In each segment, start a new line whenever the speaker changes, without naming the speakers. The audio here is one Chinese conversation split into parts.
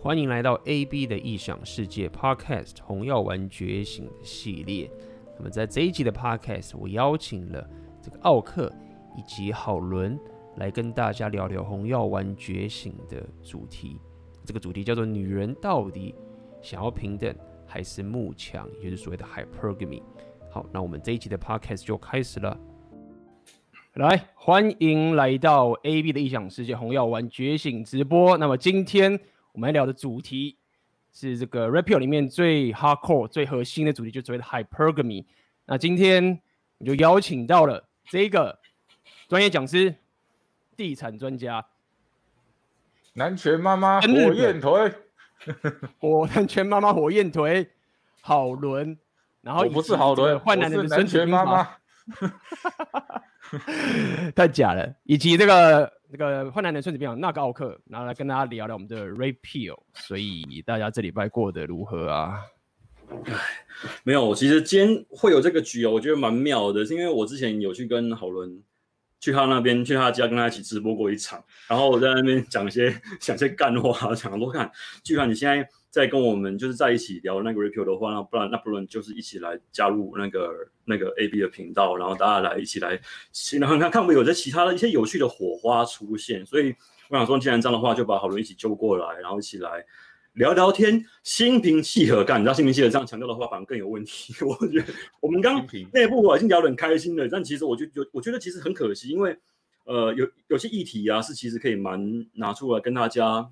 欢迎来到 AB 的异想世界 Podcast《红药丸觉醒》系列。那么在这一集的 Podcast，我邀请了这个奥克以及好伦来跟大家聊聊《红药丸觉醒》的主题。这个主题叫做“女人到底想要平等还是慕强”，也就是所谓的 Hypergamy。好，那我们这一集的 Podcast 就开始了。来，欢迎来到 AB 的异想世界《红药丸觉醒》直播。那么今天。我们要聊的主题是这个 Rapio 里面最 hardcore、最核心的主题，就是所谓的 Hypergamy。那今天我就邀请到了这个专业讲师、地产专家、
南拳妈妈火焰腿、
火南拳妈妈火焰腿。好伦，然后
我不是好伦，
换男人的
南拳妈妈，
太假了，以及这个。那个换男人孙子兵法那个奥克，然后来跟大家聊聊我们的 Rapio，所以大家这礼拜过得如何啊？
没有，其实今天会有这个局哦，我觉得蛮妙的，是因为我之前有去跟郝伦去他那边，去他家跟他一起直播过一场，然后我在那边讲一些讲一些干话，讲多看，就像你现在。在跟我们就是在一起聊那个 r e p i o 的话，那不然那不然就是一起来加入那个那个 AB 的频道，然后大家来一起来，然后看看我们有在其他的一些有趣的火花出现。所以我想说，既然这样的话，就把好伦一起揪过来，然后一起来聊聊天，心平气和干。你知道心平气和这样强调的话，反而更有问题。我觉得 我们刚内部我已经聊得很开心了，但其实我就有我觉得其实很可惜，因为呃有有些议题啊是其实可以蛮拿出来跟大家。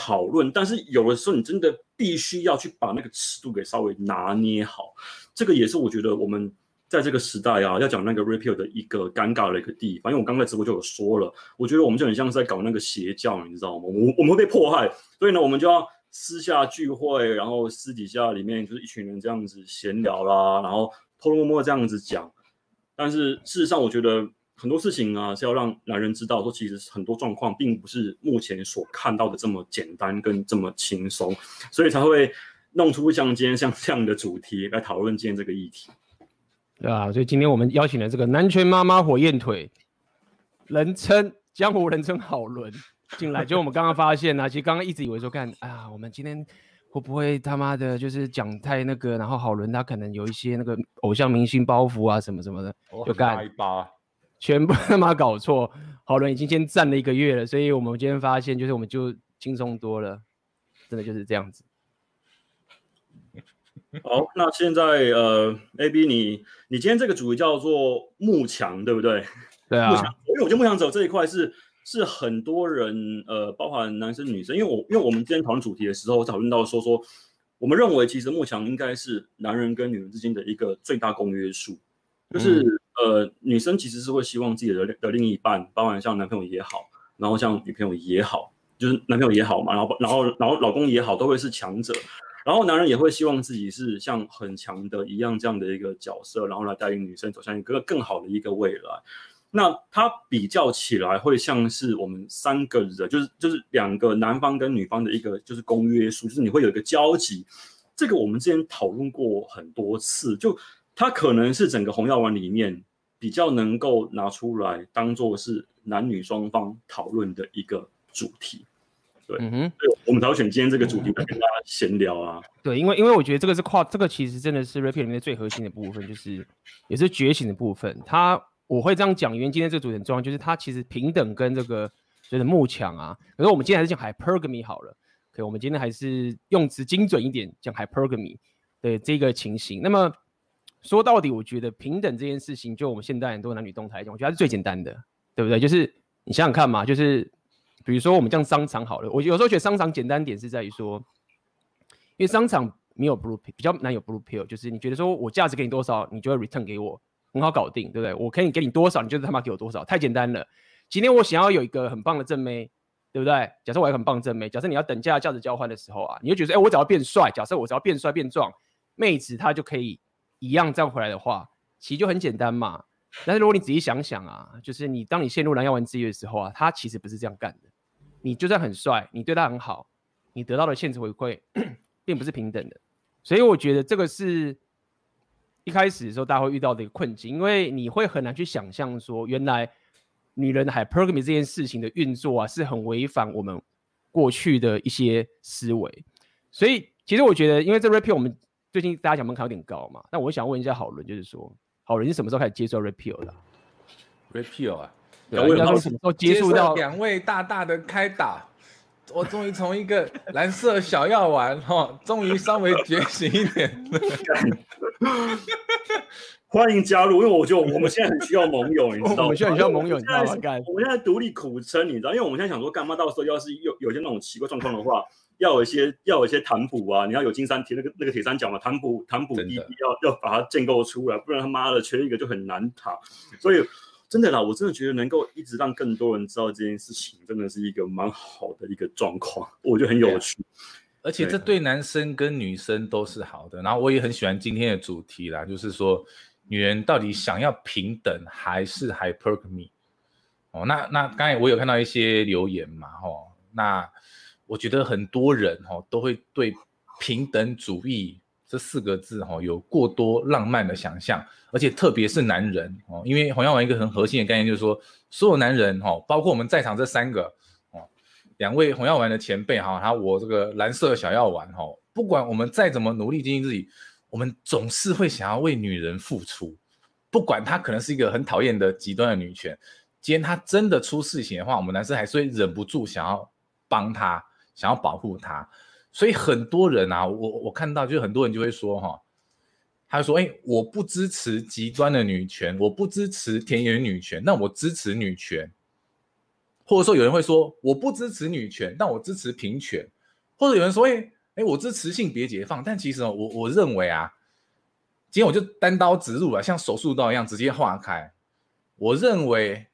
讨论，但是有的时候你真的必须要去把那个尺度给稍微拿捏好，这个也是我觉得我们在这个时代啊，要讲那个 Rapio 的一个尴尬的一个地方。因为我刚才直播就有说了，我觉得我们就很像是在搞那个邪教，你知道吗？我我们会被迫害，所以呢，我们就要私下聚会，然后私底下里面就是一群人这样子闲聊啦，然后偷偷摸摸这样子讲。但是事实上，我觉得。很多事情啊，是要让男人知道，说其实很多状况并不是目前所看到的这么简单跟这么轻松，所以才会弄出像今天像这样的主题来讨论今天这个议题。
对啊，所以今天我们邀请了这个南拳妈妈火焰腿，人称江湖人称好伦进来，就我们刚刚发现呢、啊，其实刚刚一直以为说看啊，我们今天会不会他妈的就是讲太那个，然后好伦他可能有一些那个偶像明星包袱啊什么什么的，就干。全部他妈搞错，好人已经先站了一个月了，所以我们今天发现，就是我们就轻松多了，真的就是这样子。
好，那现在呃，AB 你你今天这个主题叫做幕墙，对不对？
对啊。
因为我觉得慕强者这一块是是很多人呃，包含男生女生，因为我因为我们今天讨论主题的时候，讨论到说说，我们认为其实幕墙应该是男人跟女人之间的一个最大公约数，就是。嗯呃，女生其实是会希望自己的的另一半，包含像男朋友也好，然后像女朋友也好，就是男朋友也好嘛，然后然后然后老公也好，都会是强者。然后男人也会希望自己是像很强的一样这样的一个角色，然后来带领女生走向一个更好的一个未来。那他比较起来会像是我们三个人，就是就是两个男方跟女方的一个就是公约数，就是你会有一个交集。这个我们之前讨论过很多次，就他可能是整个红药丸里面。比较能够拿出来当做是男女双方讨论的一个主题，对，嗯哼，对，我们挑选今天这个主题来跟大家闲聊啊。
对，因为因为我觉得这个是跨，这个其实真的是 Rapio 里面最核心的部分，就是也是觉醒的部分。它我会这样讲，因为今天这个主题很重要，就是它其实平等跟这个就是幕墙啊。可是我们今天还是讲 Hypergamy 好了，可以，我们今天还是用词精准一点讲 Hypergamy 的这个情形。那么。说到底，我觉得平等这件事情，就我们现代很多男女动态来讲，我觉得是最简单的，对不对？就是你想想看嘛，就是比如说我们这样商场好了，我有时候觉得商场简单点是在于说，因为商场没有 blue pill，比较难有 blue pill，就是你觉得说我价值给你多少，你就会 return 给我，很好搞定，对不对？我可以给你多少，你就他妈给我多少，太简单了。今天我想要有一个很棒的正妹，对不对？假设我有很棒正妹，假设你要等价价值交换的时候啊，你就觉得哎，我只要变帅，假设我只要变帅变壮，妹子她就可以。一样这样回来的话，其实就很简单嘛。但是如果你仔细想想啊，就是你当你陷入蓝药丸之夜的时候啊，他其实不是这样干的。你就算很帅，你对他很好，你得到的现实回馈 并不是平等的。所以我觉得这个是一开始的时候大家会遇到的一个困境，因为你会很难去想象说，原来女人的 Hypergamy 这件事情的运作啊，是很违反我们过去的一些思维。所以其实我觉得，因为这 repeat 我们最近大家讲门槛有点高嘛，那我想问一下好伦，就是说好人，你什么时候开始接受 repeal 的
？repeal 啊，
对，应该说什么时候接触到
两位大大的开打？我终于从一个蓝色小药丸哈，终于稍微觉醒一点。
欢迎加入，因为我觉得我们现在很需要盟友，你知道吗？
我们现在很需要盟友，你知道吗？
我们现在独立苦撑，你知道，因为我们现在想说，干嘛到时候要是有有些那种奇怪状况的话，要有一些要有一些谈补啊，你要有金山铁那个那个铁三角嘛，谈补谈补一要要把它建构出来，不然他妈的缺一个就很难打。所以真的啦，我真的觉得能够一直让更多人知道这件事情，真的是一个蛮好的一个状况，我觉得很有趣。
而且这对男生跟女生都是好的。然后我也很喜欢今天的主题啦，就是说。女人到底想要平等还是 hypergamy？哦，那那刚才我有看到一些留言嘛，哦，那我觉得很多人哦都会对平等主义这四个字哈有过多浪漫的想象，而且特别是男人哦，因为红药丸一个很核心的概念就是说，所有男人哈，包括我们在场这三个哦，两位红药丸的前辈哈，还有我这个蓝色的小药丸哈，不管我们再怎么努力经营自己。我们总是会想要为女人付出，不管她可能是一个很讨厌的极端的女权，今天她真的出事情的话，我们男生还是会忍不住想要帮她，想要保护她。所以很多人啊，我我看到就很多人就会说哈，他说哎，我不支持极端的女权，我不支持田园女权，那我支持女权。或者说有人会说我不支持女权，但我支持平权。或者有人说哎。哎，我支持性别解放，但其实哦，我我认为啊，今天我就单刀直入了，像手术刀一样直接划开。我认为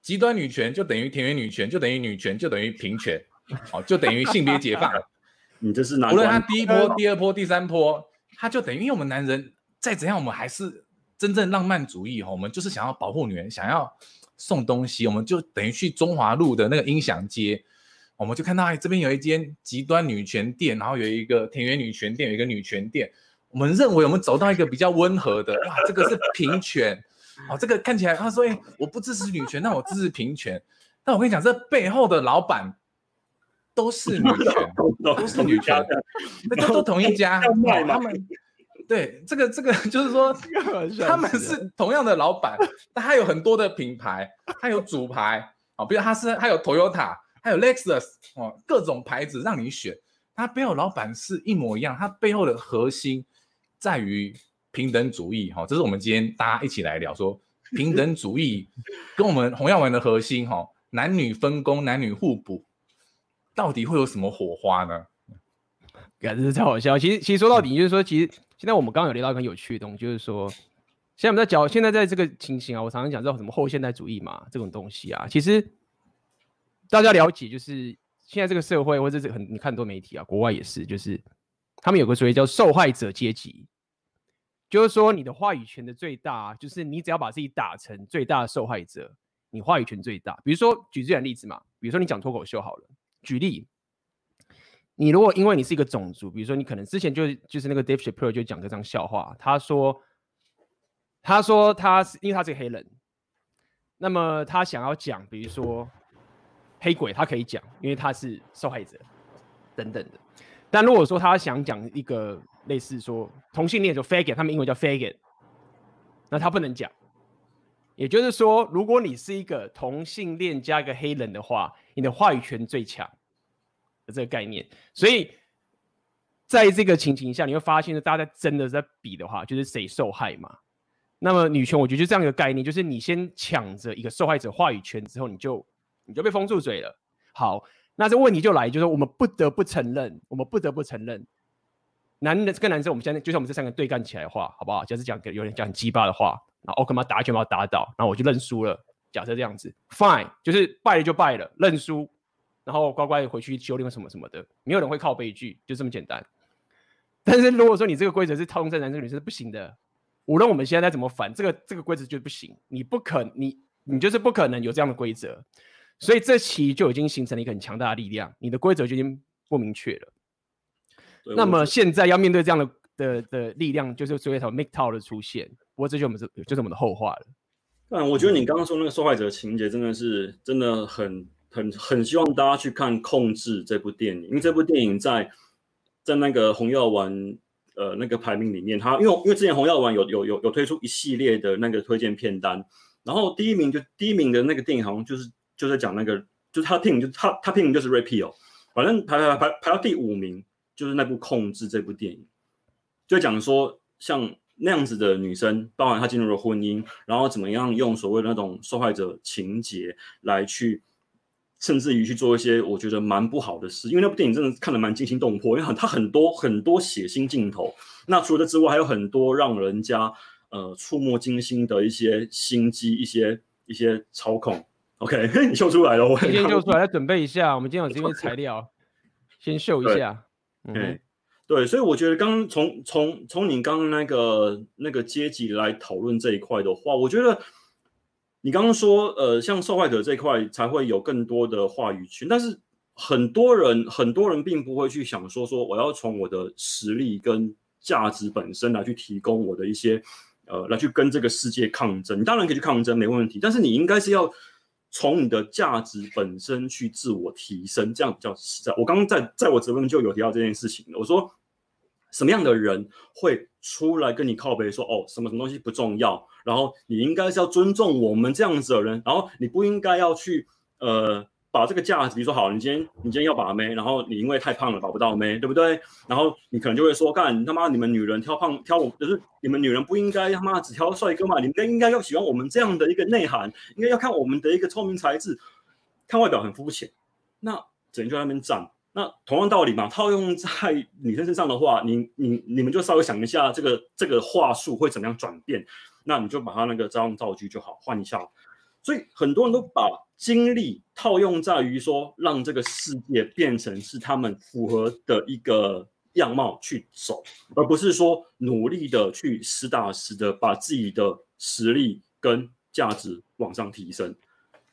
极端女权就等于田园女权，就等于女权，就等于平权，哦，就等于性别解放。
你这是哪？
无论他第一波、第二波、第三波，他就等于，因为我们男人再怎样，我们还是真正浪漫主义哈，我们就是想要保护女人，想要送东西，我们就等于去中华路的那个音响街。我们就看到，哎，这边有一间极端女权店，然后有一个田园女权店，有一个女权店。我们认为我们走到一个比较温和的，哇，这个是平权，哦，这个看起来，他说，哎，我不支持女权，那我支持平权。但我跟你讲，这背后的老板 都是女权，都是女权，那都都同一家，他们对这个这个就是说，他们是同样的老板，但他有很多的品牌，他有主牌，啊，比如他是他有 Toyota。还有 Lexus 哦，各种牌子让你选，他背后老板是一模一样，他背后的核心在于平等主义。哈，这是我们今天大家一起来聊说平等主义跟我们洪耀文的核心哈，男女分工、男女互补，到底会有什么火花呢？
感觉太好笑。其实其实说到底就是说，其实现在我们刚刚有聊到一个很有趣的东西，就是说，现在我们在讲现在在这个情形啊，我常常讲到什么后现代主义嘛，这种东西啊，其实。大家了解，就是现在这个社会，或者是很你看很多媒体啊，国外也是，就是他们有个所谓叫受害者阶级，就是说你的话语权的最大，就是你只要把自己打成最大的受害者，你话语权最大。比如说举这样的例子嘛，比如说你讲脱口秀好了，举例，你如果因为你是一个种族，比如说你可能之前就就是那个 Dave Chappelle 就讲这张笑话，他说他说他是因为他是个黑人，那么他想要讲，比如说。黑鬼他可以讲，因为他是受害者等等的。但如果说他想讲一个类似说同性恋就 faggot，他们英文叫 faggot，那他不能讲。也就是说，如果你是一个同性恋加一个黑人的话，你的话语权最强的这个概念。所以在这个情形下，你会发现，大家在真的在比的话，就是谁受害嘛。那么女权，我觉得就这样一个概念，就是你先抢着一个受害者话语权之后，你就。你就被封住嘴了。好，那这问题就来，就是我们不得不承认，我们不得不承认，男的跟男生，我们现在就像我们这三个对干起来的话，好不好？假设讲有人讲鸡巴的话，然后奥克曼打拳把我打倒，然后我就认输了。假设这样子，fine，就是败了就败了，认输，然后乖乖回去修炼什么什么的，没有人会靠悲剧，就这么简单。但是如果说你这个规则是套用在男生女生是不行的，无论我们现在再怎么反，这个这个规则就不行，你不可，你你就是不可能有这样的规则。所以这期就已经形成了一个很强大的力量，你的规则就已经不明确了。那么现在要面对这样的的的力量，就是所谓的 MGTOW 的出现。不过这就我们是就是我们的后话了。
但我觉得你刚刚说那个受害者情节真的是真的很很很希望大家去看《控制》这部电影，因为这部电影在在那个红药丸呃那个排名里面，它因为因为之前红药丸有有有有推出一系列的那个推荐片单，然后第一名就第一名的那个电影好像就是就在讲那个就是他电影就他他电影就是 Repeal，反正排排排排到第五名就是那部《控制》这部电影，就讲说像。那样子的女生，包含她进入了婚姻，然后怎么样用所谓的那种受害者情节来去，甚至于去做一些我觉得蛮不好的事。因为那部电影真的看得蛮惊心动魄，因为它很多很多血腥镜头。那除了这之外，还有很多让人家呃触目惊心的一些心机、一些一些操控。OK，你秀出来了，我
今天秀出来，来准备一下。我们今天有这些材料，先秀一下。嗯。
对，所以我觉得刚刚从从从你刚刚那个那个阶级来讨论这一块的话，我觉得你刚刚说，呃，像受害者这一块才会有更多的话语权，但是很多人很多人并不会去想说说我要从我的实力跟价值本身来去提供我的一些呃来去跟这个世界抗争。你当然可以去抗争，没问题，但是你应该是要。从你的价值本身去自我提升，这样比较实在。我刚刚在在我直播中就有提到这件事情。我说，什么样的人会出来跟你靠背说，哦，什么什么东西不重要，然后你应该是要尊重我们这样子的人，然后你不应该要去呃。把这个价值，比如说好，你今天你今天要把妹，然后你因为太胖了把不到妹，对不对？然后你可能就会说，干他妈你们女人挑胖挑我，就是你们女人不应该他妈只挑帅哥嘛？你们应该要喜欢我们这样的一个内涵，应该要看我们的一个聪明才智，看外表很肤浅。那只能就在那边站。那同样道理嘛，套用在女生身上的话，你你你们就稍微想一下这个这个话术会怎么样转变？那你就把它那个造用造句就好，换一下。所以很多人都把精力套用在于说，让这个世界变成是他们符合的一个样貌去走，而不是说努力的去实打实的把自己的实力跟价值往上提升。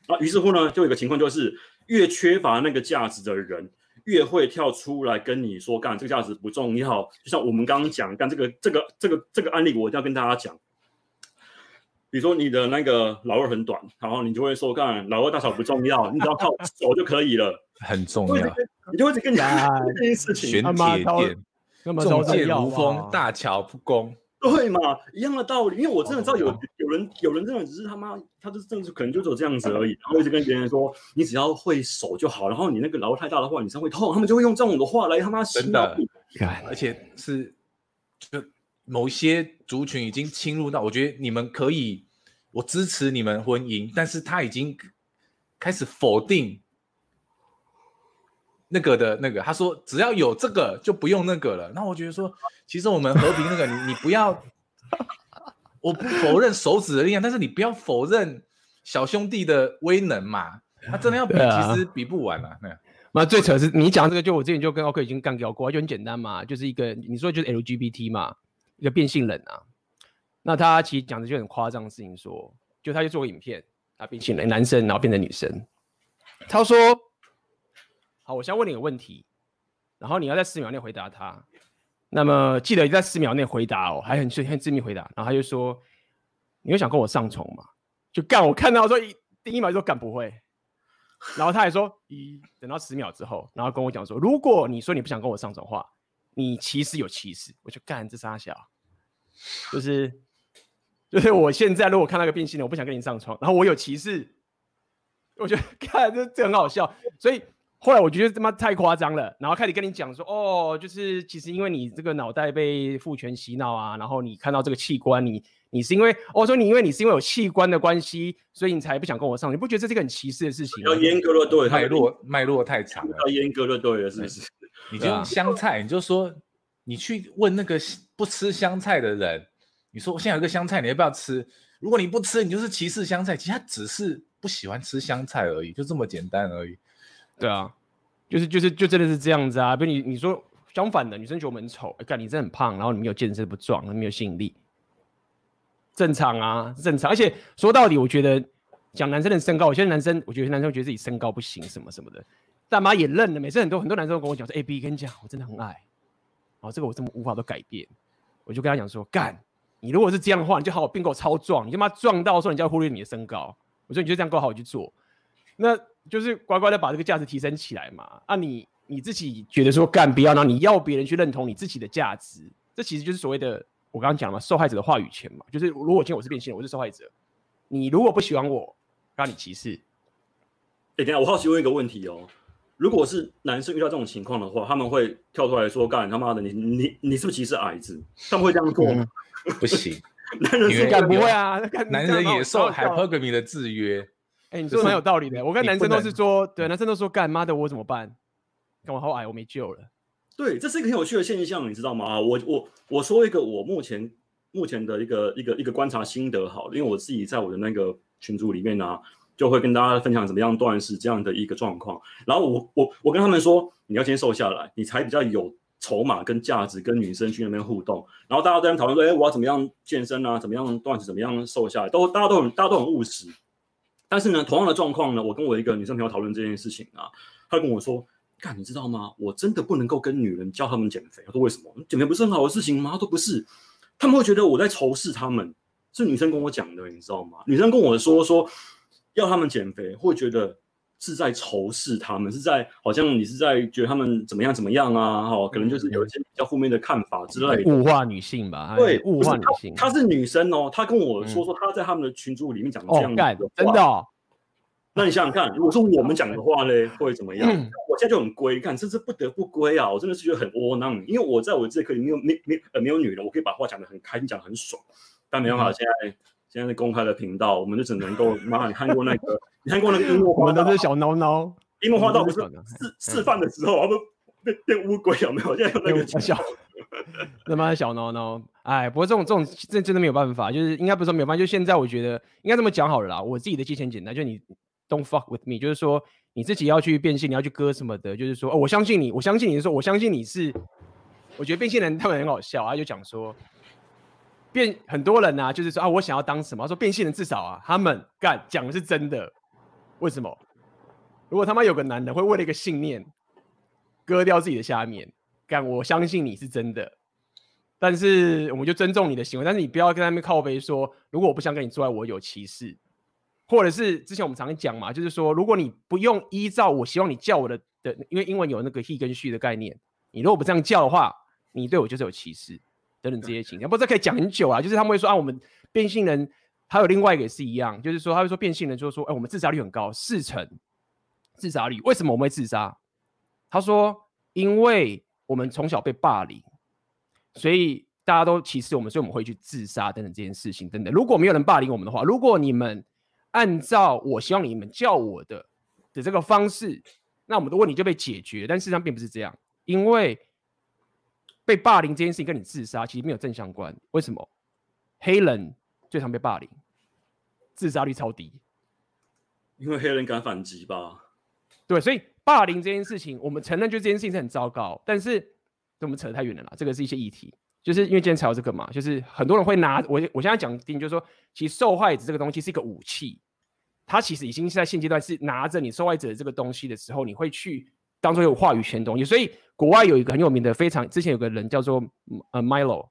啊，于是乎呢，就有一个情况就是，越缺乏那个价值的人，越会跳出来跟你说，干这个价值不重要。就像我们刚刚讲，干这个这个这个这个案例，我一定要跟大家讲。比如说你的那个老二很短，然后你就会说，干老二大小不重要，你只要靠手就可以了。
很重要，
你就会跟你讲这件事情。
玄铁剑，重剑如锋，大巧不工。
对嘛，一样的道理。因为我真的知道有有人有人真的只是他妈，他就甚至可能就只有这样子而已。然后一直跟别人说，你只要会手就好。然后你那个老二太大的话，你身上会痛。他们就会用这种的话来他妈洗脑。
而且是就。某些族群已经侵入到，我觉得你们可以，我支持你们婚姻，但是他已经开始否定那个的那个，他说只要有这个就不用那个了。那我觉得说，其实我们和平那个，你你不要，我不否认手指的力量，但是你不要否认小兄弟的威能嘛。他真的要比，其实比不完啊。那
那最扯是你讲这个，就我之前就跟奥克已经干掉过，就很简单嘛，就是一个你说就是 LGBT 嘛。一个变性人啊，那他其实讲的就很夸张的事情说，就他就做个影片啊，变性人男生，然后变成女生。他说：“好，我先问你个问题，然后你要在十秒内回答他。那么记得在十秒内回答哦，还很很致命回答。然后他就说：你有想跟我上床吗？就干，我看到说一第一秒就说干不会，然后他还说一等到十秒之后，然后跟我讲说，如果你说你不想跟我上床的话。”你歧视有歧视，我就干这三小，就是就是我现在如果看到一个变性人，我不想跟你上床，然后我有歧视，我觉得 看这这很好笑，所以后来我觉得他妈太夸张了，然后开始跟你讲说，哦，就是其实因为你这个脑袋被父权洗脑啊，然后你看到这个器官，你你是因为我说你因为你是因为有器官的关系，所以你才不想跟我上，你不觉得这是一个很歧视的事情吗？
要阉割了，对，
脉络脉络太长了，
要阉割了，对了，是不是？
你就用香菜，你就说，你去问那个不吃香菜的人，你说我现在有个香菜，你要不要吃？如果你不吃，你就是歧视香菜。其实他只是不喜欢吃香菜而已，就这么简单而已。
对啊，就是就是就真的是这样子啊。比如你你说相反的，女生觉得我们很丑，哎干，你真的很胖，然后你没有健身不壮，没有吸引力，正常啊，正常。而且说到底，我觉得讲男生的身高，有些男生我觉得男生觉得自己身高不行什么什么的。大妈也认了，每次很多很多男生都跟我讲说：“哎，B，跟你讲，我真的很矮，哦，这个我这么无法都改变。”我就跟他讲说：“干，你如果是这样的话，你就好好并购超壮，你他妈壮到说你就要忽略你的身高。”我说：“你就这样够好去做。”那就是乖乖的把这个价值提升起来嘛。啊你，你自己觉得说干不要，然后你要别人去认同你自己的价值，这其实就是所谓的我刚刚讲了受害者的话语权嘛。就是如果今天我是变性人，我是受害者，你如果不喜欢我，让你歧视。
哎，等下我好奇问一个问题哦，如果是男生遇到这种情况的话，他们会跳出来说干他妈的你你你是不是歧视矮子？他们会这样做吗？
嗯、不行。
男人是
干不会啊，
男人也受 hypergamy 的制约。
哎、欸，你说的蛮有道理的。我跟男生都是说，对，男生都说干妈的我怎么办？干我好矮，我没救了。
对，这是一个很有趣的现象，你知道吗？我我我说一个我目前目前的一个一个一个观察心得好了，因为我自己在我的那个群组里面呢、啊，就会跟大家分享怎么样断食这样的一个状况。然后我我我跟他们说，你要先瘦下来，你才比较有。筹码跟价值跟女生去那边互动，然后大家都在讨论说，哎，我要怎么样健身啊？怎么样断食？怎么样瘦下来？都大家都很大家都很务实。但是呢，同样的状况呢，我跟我一个女生朋友讨论这件事情啊，她跟我说，看你知道吗？我真的不能够跟女人教他们减肥。她说为什么？减肥不是很好的事情吗？她说不是，他们会觉得我在仇视他们。是女生跟我讲的，你知道吗？女生跟我说说要他们减肥，会觉得。是在仇视他们，是在好像你是在觉得他们怎么样怎么样啊？哈，可能就是有一些比较负面的看法之类的，
物化女性吧？
对，
物化女性。
她是女生哦，她跟我说说她在他们的群组里面讲这样的话，
真的、哦。
那你想想看，如果说我们讲的话呢，会怎么样？嗯、我现在就很龟，看这是不得不龟啊！我真的是觉得很窝囊，因为我在我这课里面没有没没呃没有女人，我可以把话讲得很开心，讲得很爽，但没办法，现在。现在是公开的频道，我们就只能够妈妈，你看过那个？你看过那个樱木花道？
我们都是小孬孬。
樱木花道不是示示范的时候，他们变变乌龟有没有？现在有那个
小，他妈小孬孬。哎，不过这种这种这真的没有办法，就是应该不是说没有办法，就现在我觉得应该这么讲好了啦。我自己的界限简单，就你 don't fuck with me，就是说你自己要去变性，你要去割什么的，就是说哦，我相信你，我相信你是说，我相信你是，我觉得变性人他们很好笑啊，就讲说。变很多人啊，就是说啊，我想要当什么？说变性人至少啊，他们干讲的是真的。为什么？如果他妈有个男的会为了一个信念割掉自己的下面，干我相信你是真的。但是我们就尊重你的行为，但是你不要跟他们靠背说，如果我不想跟你做爱，我有歧视。或者是之前我们常讲嘛，就是说，如果你不用依照我希望你叫我的的，因为英文有那个 he 跟 she 的概念，你如果不这样叫的话，你对我就是有歧视。等等这些情况，不，这可以讲很久啊。就是他们会说啊，我们变性人还有另外一个也是一样，就是说他会说变性人就是说，哎，我们自杀率很高，四成自杀率。为什么我们会自杀？他说，因为我们从小被霸凌，所以大家都歧视我们，所以我们会去自杀等等这件事情等等。如果没有人霸凌我们的话，如果你们按照我希望你们叫我的的这个方式，那我们的问题就被解决。但事实上并不是这样，因为。被霸凌这件事情跟你自杀其实没有正相关，为什么？黑人最常被霸凌，自杀率超低，
因为黑人敢反击吧？
对，所以霸凌这件事情，我们承认就这件事情是很糟糕，但是我们扯得太远了啦。这个是一些议题，就是因为今天才有这个嘛，就是很多人会拿我我现在讲定，就是说，其实受害者这个东西是一个武器，他其实已经是在现阶段是拿着你受害者的这个东西的时候，你会去。当做有话语权的东西，所以国外有一个很有名的，非常之前有个人叫做呃 Milo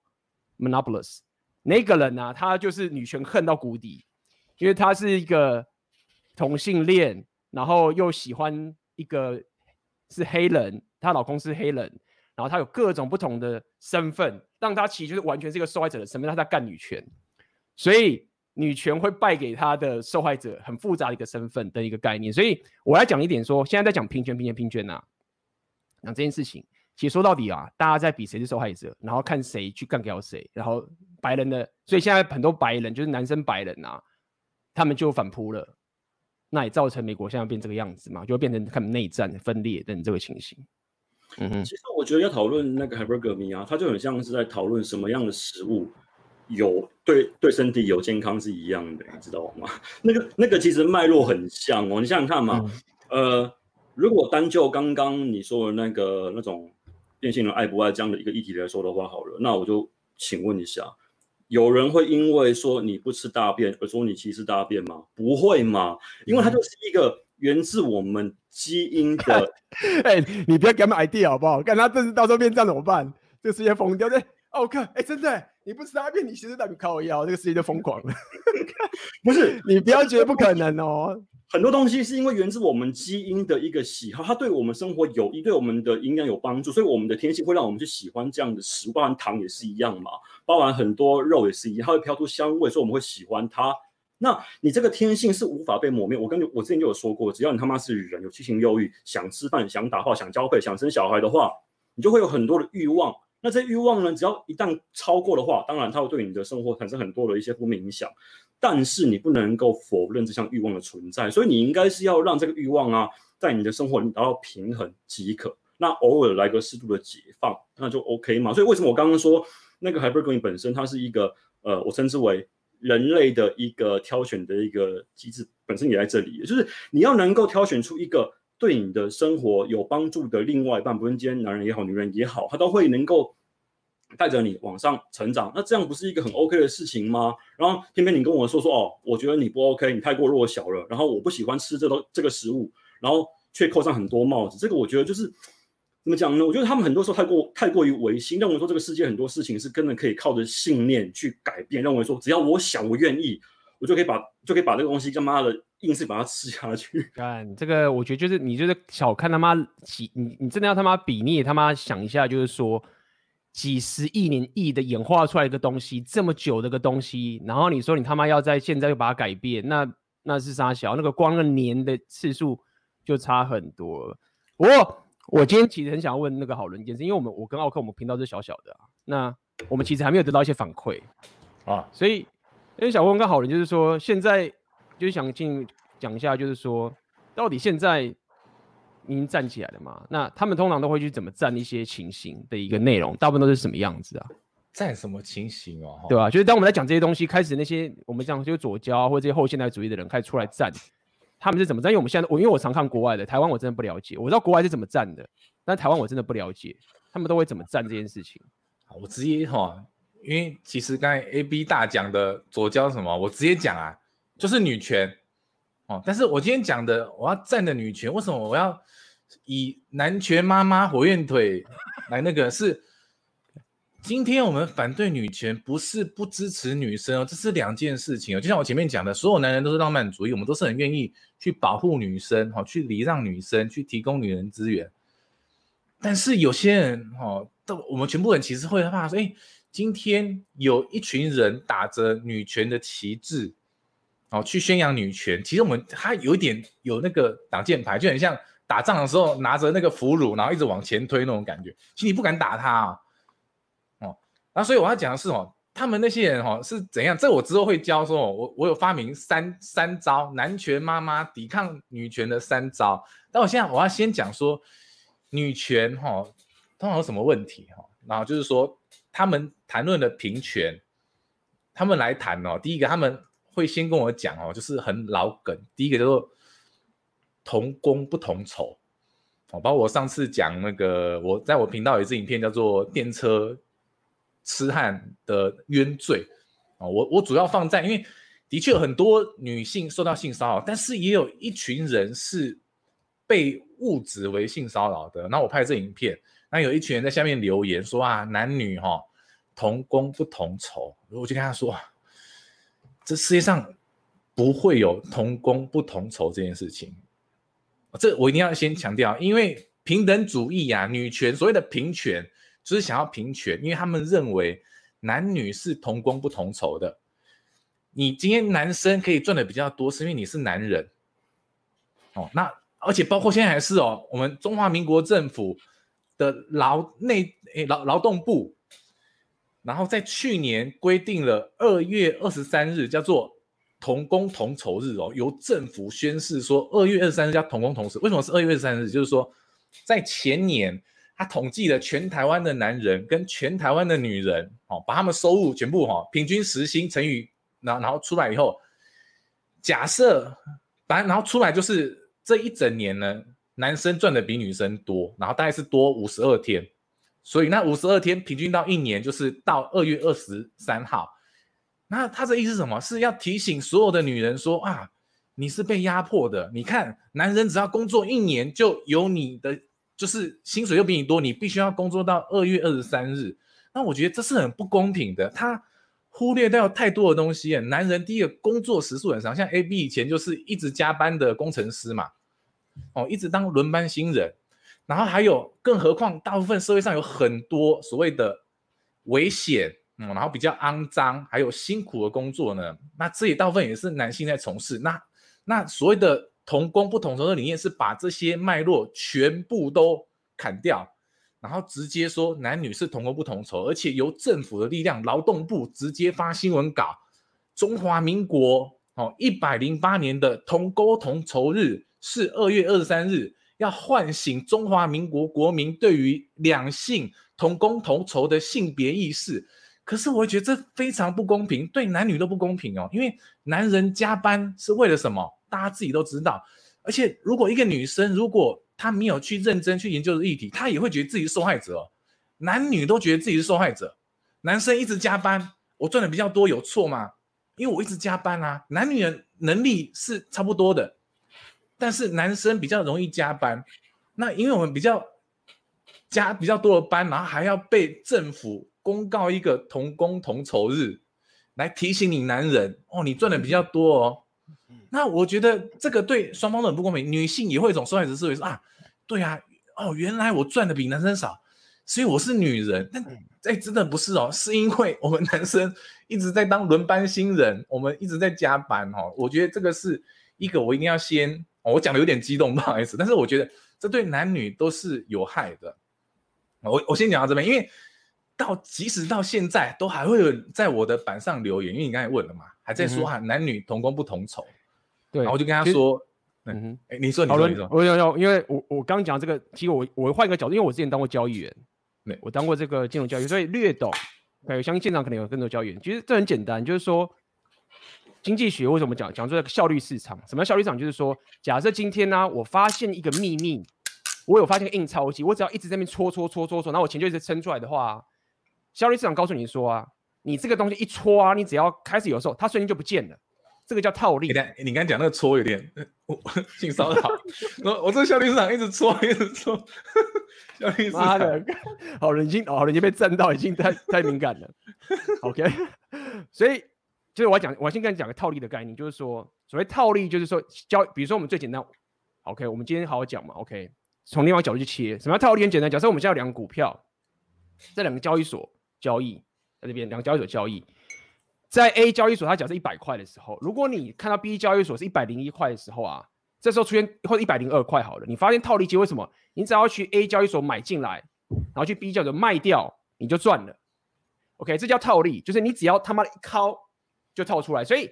Yiannopoulos，那个人呢、啊，他就是女权恨到谷底，因为他是一个同性恋，然后又喜欢一个是黑人，她老公是黑人，然后他有各种不同的身份，让他其实就是完全是一个受害者的身份，让他干女权，所以。女权会败给他的受害者，很复杂的一个身份的一个概念，所以我来讲一点说，现在在讲平权、平权、平权呐、啊，那这件事情其实说到底啊，大家在比谁是受害者，然后看谁去干掉谁，然后白人的，所以现在很多白人就是男生白人啊，他们就反扑了，那也造成美国现在变这个样子嘛，就会变成他们内战、分裂等这个情形。嗯哼，
其实我觉得要讨论那个 hypergamy 啊，它就很像是在讨论什么样的食物。有对对身体有健康是一样的，你知道吗？那个那个其实脉络很像哦，你想想看嘛，嗯、呃，如果单就刚刚你说的那个那种变性人爱不爱这样的一个议题来说的话，好了，那我就请问一下，有人会因为说你不吃大便而说你歧视大便吗？不会嘛，因为它就是一个源自我们基因的。
哎、欸，你不要给他们 idea 好不好？看他这次到时候变这样怎么办？这个世界疯掉对？哦，我看，哎，真的，你不吃大便，你其实代表靠腰，这个世界就疯狂了。
不是，
你不要觉得不可能哦。
很多东西是因为源自我们基因的一个喜好，它对我们生活有益，对我们的营养有帮助，所以我们的天性会让我们去喜欢这样的食物。包含糖也是一样嘛，包含很多肉也是一样，它会飘出香味，所以我们会喜欢它。那你这个天性是无法被磨灭。我跟我之前就有说过，只要你他妈是人，有七情六欲，想吃饭、想打炮、想交配、想生小孩的话，你就会有很多的欲望。那这欲望呢，只要一旦超过的话，当然它会对你的生活产生很多的一些负面影响。但是你不能够否认这项欲望的存在，所以你应该是要让这个欲望啊，在你的生活里达到平衡即可。那偶尔来个适度的解放，那就 OK 嘛。所以为什么我刚刚说那个 hypergamy 本身它是一个呃，我称之为人类的一个挑选的一个机制，本身也在这里，就是你要能够挑选出一个对你的生活有帮助的另外一半，不论今天男人也好，女人也好，他都会能够。带着你往上成长，那这样不是一个很 OK 的事情吗？然后偏偏你跟我说说哦，我觉得你不 OK，你太过弱小了，然后我不喜欢吃这都这个食物，然后却扣上很多帽子。这个我觉得就是怎么讲呢？我觉得他们很多时候太过太过于唯心，认为说这个世界很多事情是根本可以靠着信念去改变，认为说只要我想我愿意，我就可以把就可以把这个东西他妈的硬是把它吃下去。
干这个，我觉得就是你就是小看他妈几你你真的要他妈比，你也他妈想一下，就是说。几十亿年亿的演化出来一个东西，这么久的一个东西，然后你说你他妈要在现在又把它改变，那那是啥小？那个光个年的次数就差很多了。我我今天其实很想要问那个好人一件事，因为我们我跟奥克我们频道是小小的啊，那我们其实还没有得到一些反馈啊，所以因为想问跟好人就是说，现在就是想进讲一下，就是说到底现在。已经站起来了嘛？那他们通常都会去怎么站一些情形的一个内容，大部分都是什么样子啊？
站什么情形哦？
对吧？就是当我们在讲这些东西，开始那些我们讲就左胶或者这些后现代主义的人开始出来站，他们是怎么站？因为我们现在我因为我常看国外的，台湾我真的不了解。我知道国外是怎么站的，但台湾我真的不了解，他们都会怎么站这件事情。
我直接哈，因为其实刚才 A B 大讲的左交什么，我直接讲啊，就是女权。哦，但是我今天讲的，我要站的女权，为什么我要以男权妈妈火焰腿来那个？是今天我们反对女权，不是不支持女生哦，这是两件事情哦。就像我前面讲的，所有男人都是浪漫主义，我们都是很愿意去保护女生，哈，去礼让女生，去提供女人资源。但是有些人，哈，都我们全部人其实会害怕说，哎，今天有一群人打着女权的旗帜。哦，去宣扬女权，其实我们他有一点有那个挡箭牌，就很像打仗的时候拿着那个俘虏，然后一直往前推那种感觉。其实你不敢打他啊，哦，那所以我要讲的是哦，他们那些人哦是怎样？这我之后会教说，我我有发明三三招男权妈妈抵抗女权的三招。但我现在我要先讲说女权哈，通常有什么问题哈？然后就是说他们谈论的平权，他们来谈哦，第一个他们。会先跟我讲哦，就是很老梗。第一个叫做同工不同酬，哦，包括我上次讲那个，我在我频道有一支影片叫做《电车痴汉的冤罪》哦，我我主要放在，因为的确很多女性受到性骚扰，但是也有一群人是被误指为性骚扰的。那我拍这影片，那有一群人在下面留言说啊，男女哈、哦、同工不同酬，我就跟他说。这世界上不会有同工不同酬这件事情，这我一定要先强调，因为平等主义、啊，女权所谓的平权就是想要平权，因为他们认为男女是同工不同酬的。你今天男生可以赚的比较多，是因为你是男人，哦，那而且包括现在还是哦，我们中华民国政府的劳内诶劳劳动部。然后在去年规定了二月二十三日叫做同工同酬日哦，由政府宣示说二月二十三日叫同工同酬。为什么是二月二十三日？就是说在前年他统计了全台湾的男人跟全台湾的女人哦，把他们收入全部哈平均时薪乘以然然后出来以后，假设反正然后出来就是这一整年呢，男生赚的比女生多，然后大概是多五十二天。所以那五十二天平均到一年，就是到二月二十三号。那他的意思什么？是要提醒所有的女人说啊，你是被压迫的。你看，男人只要工作一年，就有你的，就是薪水又比你多，你必须要工作到二月二十三日。那我觉得这是很不公平的。他忽略掉太多的东西。男人第一个工作时数很长，像 AB 以前就是一直加班的工程师嘛，哦，一直当轮班新人。然后还有，更何况大部分社会上有很多所谓的危险，嗯，然后比较肮脏，还有辛苦的工作呢。那这也大部分也是男性在从事。那那所谓的同工不同酬的理念是把这些脉络全部都砍掉，然后直接说男女是同工不同酬，而且由政府的力量，劳动部直接发新闻稿，中华民国哦一百零八年的同工同酬日是二月二十三日。要唤醒中华民国国民对于两性同工同酬的性别意识，可是我觉得这非常不公平，对男女都不公平哦。因为男人加班是为了什么？大家自己都知道。而且如果一个女生如果她没有去认真去研究的议题，她也会觉得自己是受害者哦。男女都觉得自己是受害者。男生一直加班，我赚的比较多，有错吗？因为我一直加班啊。男女的能力是差不多的。但是男生比较容易加班，那因为我们比较加比较多的班，然后还要被政府公告一个同工同酬日，来提醒你男人哦，你赚的比较多哦。那我觉得这个对双方都很不公平，女性也会有一种受害者思维，说啊，对啊，哦，原来我赚的比男生少，所以我是女人。但哎，真的不是哦，是因为我们男生一直在当轮班新人，我们一直在加班哦。我觉得这个是一个我一定要先。我讲的有点激动，不好意思，但是我觉得这对男女都是有害的。我我先讲到这边，因为到即使到现在都还会有在我的板上留言，因为你刚才问了嘛，还在说哈男女同工不同酬。对，然后我就跟他说，嗯哼，哎，你说你说你说，
我有有，因为我我刚刚讲这个，其实我我换一个角度，因为我之前当过交易员，对，我当过这个金融交易，所以略懂。对，相信现场可能有更多交易员，其实这很简单，就是说。经济学为什么讲讲这个效率市场？什么叫效率市场？就是说，假设今天呢、啊，我发现一个秘密，我有发现个印钞机，我只要一直在那边搓搓搓搓搓，然后我钱就一直撑出来的话，效率市场告诉你说啊，你这个东西一搓啊，你只要开始有时候，它瞬间就不见了，这个叫套利。
你你刚才讲那个搓有点，我性骚扰。我我这个效率市场一直搓一直搓，效率市场的，
好人已经好人已经被震到，已经太太敏感了。OK，所以。就是我要讲，我先跟你讲个套利的概念，就是说，所谓套利，就是说交，比如说我们最简单，OK，我们今天好好讲嘛，OK，从另外角度去切，什么叫套利？很简单，假设我们现在有两个股票，在两个交易所交易，在这边两个交易所交易，在 A 交易所它假设一百块的时候，如果你看到 B 交易所是一百零一块的时候啊，这时候出现或者一百零二块好了，你发现套利机为什么？你只要去 A 交易所买进来，然后去 B 交易所卖掉，你就赚了，OK，这叫套利，就是你只要他妈的一敲。就套出来，所以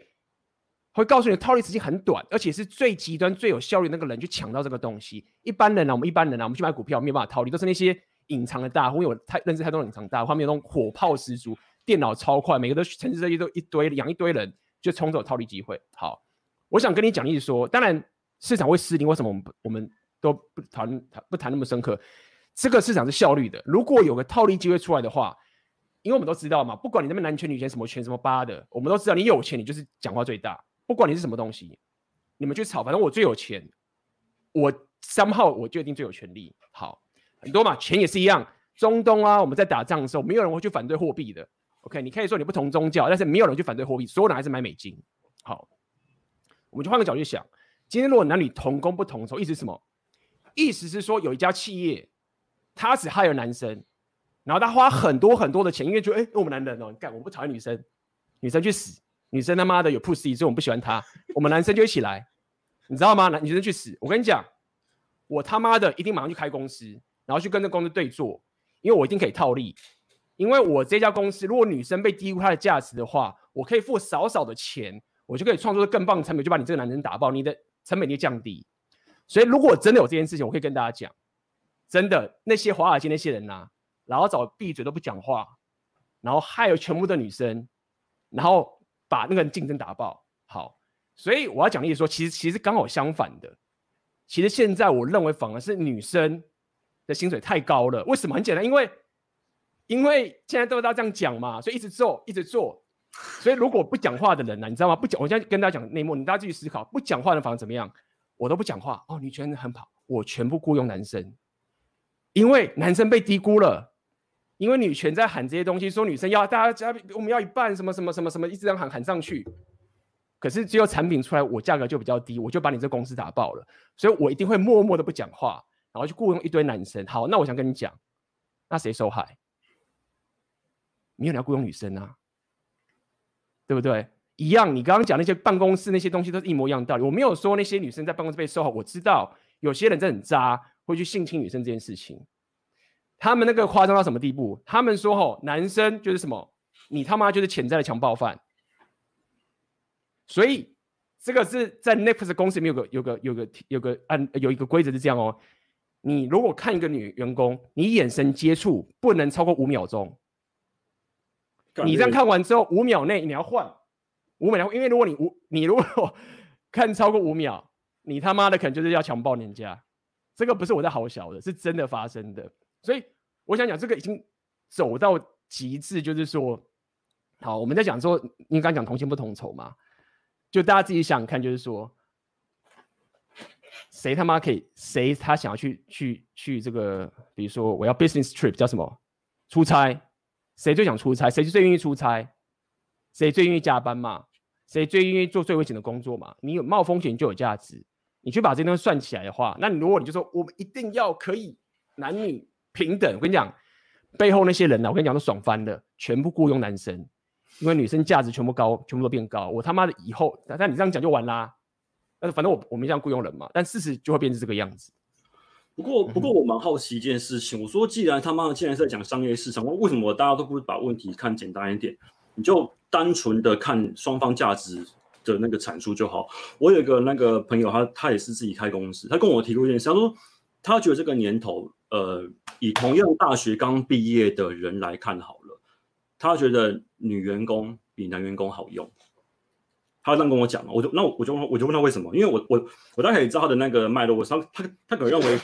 会告诉你套利时间很短，而且是最极端、最有效率那个人去抢到这个东西。一般人呢、啊，我们一般人呢、啊，我们去买股票没有办法套利，都是那些隐藏的大户，因为我太认识太多隐藏大户，后面那种火炮十足，电脑超快，每个都城市这些都一堆养一堆人，就冲走套利机会。好，我想跟你讲，意思说，当然市场会失灵，为什么我们我们都不谈不谈那么深刻？这个市场是效率的，如果有个套利机会出来的话。因为我们都知道嘛，不管你那边男权女权什么权什么八的，我们都知道你有钱，你就是讲话最大。不管你是什么东西，你们去吵，反正我最有钱，我三号我就一定最有权利。好，很多嘛，钱也是一样。中东啊，我们在打仗的时候，没有人会去反对货币的。OK，你可以说你不同宗教，但是没有人去反对货币，所有人还是买美金。好，我们就换个角度去想，今天如果男女同工不同酬，意思是什么？意思是说有一家企业，他只 hire 男生。然后他花很多很多的钱，因为觉得哎，我们男人哦，你干，我不讨厌女生，女生去死，女生他妈的有 pussy，所以我们不喜欢她。我们男生就一起来，你知道吗？男女生去死。我跟你讲，我他妈的一定马上去开公司，然后去跟这公司对做，因为我一定可以套利。因为我这家公司，如果女生被低估她的价值的话，我可以付少少的钱，我就可以创作更棒的产品，就把你这个男人打爆，你的成本就降低。所以如果真的有这件事情，我可以跟大家讲，真的那些华尔街那些人呐、啊。然后找闭嘴都不讲话，然后害了全部的女生，然后把那个人竞争打爆。好，所以我要讲的意思说，其实其实刚好相反的。其实现在我认为反而是女生的薪水太高了。为什么？很简单，因为因为现在都大家这样讲嘛，所以一直做一直做。所以如果不讲话的人呢、你知道吗？不讲，我现在跟大家讲内幕，你大家继续思考。不讲话的反而怎么样？我都不讲话哦，女权很好，我全部雇佣男生，因为男生被低估了。因为女权在喊这些东西，说女生要大家加，我们要一半，什么什么什么什么，一直这样喊喊上去。可是只有产品出来，我价格就比较低，我就把你这公司打爆了，所以我一定会默默的不讲话，然后去雇佣一堆男生。好，那我想跟你讲，那谁受害？没有人要雇佣女生啊，对不对？一样，你刚刚讲那些办公室那些东西都是一模一样的道理。我没有说那些女生在办公室被受害，我知道有些人真很渣，会去性侵女生这件事情。他们那个夸张到什么地步？他们说：“吼，男生就是什么？你他妈就是潜在的强暴犯。”所以这个是在 Netflix 公司里面有个有个有个有个按有一个规则是这样哦。你如果看一个女员工，你眼神接触不能超过五秒钟。你这样看完之后，五秒内你要换五秒，因为如果你五你如果看超过五秒，你他妈的可能就是要强暴人家。这个不是我在好小的，是真的发生的。所以我想讲，这个已经走到极致，就是说，好，我们在讲说，你刚讲同薪不同酬嘛，就大家自己想看，就是说，谁他妈可以，谁他想要去去去这个，比如说我要 business trip 叫什么？出差，谁最想出差，谁最愿意出差，谁最愿意加班嘛，谁最愿意做最危险的工作嘛，你有冒风险就有价值，你去把这东西算起来的话，那你如果你就说我们一定要可以男女。平等，我跟你讲，背后那些人呢、啊？我跟你讲，都爽翻了，全部雇佣男生，因为女生价值全部高，全部都变高。我他妈的以后，但你这样讲就完啦。但是反正我我没这样雇佣人嘛，但事实就会变成这个样子。
不过不过我蛮好奇一件事情，我说既然他妈的既然是在讲商业市场，为什么大家都不把问题看简单一点？你就单纯的看双方价值的那个阐述就好。我有一个那个朋友，他他也是自己开公司，他跟我提过一件事，他说他觉得这个年头。呃，以同样大学刚毕业的人来看好了，他觉得女员工比男员工好用。他这样跟我讲，我就那我就我就问他为什么？因为我我我大概也知道他的那个脉络。我他他他可能认为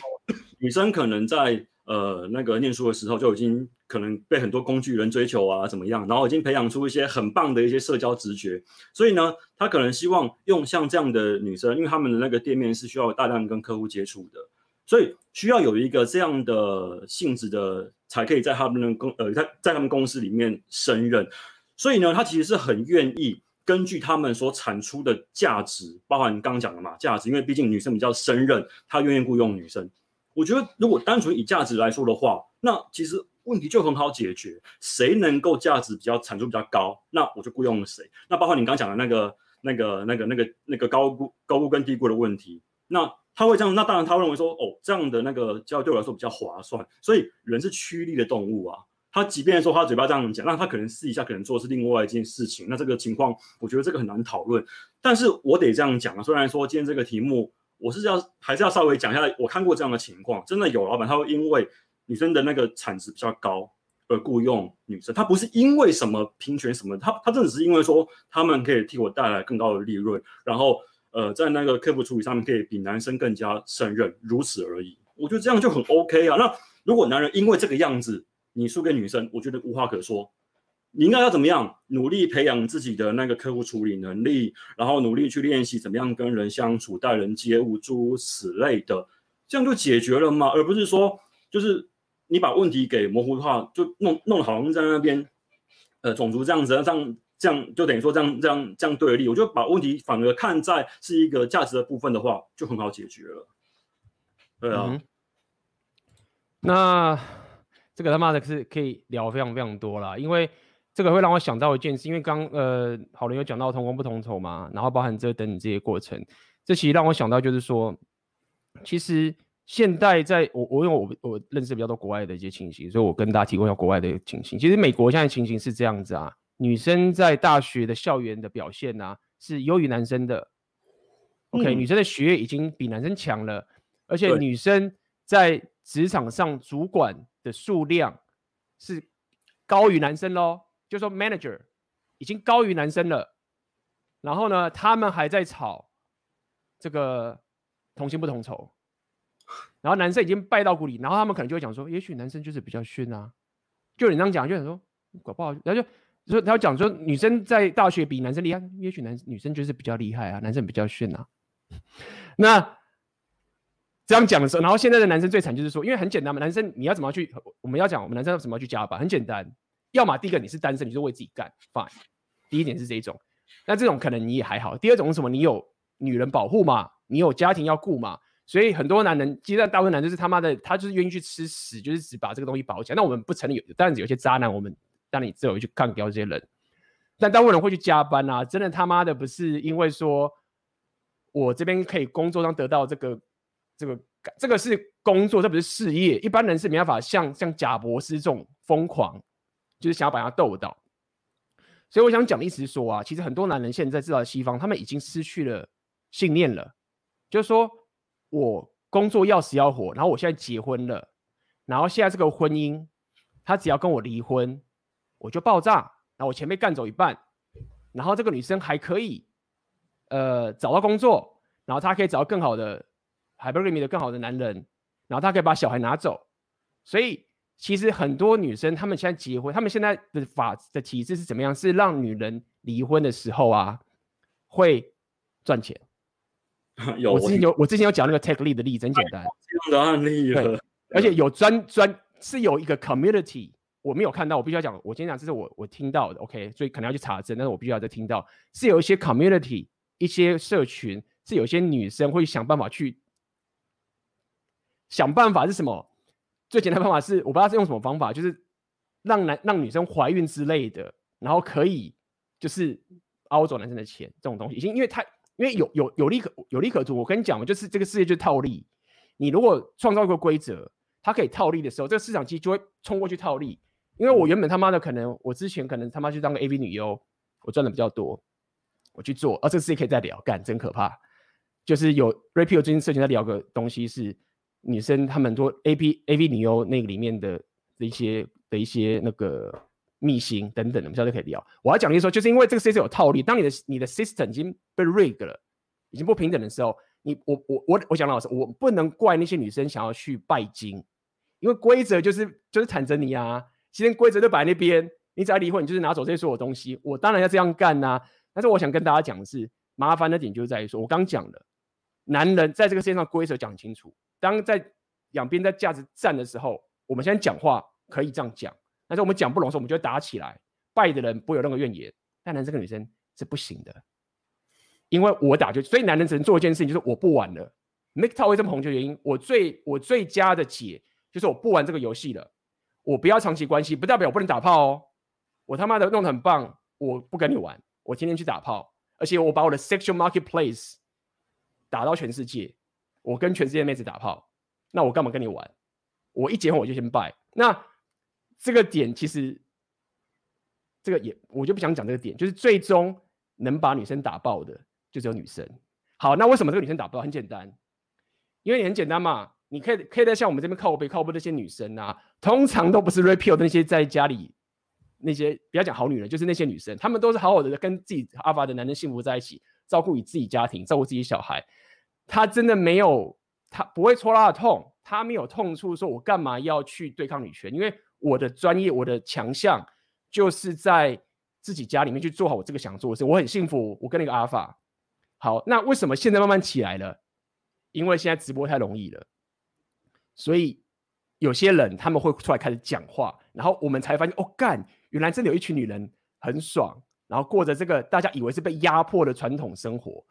女生可能在呃那个念书的时候就已经可能被很多工具人追求啊怎么样，然后已经培养出一些很棒的一些社交直觉，所以呢，他可能希望用像这样的女生，因为他们的那个店面是需要大量跟客户接触的。所以需要有一个这样的性质的，才可以在他们的公呃在在他们公司里面胜任。所以呢，他其实是很愿意根据他们所产出的价值，包含你刚刚讲的嘛价值，因为毕竟女生比较胜任，他愿意雇佣女生。我觉得如果单纯以价值来说的话，那其实问题就很好解决，谁能够价值比较产出比较高，那我就雇佣了谁。那包括你刚讲的那个那个那个那个那个高估高估跟低估的问题，那。他会这样，那当然他会认为说，哦，这样的那个交易对我来说比较划算。所以人是趋利的动物啊。他即便说他嘴巴这样讲，那他可能试一下可能做的是另外一件事情。那这个情况，我觉得这个很难讨论。但是我得这样讲啊，虽然说今天这个题目，我是要还是要稍微讲一下。我看过这样的情况，真的有老板他会因为女生的那个产值比较高而雇佣女生，他不是因为什么平权什么，他他真的只是因为说他们可以替我带来更高的利润，然后。呃，在那个客服处理上面可以比男生更加胜任，如此而已。我觉得这样就很 OK 啊。那如果男人因为这个样子你输给女生，我觉得无话可说。你应该要怎么样？努力培养自己的那个客户处理能力，然后努力去练习怎么样跟人相处、待人接物，诸如此类的，这样就解决了嘛？而不是说，就是你把问题给模糊化，就弄弄好像在那边，呃，种族这样子这样。这样就等于说这样这样这样对立，我就把问题反而看在是一个价值的部分的话，就很好解决了。对啊，嗯、
那这个他妈的是可以聊非常非常多啦，因为这个会让我想到一件事，因为刚呃好人有讲到同工不同酬嘛，然后包含这等等这些过程，这其实让我想到就是说，其实现代在我我因为我我认识比较多国外的一些情形，所以我跟大家提供一下国外的情形。其实美国现在情形是这样子啊。女生在大学的校园的表现呢、啊，是优于男生的。OK，、嗯、女生的学业已经比男生强了，而且女生在职场上主管的数量是高于男生喽。就说 manager 已经高于男生了。然后呢，他们还在吵这个同薪不同酬。然后男生已经败到谷底，然后他们可能就会讲说，也许男生就是比较逊啊。就你这样讲，就想说搞不好，然后就。说他要讲说女生在大学比男生厉害，也许男女生就是比较厉害啊，男生比较逊啊。那这样讲的时候，然后现在的男生最惨就是说，因为很简单嘛，男生你要怎么去，我们要讲我们男生要怎么去加班，很简单，要么第一个你是单身，你就为自己干，fine，第一点是这种，那这种可能你也还好，第二种是什么？你有女人保护嘛，你有家庭要顾嘛，所以很多男人，其实大部分男人就是他妈的，他就是愿意去吃屎，就是只把这个东西保起来。那我们不承认有，当然有些渣男，我们当然只有去干掉这些人，但大部分人会去加班啊，真的他妈的不是因为说我这边可以工作上得到这个。这个这个是工作，这不是事业。一般人是没办法像像贾伯斯这种疯狂，就是想要把他斗到。所以我想讲的意思是说啊，其实很多男人现在至少西方，他们已经失去了信念了。就是说我工作要死要活，然后我现在结婚了，然后现在这个婚姻，他只要跟我离婚，我就爆炸，然后我钱被干走一半，然后这个女生还可以呃找到工作，然后她可以找到更好的。hypergamy 的更好的男人，然后她可以把小孩拿走，所以其实很多女生她们现在结婚，她们现在的法的体制是怎么样？是让女人离婚的时候啊，会赚钱。有我之前有我之前有讲那个 Take Lead 的例子，很简单，这样
的案例
对，而且有专专是有一个 community，我没有看到，我必须要讲，我今天讲这是我我听到的，OK，所以可能要去查证，但是我必须要再听到，是有一些 community 一些社群，是有些女生会想办法去。想办法是什么？最简单的方法是，我不知道是用什么方法，就是让男让女生怀孕之类的，然后可以就是凹走男生的钱，这种东西已经因为太因为有有有利可有利可图。我跟你讲嘛，就是这个世界就是套利。你如果创造一个规则，它可以套利的时候，这个市场其实就会冲过去套利。因为我原本他妈的可能我之前可能他妈去当个 AV 女优，我赚的比较多，我去做，而、啊、这个事情可以再聊，干真可怕。就是有 Rapio 最近社群在聊个东西是。女生她们做 A P A V 女优那个里面的的一些的一些那个秘辛等等的，我们下次可以聊。我要讲的是说，就是因为这个 system 有套利，当你的你的 system 已经被 rig 了，已经不平等的时候，你我我我我讲老实，我不能怪那些女生想要去拜金，因为规则就是就是缠着你啊，其实规则就摆那边，你只要离婚，你就是拿走这些所有东西。我当然要这样干呐、但是我想跟大家讲的是，麻烦的点就在于说，我刚讲了，男人在这个世界上规则讲清楚。当在两边在价值战的时候，我们现在讲话可以这样讲，但是我们讲不拢的时候，我们就打起来。败的人不会有任何怨言，但男生跟女生是不行的，因为我打就，所以男人只能做一件事情，就是我不玩了。MGTOW 为这么红就原因，我最我最佳的解就是我不玩这个游戏了，我不要长期关系，不代表我不能打炮哦。我他妈的弄得很棒，我不跟你玩，我天天去打炮，而且我把我的 sexual marketplace 打到全世界。我跟全世界妹子打炮，那我干嘛跟你玩？我一结婚我就先拜。那这个点其实，这个也我就不想讲这个点，就是最终能把女生打爆的就只有女生。好，那为什么这个女生打爆？很简单，因为你很简单嘛，你可以可以在像我们这边靠北靠北那些女生啊，通常都不是 rapio 的那些在家里那些不要讲好女人，就是那些女生，她们都是好好的跟自己阿法的男人幸福在一起，照顾你自己家庭，照顾自己小孩。他真的没有，他不会戳他的痛，他没有痛处，说我干嘛要去对抗女权？因为我的专业，我的强项就是在自己家里面去做好我这个想做的事。我很幸福，我跟那个阿法。好，那为什么现在慢慢起来了？因为现在直播太容易了，所以有些人他们会出来开始讲话，然后我们才发现，哦干，原来真的有一群女人很爽，然后过着这个大家以为是被压迫的传统生活。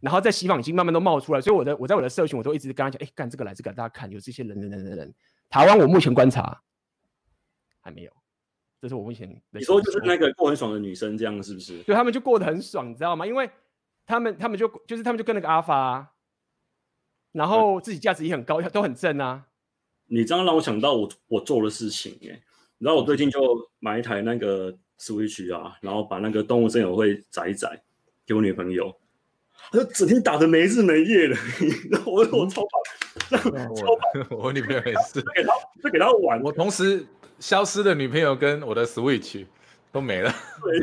然后在西方已经慢慢都冒出来，所以我的我在我的社群我都一直跟他讲，哎，干这个来这个，大家看有这些人人人人人。台湾我目前观察还没有，这是我目前的。
你说就是那个过很爽的女生这样是不是？
对，他们就过得很爽，你知道吗？因为他们他们就就是他们就跟那个阿发、啊，然后自己价值也很高，都很正啊。
你这样让我想到我我做的事情哎，然后我最近就买一台那个 Switch 啊，然后把那个动物森友会载一载给我女朋友。她就整天打的没日没夜的，然后我我超怕，超棒。
我女朋友也是，
给他就给她玩。
我同时消失的女朋友跟我的 Switch 都没了。
对，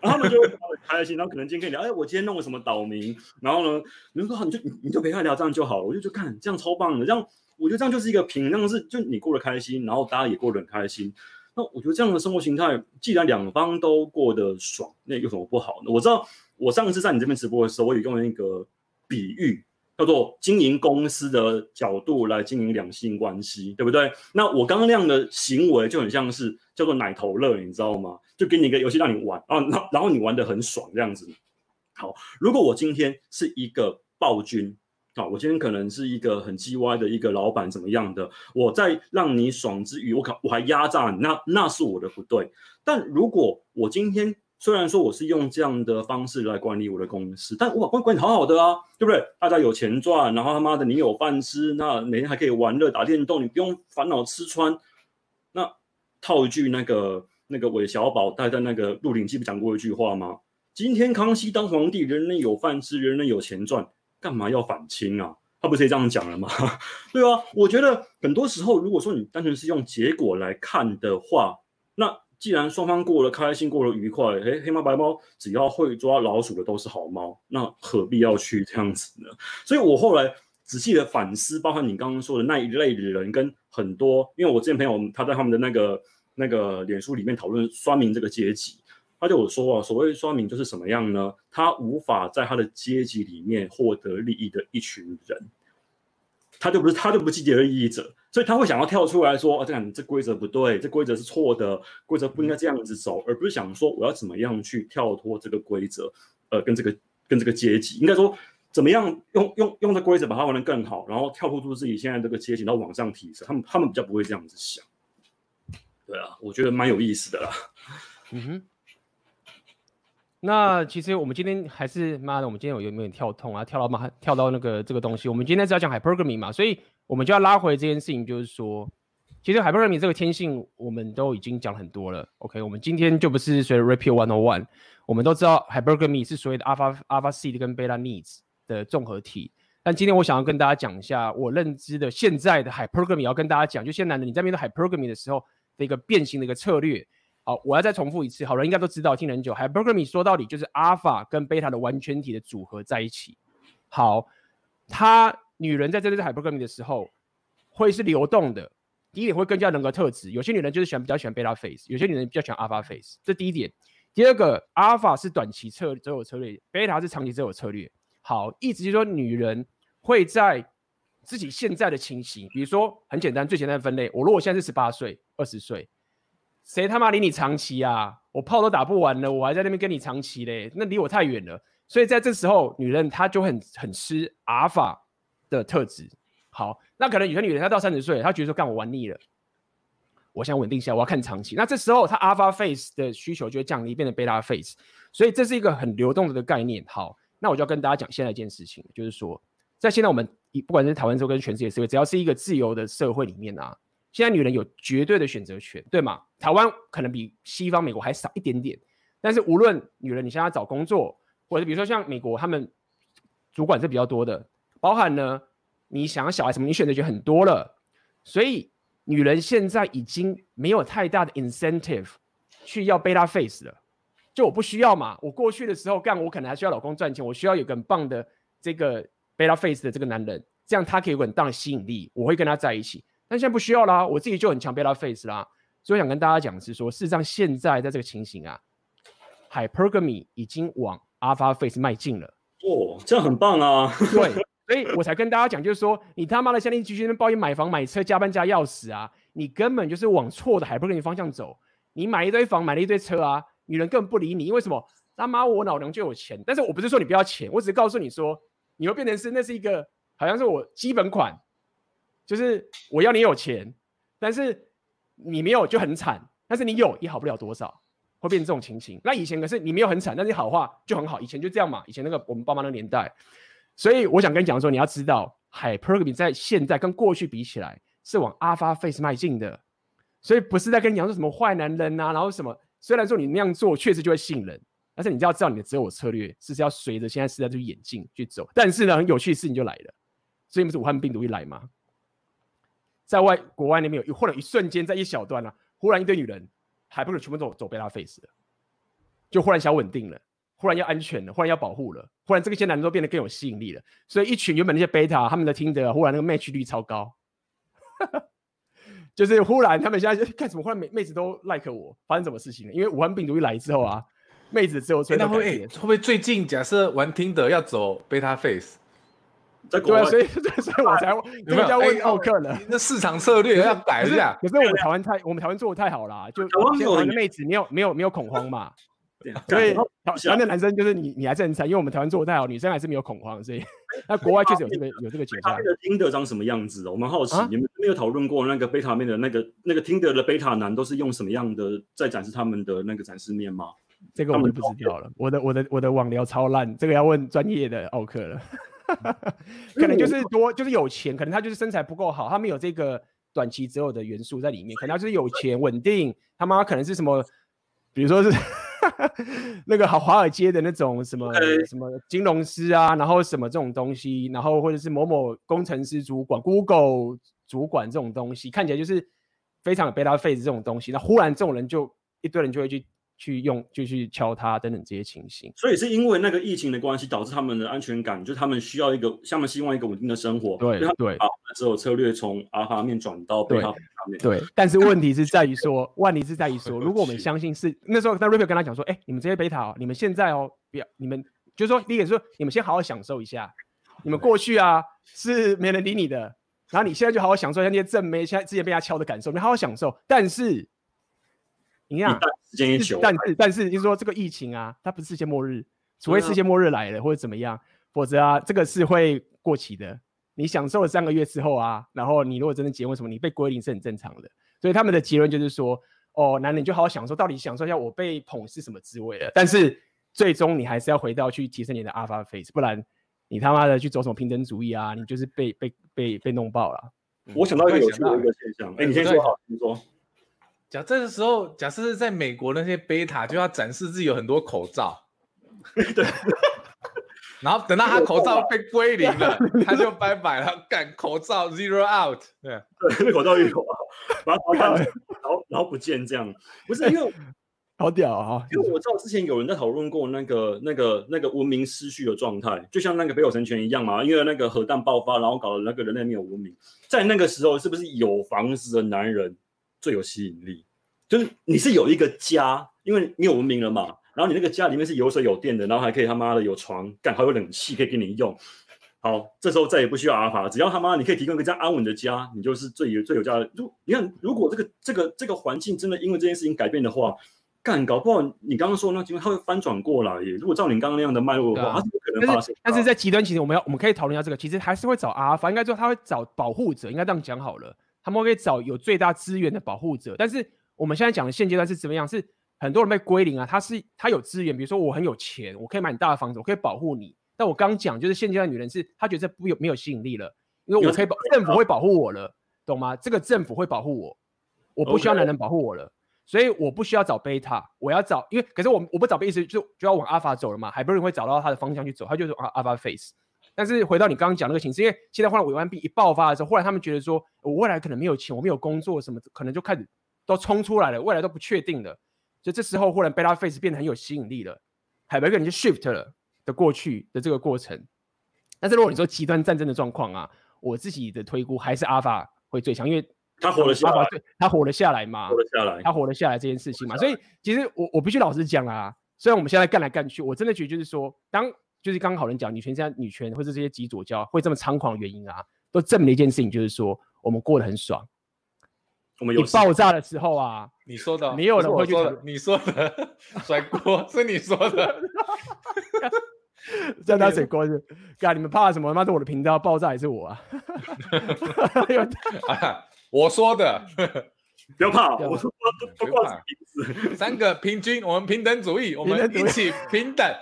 然后他们就会很开心，然后可能今天跟你聊，哎，我今天弄了什么岛民，然后呢，你就说好，你就你就陪他聊这样就好了。我就就看这样超棒的，这样我觉得这样就是一个平，那样是就你过得开心，然后大家也过得很开心。那我觉得这样的生活形态，既然两方都过得爽，那有什么不好呢？我知道。我上次在你这边直播的时候，我有用了一个比喻，叫做经营公司的角度来经营两性关系，对不对？那我刚刚那样的行为就很像是叫做奶头乐，你知道吗？就给你一个游戏让你玩啊，然然后你玩得很爽这样子。好，如果我今天是一个暴君啊，我今天可能是一个很叽歪的一个老板怎么样的，我在让你爽之余，我可我还压榨你，那那是我的不对。但如果我今天虽然说我是用这样的方式来管理我的公司，但我管管理好好的啊，对不对？大家有钱赚，然后他妈的你有饭吃，那每天还可以玩乐打电动，你不用烦恼吃穿。那套一句那个那个韦小宝带在那个《鹿鼎记》不讲过一句话吗？今天康熙当皇帝，人人有饭吃，人人有钱赚，干嘛要反清啊？他不是也这样讲了吗？对啊？我觉得很多时候，如果说你单纯是用结果来看的话，那既然双方过得开心，过得愉快，嘿，黑猫白猫，只要会抓老鼠的都是好猫，那何必要去这样子呢？所以我后来仔细的反思，包括你刚刚说的那一类的人，跟很多，因为我之前朋友他在他们的那个那个脸书里面讨论酸民这个阶级。他就有说啊，所谓酸民就是什么样呢？他无法在他的阶级里面获得利益的一群人，他就不是他就不是积极的利益者，所以他会想要跳出来说啊，这样这规则不对，这规则是错的，规则不应该这样子走，而不是想说我要怎么样去跳脱这个规则，呃，跟这个跟这个阶级，应该说怎么样用用用这规则把它玩得更好，然后跳脱出自己现在这个阶级，然后往上提升，他们他们比较不会这样子想。对啊，我觉得蛮有意思的啦。嗯哼。
那其实我们今天还是妈的，我们今天有有没有点跳痛啊？跳到妈跳到那个这个东西，我们今天是要讲 hypergamy 嘛，所以我们就要拉回这件事情，就是说，其实 hypergamy 这个天性我们都已经讲很多了。OK，我们今天就不是随着 repeat One on One，我们都知道 hypergamy 是所谓的 alpha alpha seed 跟 beta needs 的综合体。但今天我想要跟大家讲一下我认知的现在的 hypergamy，要跟大家讲，就现在的你在面对 hypergamy 的时候的一个变形的一个策略。好，我要再重复一次，好人应该都知道，听很久。Hypergamy 说到底就是阿尔法跟贝塔的完全体的组合在一起。好，他女人在这对 Hypergamy 的时候会是流动的。第一点会更加人格特质，有些女人就是喜欢比较喜欢贝塔 face，有些女人比较喜欢阿尔法 face，这第一点。第二个，阿尔法是短期策择偶策略，贝塔是长期择偶策略。好，意思就是说女人会在自己现在的情形，比如说很简单，最简单的分类，我如果现在是十八岁、二十岁。谁他妈离你长期啊？我炮都打不完了，我还在那边跟你长期嘞，那离我太远了。所以在这时候，女人她就很很吃阿尔法的特质。好，那可能有些女人她到三十岁，她觉得说干我玩腻了，我想稳定下，我要看长期。那这时候她阿尔法 face 的需求就会降低，变成贝塔 face。所以这是一个很流动的概念。好，那我就要跟大家讲现在一件事情，就是说，在现在我们不管是台湾州跟全世界社会，只要是一个自由的社会里面啊。现在女人有绝对的选择权，对吗？台湾可能比西方美国还少一点点，但是无论女人你现在找工作，或者比如说像美国，他们主管是比较多的，包含呢你想要小孩什么，你选择权很多了，所以女人现在已经没有太大的 incentive 去要 beta face 了，就我不需要嘛，我过去的时候干，我可能还需要老公赚钱，我需要有个很棒的这个 beta face 的这个男人，这样他可以有很大的吸引力，我会跟他在一起。但现在不需要啦，我自己就很强 beta face 啦，所以我想跟大家讲的是说，事实上现在在这个情形啊，hypergamy 已经往 alpha face 迈进了。
哦，这样很棒啊！
对，所以我才跟大家讲，就是说，你他妈的现在继续那边抱怨买房买车加班加要死啊，你根本就是往错的 hypergamy 方向走。你买一堆房买了一堆车啊，女人根本不理你，因为什么？他妈我老娘就有钱。但是我不是说你不要钱，我只是告诉你说，你会变成是那是一个好像是我基本款。就是我要你有钱，但是你没有就很惨，但是你有也好不了多少，会变成这种情形。那以前可是你没有很惨，但是好话就很好，以前就这样嘛。以前那个我们爸妈那年代，所以我想跟你讲说，你要知道，Hypergamy 在现在跟过去比起来是往 Alpha Face 迈进的，所以不是在跟你讲说什么坏男人啊，然后什么。虽然说你那样做确实就会吸引人，但是你就要知道你的择偶策略是是要随着现在时代去演进去走。但是呢，很有趣的事情就来了，所以不是武汉病毒一来吗？在外国外那边有，或者一瞬间，在一小段啊，忽然一堆女人，还不如全部走走 beta face 了，就忽然想稳定了，忽然要安全了，忽然要保护了，忽然这些男人都变得更有吸引力了，所以一群原本那些 beta 他们的 Tinder 忽然那个 match 率超高，就是忽然他们现在就干什么，忽然妹妹子都 like 我，发生什么事情了？因为武汉病毒一来之后啊，妹子只有。那会会不会最近假设玩 Tinder 要走 beta face？
在国外，
所以所以我才这个要问奥克了。
那市场策略要改一下。
可是我们台湾太，我们台湾做的太好了，就台湾的妹子没有没有没有恐慌嘛。所以台湾的男生就是你你还是很惨，因为我们台湾做的太好，女生还是没有恐慌，所以那国外确实有这个有这个景象。
那个 Tinder 长什么样子？我们好奇，你们没有讨论过那个贝塔面的那个那个 Tinder 的贝塔男都是用什么样的在展示他们的那个展示面吗？
这个我们不知道了。我的我的我的网聊超烂，这个要问专业的奥克了。可能就是多就是有钱，可能他就是身材不够好，他没有这个短期择偶的元素在里面。可能他就是有钱稳定，他妈妈可能是什么，比如说是。那个好华尔街的那种什么什么金融师啊，然后什么这种东西，然后或者是某某工程师主管、Google 主管这种东西，看起来就是非常有 beta face 这种东西。那忽然这种人就一堆人就会去去用，就去敲他等等这些情形。
所以是因为那个疫情的关系，导致他们的安全感，就是他们需要一个，他们希望一个稳定的生活。
对对，
啊，之后策略从阿尔法面转到贝塔。
对，但是问题是在于说，问题是在于说，如果我们相信是那时候，那 Raphael 跟他讲说，哎、欸，你们这些贝塔哦，你们现在哦，不要，你们就是说，第一个说，你们先好好享受一下，你们过去啊是没人理你的，然后你现在就好好享受一下那些正妹，现在之前被他敲的感受，你好好享受。但是，
一久，
但是但是就是说这个疫情啊，它不是世界末日，除非世界末日来了或者怎么样，否则啊，这个是会过期的。你享受了三个月之后啊，然后你如果真的结婚什么，你被归零是很正常的。所以他们的结论就是说，哦，男人就好好享受，到底享受一下我被捧是什么滋味了。但是最终你还是要回到去提升你的 alpha face，不然你他妈的去走什么平等主义啊，你就是被被被被弄爆了。
我想到一个有趣的一个现象，哎，你先说好，你说。
假这个时候，假设是在美国那些贝塔就要展示自己有很多口罩。对。然后等到他口罩被归零了，他就拜拜了，干口罩 zero out，对
对，口罩一口，把它抛开，然后然后不见这样，不是因为
好屌啊！
因为我知道之前有人在讨论过那个那个那个文明失去的状态，就像那个北斗神拳一样嘛，因为那个核弹爆发，然后搞得那个人类没有文明，在那个时候是不是有房子的男人最有吸引力？就是你是有一个家，因为你有文明了嘛。然后你那个家里面是有水有电的，然后还可以他妈的有床，干还有冷气可以给你用。好，这时候再也不需要阿尔法了，只要他妈你可以提供一个这样安稳的家，你就是最有最有价的。如你看，如果这个这个这个环境真的因为这件事情改变的话，干搞不好你刚刚说那情况它会翻转过来耶。如果照你刚刚那样的脉络的话，啊、它是不可能发生。
但是在极端情况，我们要我们可以讨论一下这个，其实还是会找阿尔法，应该说他会找保护者，应该这样讲好了，他们会找有最大资源的保护者。但是我们现在讲的现阶段是怎么样？是。很多人被归零啊，他是他有资源，比如说我很有钱，我可以买你大的房子，我可以保护你。但我刚讲就是现阶段女人是她觉得这不有没有吸引力了，因为我可以保政府会保护我了，懂吗？这个政府会保护我，我不需要男人保护我了.所以我不需要找贝塔，我要找，因为可是我我不找贝塔就就要往阿尔法走了嘛，很多人会找到他的方向去走，他就是阿阿尔法 face。但是回到你刚刚讲那个形式，因为现在换了委万币一爆发的时候，后来他们觉得说我未来可能没有钱，我没有工作什么，可能就开始都冲出来了，未来都不确定了。所以这时候，忽然 beta face 变得很有吸引力了，海白克你就 shift 了的过去的这个过程。但是如果你说极端战争的状况啊，我自己的推估还是阿尔法会最强，因为
他活了下来，
他活了下来嘛，
活了下来，
他活了下来这件事情嘛。所以其实我我必须老实讲啊，虽然我们现在干来干去，我真的觉得就是说，当就是刚刚好人讲女权现在女权或者这些极左教会这么猖狂的原因啊，都证明了一件事情，就是说我们过得很爽。
我们有
你爆炸的时候啊，
你说的，
没有人会去
你说的 甩锅是你说的，
在他甩锅是，干你们怕什么？妈的，我的频道爆炸也是我啊！
我说的，
不要怕，我说不不挂名字。
三个平均，我们平等主义，我们一起平等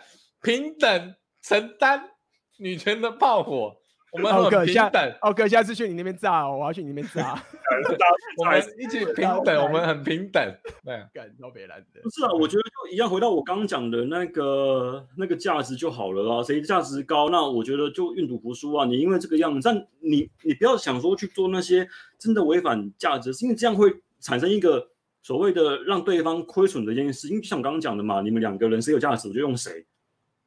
平等承担女权的炮火。我们很平等，
奥哥，下次去你那边炸哦，我要去你那边炸。
我们一起平等，我们很平等。对，
干超别烂的。
不是啊，我觉得就一样，回到我刚刚讲的那个那个价值就好了啊。谁价值高，那我觉得就愿赌服输啊。你因为这个样子，但你你不要想说去做那些真的违反价值，是因为这样会产生一个所谓的让对方亏损的一件事。因为就像我刚刚讲的嘛，你们两个人谁有价值，我就用谁。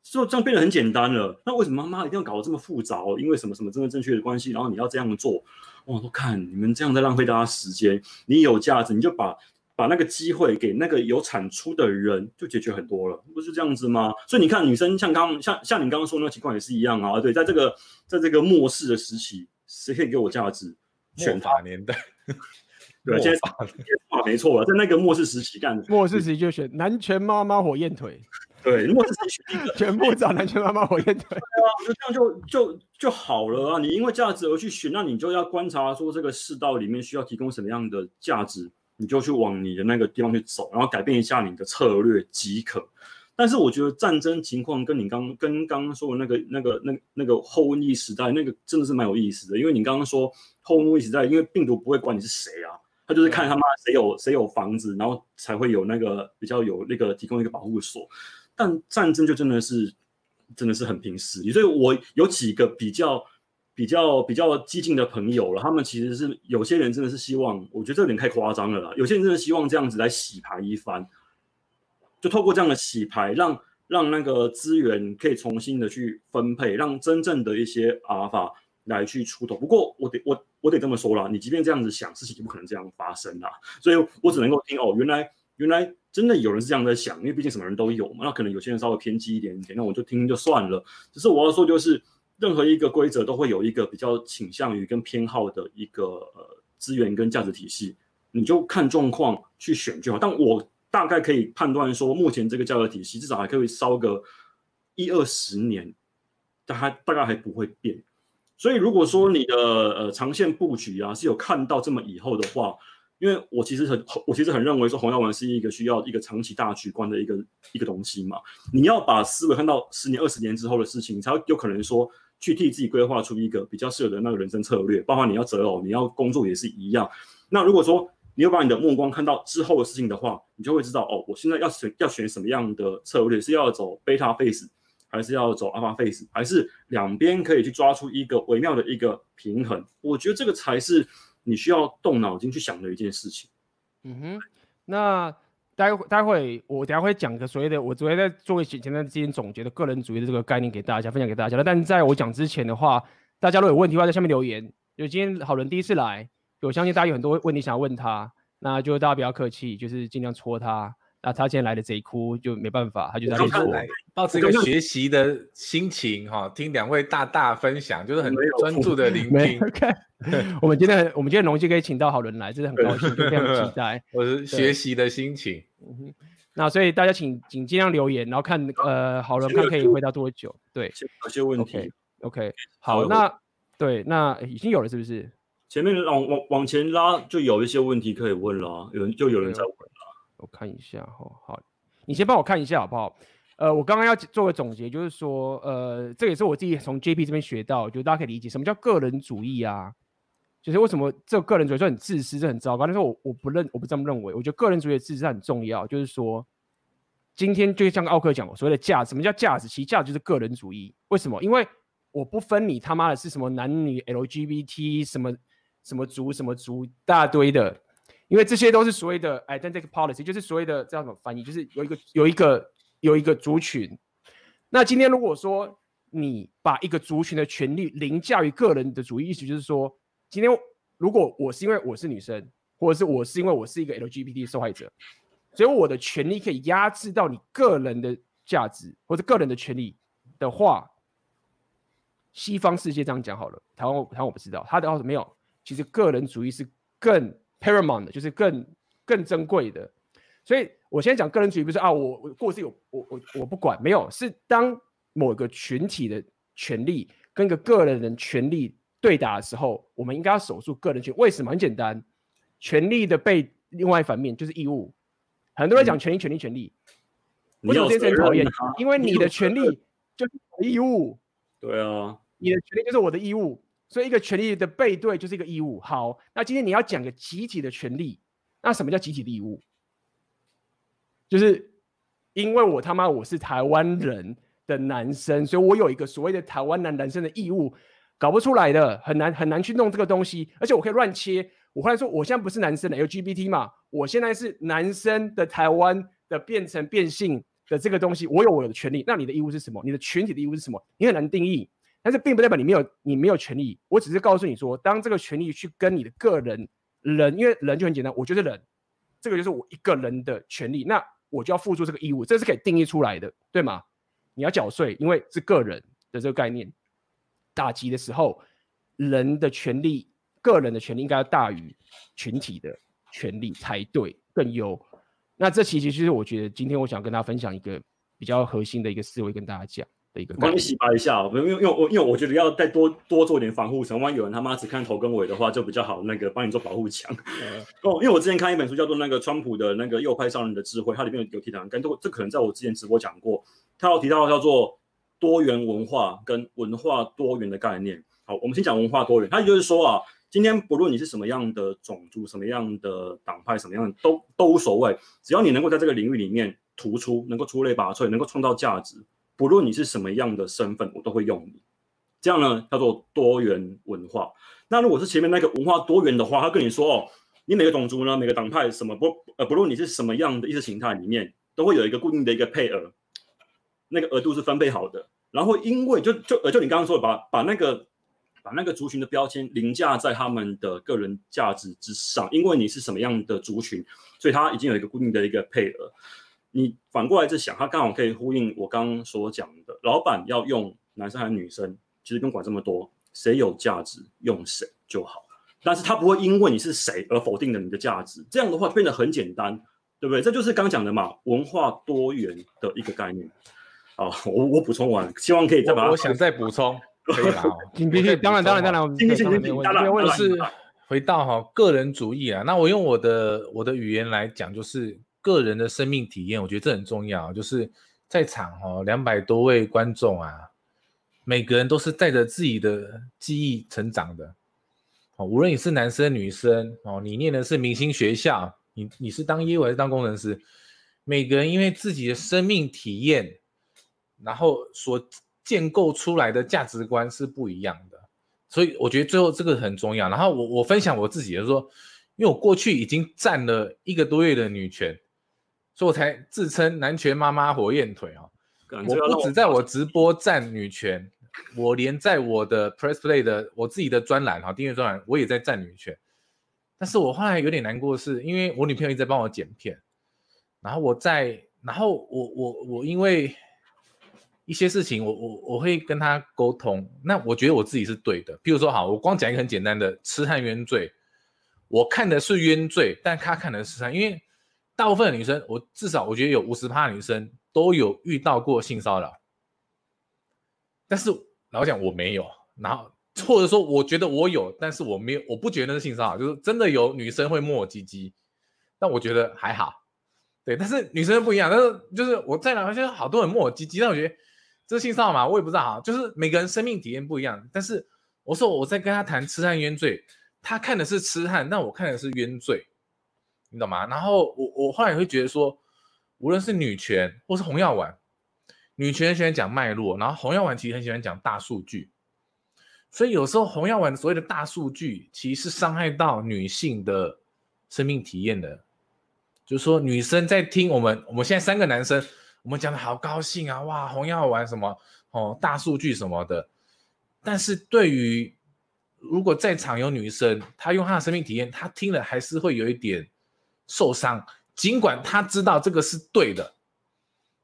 就这样变得很简单了。那为什么妈妈一定要搞得这么复杂？因为什么什么真的正确的关系，然后你要这样做，我都看你们这样在浪费大家时间。你有价值，你就把把那个机会给那个有产出的人，就解决很多了，不是这样子吗？所以你看，女生像刚像像你刚刚说的那个情况也是一样啊。对，在这个在这个末世的时期，谁可以给我价值？
选法年代。
对，现在没错了，在那个末世时期干的，
末世时期就选男权妈妈火焰腿。
对，末世时期选一个
全部找男权妈妈火焰队。对
啊，就这样就就就好了啊！你因为价值而去选，那你就要观察说这个世道里面需要提供什么样的价值，你就去往你的那个地方去走，然后改变一下你的策略即可。但是我觉得战争情况跟你刚跟刚刚说的那个那个那那个后瘟疫时代那个真的是蛮有意思的，因为你刚刚说后瘟疫时代，因为病毒不会管你是谁啊。他就是看他妈谁有谁有房子，然后才会有那个比较有那个提供一个保护所。但战争就真的是真的是很凭实力，所以我有几个比较比较比较激进的朋友了，他们其实是有些人真的是希望，我觉得这有点太夸张了啦。有些人真的希望这样子来洗牌一番，就透过这样的洗牌，让让那个资源可以重新的去分配，让真正的一些阿尔法来去出头。不过我得我。我得这么说了，你即便这样子想，事情就不可能这样发生啦。所以我只能够听哦，原来原来真的有人是这样在想，因为毕竟什么人都有嘛。那可能有些人稍微偏激一点点，那我就听就算了。只是我要说，就是任何一个规则都会有一个比较倾向于跟偏好的一个呃资源跟价值体系，你就看状况去选就好。但我大概可以判断说，目前这个价格体系至少还可以烧个一二十年，但还大概还不会变。所以，如果说你的呃长线布局啊是有看到这么以后的话，因为我其实很我其实很认为说红药丸是一个需要一个长期大局观的一个一个东西嘛。你要把思维看到十年、二十年之后的事情，你才有可能说去替自己规划出一个比较适合的那个人生策略。包括你要择偶，你要工作也是一样。那如果说你要把你的目光看到之后的事情的话，你就会知道哦，我现在要选要选什么样的策略，是要走贝塔 phase。还是要走 alpha phase，还是两边可以去抓出一个微妙的一个平衡？我觉得这个才是你需要动脑筋去想的一件事情。
嗯哼，那待会待会我等下会讲个所谓的，我昨天在做一些简单之间总结的个人主义的这个概念给大家分享给大家了。但在我讲之前的话，大家如果有问题的话，在下面留言。就今天好人第一次来，我相信大家有很多问题想要问他，那就大家不要客气，就是尽量戳他。那他今天来的贼哭就没办法，他就在那里
来，抱着一个学习的心情哈，听两位大大分享，就是很专注的聆听。
Okay. 我们今天我们今天荣幸可以请到好人来，真的很高兴，就非常期 待。
我是学习的心情。
嗯哼，那所以大家请请尽量留言，然后看呃好人看可以回答多久。对，
有些问题。
OK, okay. 好，那对那已经有了是不是？
前面往往往前拉就有一些问题可以问了，有人就有人在问。
我看一下哈，好，你先帮我看一下好不好？呃，我刚刚要做个总结，就是说，呃，这也是我自己从 JP 这边学到，就大家可以理解什么叫个人主义啊，就是为什么这个个人主义说很自私，这很糟糕。但是我我不认，我不这么认为。我觉得个人主义的自私很重要，就是说，今天就像奥克讲，所谓的价值，什么叫价值？其实价值就是个人主义。为什么？因为我不分你他妈的是什么男女 LGBT 什么什么族什么族，大堆的。因为这些都是所谓的 identity policy，就是所谓的这样怎么翻译？就是有一个有一个有一个族群。那今天如果说你把一个族群的权利凌驾于个人的主义，意思就是说，今天如果我是因为我是女生，或者是我是因为我是一个 LGBT 受害者，所以我的权利可以压制到你个人的价值或者个人的权利的话，西方世界这样讲好了，台湾台湾我不知道，他的话是没有，其实个人主义是更。Paramount 的就是更更珍贵的，所以我现在讲个人主义不是啊，我我过去有我我我不管，没有，是当某个群体的权利跟一个个人的权利对打的时候，我们应该要守住个人权。为什么？很简单，权利的被另外一反面就是义务。很多人讲权利、权利、权利，为什么这些人讨厌？因为你的权利就是义务。
对啊，
你的权利就是我的义务。所以一个权利的背对就是一个义务。好，那今天你要讲个集体的权利，那什么叫集体的义务？就是因为我他妈我是台湾人的男生，所以我有一个所谓的台湾男男生的义务，搞不出来的，很难很难去弄这个东西。而且我可以乱切，我后来说我现在不是男生了，LGBT 嘛，我现在是男生的台湾的变成变性的这个东西，我有我的权利。那你的义务是什么？你的群体的义务是什么？你很难定义。但是并不代表你没有你没有权利，我只是告诉你说，当这个权利去跟你的个人人，因为人就很简单，我就是人，这个就是我一个人的权利，那我就要付出这个义务，这是可以定义出来的，对吗？你要缴税，因为是个人的这个概念。打击的时候，人的权利，个人的权利应该要大于群体的权利才对，更优。那这其实就是我觉得今天我想跟大家分享一个比较核心的一个思维，跟大家讲的一个。
帮你洗白一下，因为因为我因为我觉得要再多多做点防护层，万一有人他妈只看头跟尾的话，就比较好那个帮你做保护墙。哦，因为我之前看一本书叫做《那个川普的那个右派商人的智慧》，它里面有提到，跟这这可能在我之前直播讲过，它有提到叫做多元文化跟文化多元的概念。好，我们先讲文化多元，它也就是说啊。今天不论你是什么样的种族、什么样的党派、什么样的都都无所谓，只要你能够在这个领域里面突出，能够出类拔萃，能够创造价值，不论你是什么样的身份，我都会用你。这样呢叫做多元文化。那如果是前面那个文化多元的话，他跟你说哦，你每个种族呢、每个党派什么不呃，不论你是什么样的意识形态里面，都会有一个固定的一个配额，那个额度是分配好的。然后因为就就呃就你刚刚说的，把把那个。把那个族群的标签凌驾在他们的个人价值之上，因为你是什么样的族群，所以他已经有一个固定的一个配额。你反过来再想，他刚好可以呼应我刚刚所讲的，老板要用男生还是女生，其实不用管这么多，谁有价值用谁就好。但是他不会因为你是谁而否定了你的价值，这样的话变得很简单，对不对？这就是刚讲的嘛，文化多元的一个概念。好，我我补充完，希望可以再把它
我，我想再补充。可以啦，
你必须，当然，当然，当然，我们
今天今天当然，
问题是回到哈个人主义啊。那我用我的我的语言来讲，就是个人的生命体验，我觉得这很重要。就是在场哈两百多位观众啊，每个人都是带着自己的记忆成长的。哦，无论你是男生女生哦，你念的是明星学校，你你是当业务还是当工程师，每个人因为自己的生命体验，然后所。建构出来的价值观是不一样的，所以我觉得最后这个很重要。然后我我分享我自己，就是说，因为我过去已经站了一个多月的女权，所以我才自称男权妈妈火焰腿啊。我不止在我直播站女权，我连在我的 Press Play 的我自己的专栏哈订阅专栏，我也在站女权。但是我后来有点难过的是，因为我女朋友一直在帮我剪片，然后我在，然后我我我因为。一些事情我，我我我会跟她沟通。那我觉得我自己是对的。譬如说，好，我光讲一个很简单的痴汉冤罪，我看的是冤罪，但她看的是痴汉。因为大部分的女生，我至少我觉得有五十趴女生都有遇到过性骚扰，但是老实讲我没有。然后或者说，我觉得我有，但是我没有，我不觉得那是性骚扰，就是真的有女生会摸我鸡鸡，但我觉得还好。对，但是女生不一样，但是就是我在哪发现好多人摸我鸡鸡，但我觉得。这是性骚扰吗？我也不知道哈，就是每个人生命体验不一样。但是我说我在跟他谈痴汉冤罪，他看的是痴汉，那我看的是冤罪，你懂吗？然后我我后来也会觉得说，无论是女权或是红药丸，女权喜欢讲脉络，然后红药丸其实很喜欢讲大数据，所以有时候红药丸所谓的大数据，其实是伤害到女性的生命体验的。就是说女生在听我们，我们现在三个男生。我们讲的好高兴啊！哇，红药丸什么哦，大数据什么的。但是对于如果在场有女生，她用她的生命体验，她听了还是会有一点受伤。尽管他知道这个是对的，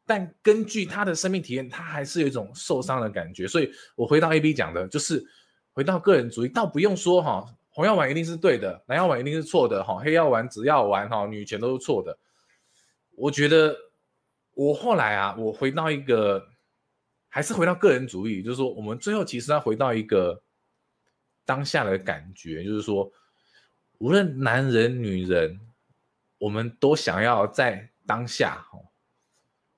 但根据他的生命体验，他还是有一种受伤的感觉。所以我回到 AB 讲的，就是回到个人主义，倒不用说哈，红药丸一定是对的，蓝药丸一定是错的哈，黑药丸、紫药丸哈，女权都是错的。我觉得。我后来啊，我回到一个，还是回到个人主义，就是说，我们最后其实要回到一个当下的感觉，就是说，无论男人女人，我们都想要在当下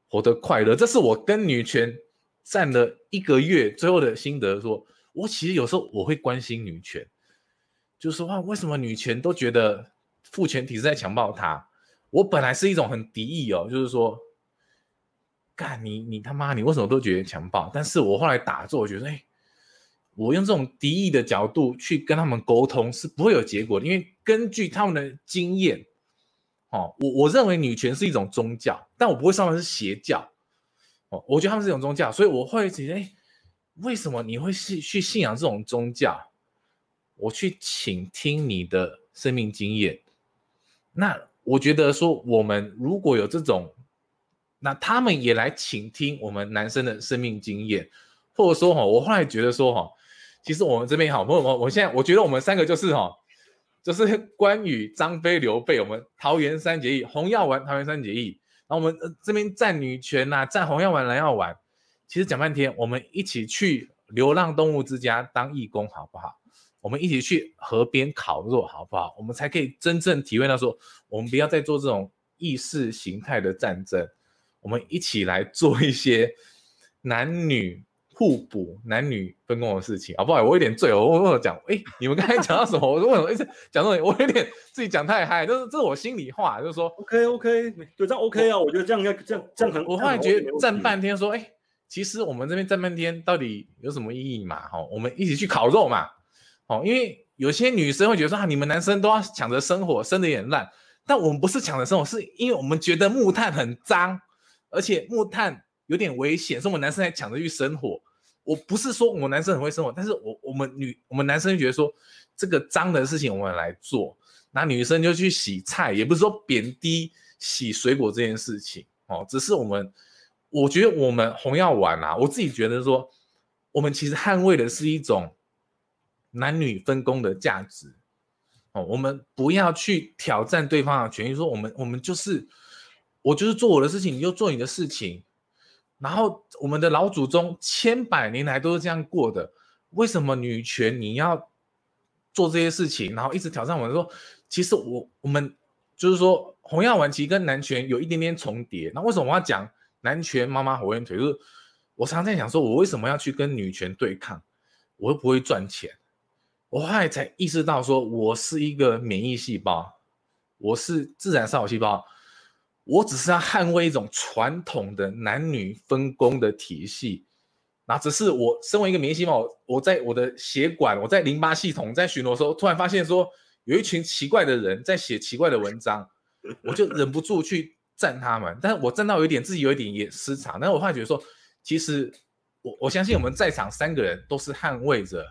活得快乐。这是我跟女权站了一个月最后的心得说。我其实有时候我会关心女权，就是说哇，为什么女权都觉得父权体制在强暴她？我本来是一种很敌意哦，就是说。干你你他妈你为什么都觉得强暴？但是我后来打坐，我觉得哎，我用这种敌意的角度去跟他们沟通是不会有结果的，因为根据他们的经验，哦，我我认为女权是一种宗教，但我不会说他们是邪教，哦，我觉得他们是一种宗教，所以我会觉得哎，为什么你会去去信仰这种宗教？我去倾听你的生命经验，那我觉得说，我们如果有这种，那他们也来倾听我们男生的生命经验，或者说哈，我后来觉得说哈，其实我们这边好，我我我现在我觉得我们三个就是哈，就是关羽、张飞、刘备，我们桃园三结义，红药丸桃园三结义，然后我们这边战女权呐、啊，战红药丸蓝药丸，其实讲半天，我们一起去流浪动物之家当义工好不好？我们一起去河边烤肉，好不好？我们才可以真正体会到说，我们不要再做这种意识形态的战争，我们一起来做一些男女互补、男女分工的事情，好不好？我有点醉，我我讲，哎，你们刚才讲到什么？我为什么一直讲到你？我有点自己讲太嗨，这是这是我心里话，就是说
，OK OK，对，这样 OK 啊，我，我觉得这样应该这样这样很。
我后来觉得站半天说，哎，其实我们这边站半天到底有什么意义嘛？哈，我们一起去烤肉嘛。哦，因为有些女生会觉得说啊，你们男生都要抢着生火，生的也烂。但我们不是抢着生火，是因为我们觉得木炭很脏，而且木炭有点危险，所以我们男生还抢着去生火。我不是说我们男生很会生活，但是我我们女我们男生觉得说这个脏的事情我们来做，那女生就去洗菜，也不是说贬低洗水果这件事情哦，只是我们我觉得我们红药丸啊，我自己觉得说我们其实捍卫的是一种。男女分工的价值，哦，我们不要去挑战对方的权益，说我们我们就是我就是做我的事情，你就做你的事情。然后我们的老祖宗千百年来都是这样过的，为什么女权你要做这些事情，然后一直挑战我们说，其实我我们就是说红药丸其实跟男权有一点点重叠。那为什么我要讲男权妈妈火焰腿？就是我常常在想说，我为什么要去跟女权对抗？我又不会赚钱。我后来才意识到，说我是一个免疫细胞，我是自然杀手细胞，我只是要捍卫一种传统的男女分工的体系。那只是我身为一个明星嘛，我在我的血管，我在淋巴系统在巡逻的时候，突然发现说有一群奇怪的人在写奇怪的文章，我就忍不住去赞他们。但是我赞到有一点自己有一点也失常。但是我发觉得说，其实我我相信我们在场三个人都是捍卫着。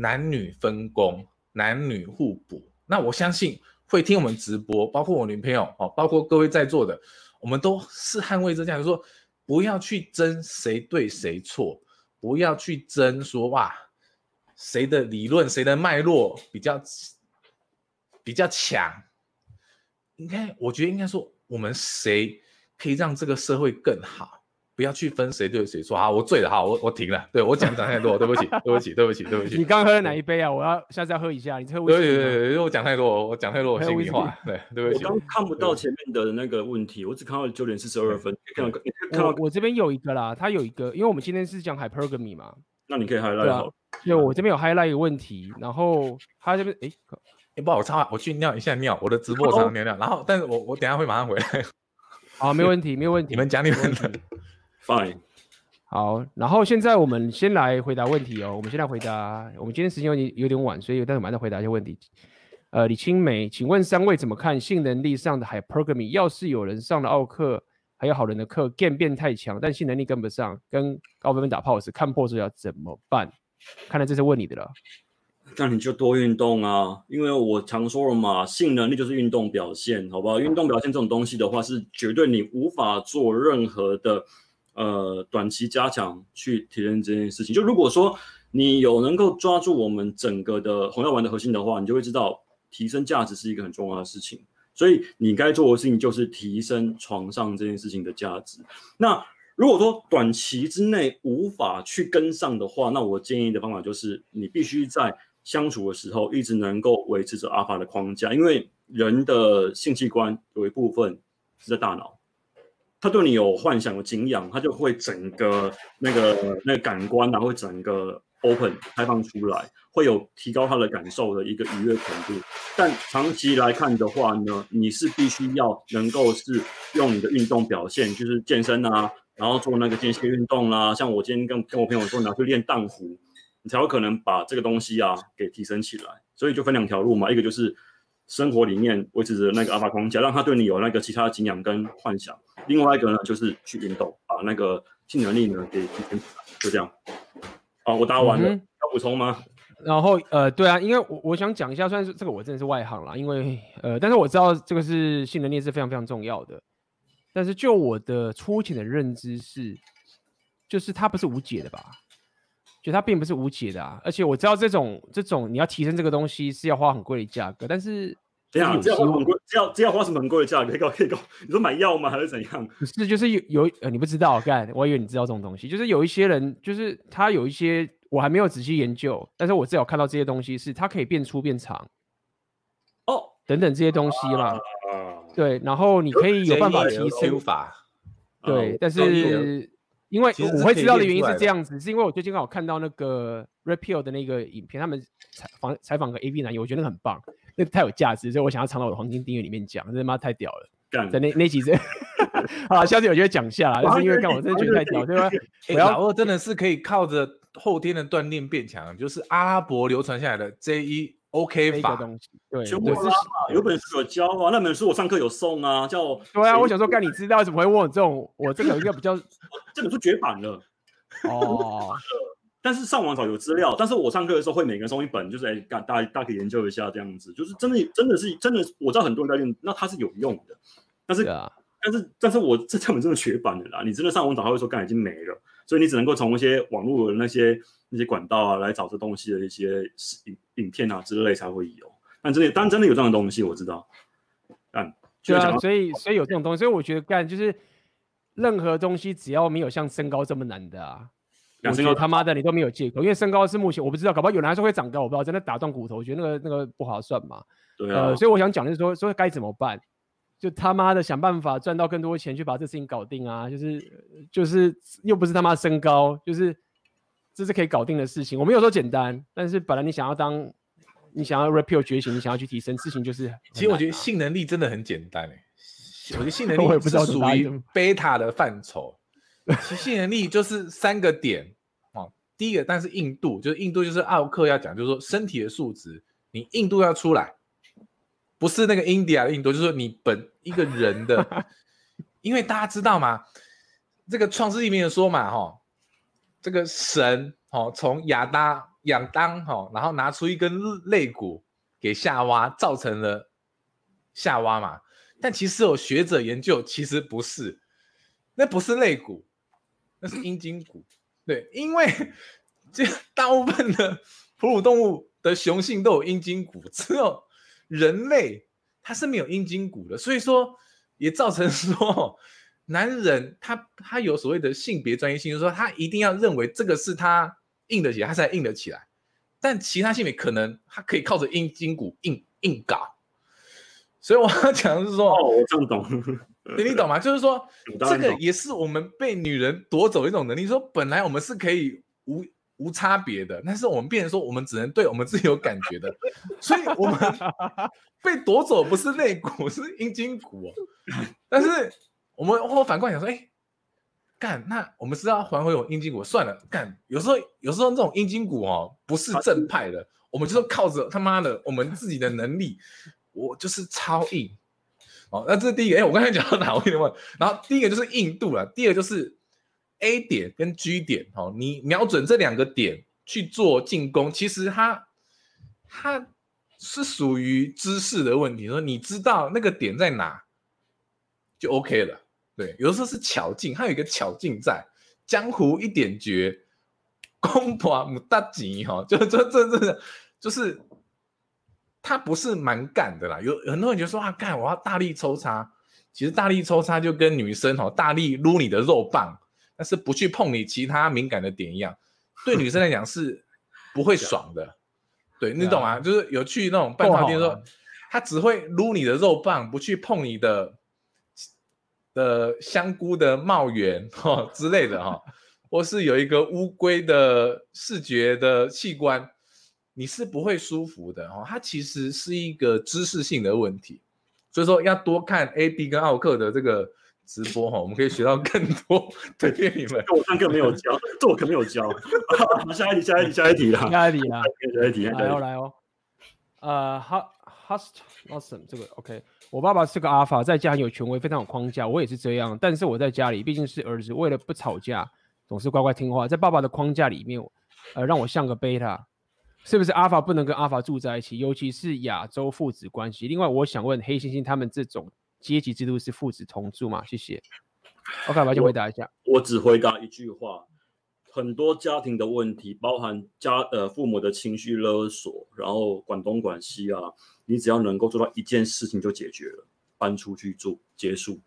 男女分工，男女互补。那我相信会听我们直播，包括我女朋友哦，包括各位在座的，我们都是捍卫着这样，就说不要去争谁对谁错，不要去争说哇谁的理论谁的脉络比较比较强。应该我觉得应该说我们谁可以让这个社会更好。不要去分谁对谁错啊！我醉了哈，我我停了。对我讲讲太多，对不起，对不起，对不起，对不起。
你刚喝了哪一杯啊？我要下次要喝一下。你喝威士忌？
对对对，因为我讲太多，我讲太多，我心里话。对，对不起。
我刚看不到前面的那个问题，我只看到九点四十二分。看到看到
我这边有一个啦，它有一个，因为我们今天是讲 hypergamy 嘛。
那你可以 highlight 好。
对，我这边有 highlight 一个问题，然后他这边哎
哎，不好，我插，我去尿一下尿，我的直播常常尿尿，然后，但是我我等下会马上回来。
好，没问题，没有问题。
你们讲你们的
，fine。
好，然后现在我们先来回答问题哦。我们先来回答，我们今天时间有点有点晚，所以待会马上回答一些问题。呃，李青梅，请问三位怎么看性能力上的 hypergamy？要是有人上了奥克，还有好人的课，game 变太强，但性能力跟不上，跟高分分打炮时看破时要怎么办？看来这是问你的了。
那你就多运动啊，因为我常说了嘛，性能力就是运动表现，好不好？运动表现这种东西的话，是绝对你无法做任何的。呃，短期加强去体验这件事情。就如果说你有能够抓住我们整个的红药丸的核心的话，你就会知道提升价值是一个很重要的事情。所以你该做的事情就是提升床上这件事情的价值。那如果说短期之内无法去跟上的话，那我建议的方法就是你必须在相处的时候一直能够维持着阿法的框架，因为人的性器官有一部分是在大脑。他对你有幻想、有景仰，他就会整个那个那个感官然后会整个 open 开放出来，会有提高他的感受的一个愉悦程度。但长期来看的话呢，你是必须要能够是用你的运动表现，就是健身啊，然后做那个间歇运动啦、像我今天跟跟我朋友说，你要去练荡壶，你才有可能把这个东西啊给提升起来。所以就分两条路嘛，一个就是。生活里面维持着那个阿法框架，让他对你有那个其他的景仰跟幻想。另外一个呢，就是去运动，把那个性能力呢给提升，就这样。啊，我答完了，嗯、要补充吗？
然后呃，对啊，因为我我想讲一下，虽然是这个我真的是外行啦，因为呃，但是我知道这个是性能力是非常非常重要的。但是就我的粗浅的认知是，就是它不是无解的吧？就它并不是无解的啊。而且我知道这种这种你要提升这个东西是要花很贵的价格，但是
这样这要花很贵，这要这要花什么很贵的价格？可以搞可以搞？你说买药吗？还是怎样？
不是，就是有有呃，你不知道干，我以为你知道这种东西，就是有一些人，就是他有一些。我还没有仔细研究，但是我至少看到这些东西是它可以变粗变长，
哦，
等等这些东西啦，对，然后你可以有办法提升
法，
对，但是因为我会知道的原因是这样子，是因为我最近刚好看到那个 Repeal 的那个影片，他们采访采访个 AV 男友，我觉得那很棒，那个太有价值，所以我想要藏到我的黄金订阅里面讲，这他妈太屌了，在那那几集。好，下次有机会讲下啦，就是因为看我真的觉得太屌，对吧？
老二真的是可以靠着。后天的锻炼变强，就是阿拉伯流传下来的 J E O K 法
东西。对，
全部是有本书有教啊，那本书我上课有送啊，叫。
对啊，我想说，干你知道怎么会问我这种？我这个应该比较，
这本书绝版了。哦。但是上网找有资料，但是我上课的时候会每个人送一本，就是哎，大大大家可以研究一下这样子，就是真的真的是真的，我知道很多人在用，那它是有用的，但是但是但是我这这本真的绝版了啦，你真的上网找，他会说干已经没了。所以你只能够从一些网络的那些那些管道啊来找这东西的一些影影片啊之类才会有。但真的，当真的有这样的东西，我知道。嗯，
对啊，所以所以有这种东西，所以我觉得干就是任何东西只要没有像身高这么难的啊，我觉得他妈的你都没有借口，因为身高是目前我不知道，搞不好有人还说会长高，我不知道真的打断骨头，我觉得那个那个不划算嘛。
对啊。
呃，所以我想讲的是说说该怎么办。就他妈的想办法赚到更多钱去把这事情搞定啊！就是就是又不是他妈身高，就是这是可以搞定的事情。我没有说简单，但是本来你想要当，你想要 repeal 觉醒，你想要去提升，事情就是、啊。
其实我觉得性能力真的很简单诶、欸，我觉得性能 力是属于 beta 的范畴。其实性能力就是三个点哦，第一个，但是硬度就是硬度，就是奥克要讲，就是说身体的素质，你硬度要出来。不是那个 India 的印度，就是说你本一个人的，因为大家知道嘛？这个创世里面说嘛，哈，这个神哦，从亚当亚当哈，然后拿出一根肋骨给夏娃，造成了夏娃嘛。但其实有学者研究，其实不是，那不是肋骨，那是阴茎骨。对，因为这大部分的哺乳动物的雄性都有阴茎骨，只有。人类他是没有阴茎骨的，所以说也造成 说男人他他有所谓的性别专一性，就是说他一定要认为这个是他硬得起来，他才硬得起来。但其他性别可能他可以靠着阴茎骨硬硬搞。所以我要讲的是说，
哦，我这么懂，
你你懂吗？就是说这个也是我们被女人夺走的一种能力。说本来我们是可以无。无差别的，但是我们变成说，我们只能对我们自己有感觉的，所以我们 被夺走不是肋骨，是阴茎骨哦。但是我们或反过来想说，哎，干，那我们是要还回我阴茎骨？算了，干，有时候有时候这种阴茎骨哦，不是正派的，我们就是靠着他妈的我们自己的能力，我就是超硬。哦，那这是第一个，哎，我刚才讲到哪位的问？然后第一个就是硬度了，第二个就是。A 点跟 G 点，哦，你瞄准这两个点去做进攻，其实它它是属于知识的问题。说你知道那个点在哪，就 OK 了。对，有的时候是巧劲，它有一个巧劲在。江湖一点绝，公婆母大吉，哈，就这这这，就是他不是蛮干的啦。有很多人就说啊，干，我要大力抽插。其实大力抽插就跟女生哦，大力撸你的肉棒。但是不去碰你其他敏感的点一样，对女生 来讲是不会爽的。对，你懂吗？就是有去那种半套店说，他只会撸你的肉棒，不去碰你的的香菇的帽缘哈之类的哈，或是有一个乌龟的视觉的器官，你是不会舒服的哈。它其实是一个知识性的问题，所以说要多看 A B 跟奥克的这个。直播哈，我们可以学到更多。对，你们，
我上课没有教，这我可没有教。下一题，下一题，下一题啦，
下一题啦，
下一题，
来哦，来哦。呃，哈，Hust Awesome，这个 OK。我爸爸是个阿法，在家很有权威，非常有框架。我也是这样，但是我在家里毕竟是儿子，为了不吵架，总是乖乖听话。在爸爸的框架里面，呃，让我像个贝塔。是不是阿法不能跟阿法住在一起，尤其是亚洲父子关系？另外，我想问黑猩猩他们这种阶级制度是父子同住嘛？谢谢。OK，我先回答一下
我。我只回答一句话：很多家庭的问题，包含家呃父母的情绪勒索，然后管东管西啊，你只要能够做到一件事情就解决了，搬出去住结束。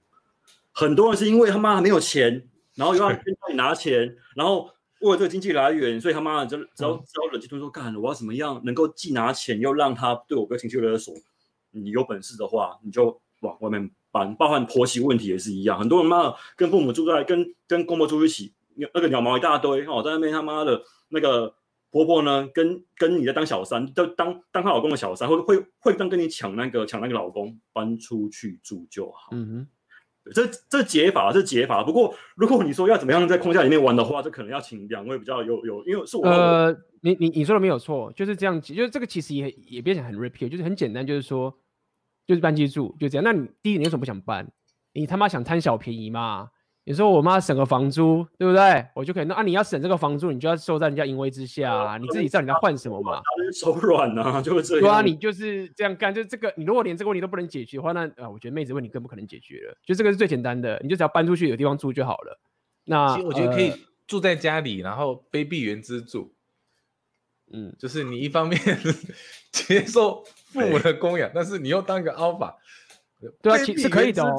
很多人是因为他妈没有钱，然后又要跟家里拿钱，然后。为了这个经济来源，所以他妈的就只要只要冷静吞说干，我要怎么样能够既拿钱又让他对我个情绪勒索？你有本事的话，你就往外面搬。包含婆媳问题也是一样，很多人妈的跟父母住在跟跟公婆住一起，那个鸟毛一大堆哦，在那边他妈的那个婆婆呢，跟跟你在当小三，就当当她老公的小三，会会会当跟你抢那个抢那个老公，搬出去住就好。嗯哼。这这解法是解法，不过如果你说要怎么样在框架里面玩的话，这可能要请两位比较有有，因为是我
呃，你你你说的没有错，就是这样，就是这个其实也也别想很 repeat，就是很简单，就是说就是搬进住就这样。那你第一你为什么不想搬？你他妈想贪小便宜嘛？你说我妈省个房租，对不对？我就可以那啊，你要省这个房租，你就要受在人家淫威之下，啊，你自己知道你在换什么嘛？
手软啊，就是这样。
对啊，你就是这样干，就这个，你如果连这个问题都不能解决的话，那啊，我觉得妹子问题更不可能解决了。就这个是最简单的，你就只要搬出去有地方住就好了。那
其实我觉得可以住在家里，呃、然后卑鄙原资助。嗯，就是你一方面 接受父母的供养，但是你又当个 alpha。
对啊，其实是可以的哦，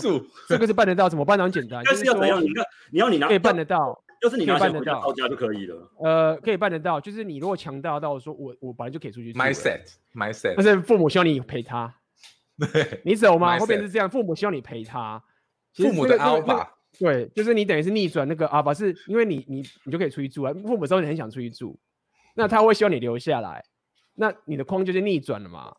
这个是办得到，怎么办呢？很简单，
但是要怎样？你看，你要你拿
可以办得到，
就是你拿办得到，到家就可以了。
呃，可以办得到，就是你如果强大到说，我我本来就可以出去。
My set, my set。
但是父母希望你陪他，对，你走吗？后面是这样，父母希望你陪他。
父母的 alpha，
对，就是你等于是逆转那个 alpha，是因为你你你就可以出去住啊。父母说你很想出去住，那他会希望你留下来，那你的框就是逆转了嘛，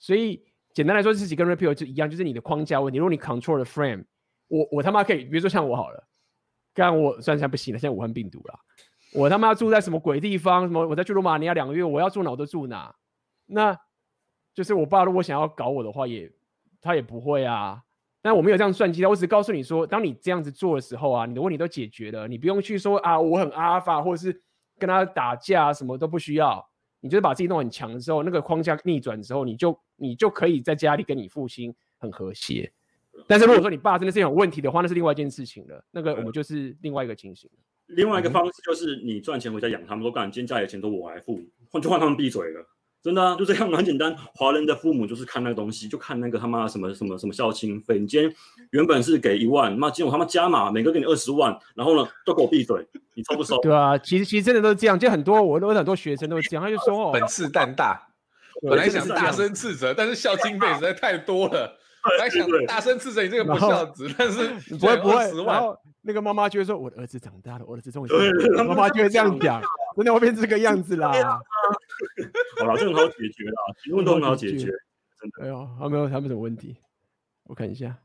所以。简单来说，自己跟 repeal 就一样，就是你的框架问题。如果你 control 的 frame，我我他妈可以，比如说像我好了，刚刚我虽然现在不行了，现在武汉病毒了，我他妈住在什么鬼地方？什么我在去罗马尼亚两个月，我要住哪我都住哪。那就是我爸如果想要搞我的话也，他也不会啊。但我没有这样算计，我只告诉你说，当你这样子做的时候啊，你的问题都解决了，你不用去说啊我很阿尔法，或者是跟他打架，什么都不需要。你就是把自己弄很强的时候，那个框架逆转之后，你就你就可以在家里跟你父亲很和谐。但是如果说你爸真的是有问题的话，那是另外一件事情了。那个我们就是另外一个情形。
另外一个方式就是你赚钱回家养他们，都干，今天家里的钱都我来付，换就换他们闭嘴了。真的啊，就这样，很简单。华人的父母就是看那个东西，就看那个他妈什么什么什么孝亲费。你今天原本是给一万，妈今天我他妈加码，每个给你二十万，然后呢都给我闭嘴，你收不收？
对啊，其实其实真的都是这样，就很多我都很多学生都是这样，他就说哦，
本事蛋大，本来想大声斥责，但是孝经费实在太多了，本来想大声斥责你这个不孝子，但是
不会不会，然后那个妈妈就会说，我的儿子长大了，我的儿子终于，妈妈就会这样讲。真的会变这个样子啦！
好了，这很好解决啦，提问都很好解决。真的，
哎呦，还没有他们什么问题？我看一下。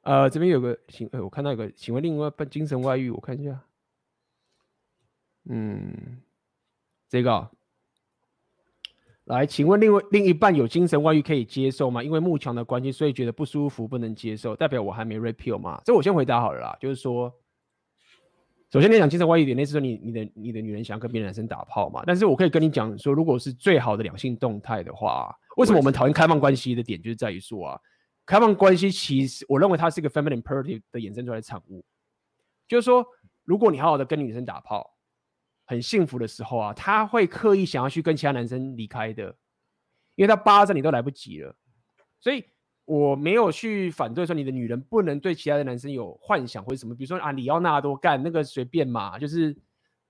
呃，这边有个请，哎，我看到有个，请问另外半精神外遇，我看一下。嗯，这个，来，请问另外另一半有精神外遇可以接受吗？因为慕强的关系，所以觉得不舒服，不能接受，代表我还没 repeal 吗？这我先回答好了啦，就是说。首先，你讲精神外遇点，那是说你你的你的女人想要跟别的男生打炮嘛？但是我可以跟你讲说，如果是最好的两性动态的话，为什么我们讨厌开放关系的点，就是在于说啊，开放关系其实我认为它是一个 feminine imperative 的衍生出来的产物，就是说，如果你好好的跟女生打炮，很幸福的时候啊，他会刻意想要去跟其他男生离开的，因为他巴着你都来不及了，所以。我没有去反对说你的女人不能对其他的男生有幻想或者什么，比如说啊，里奥纳多干那个随便嘛，就是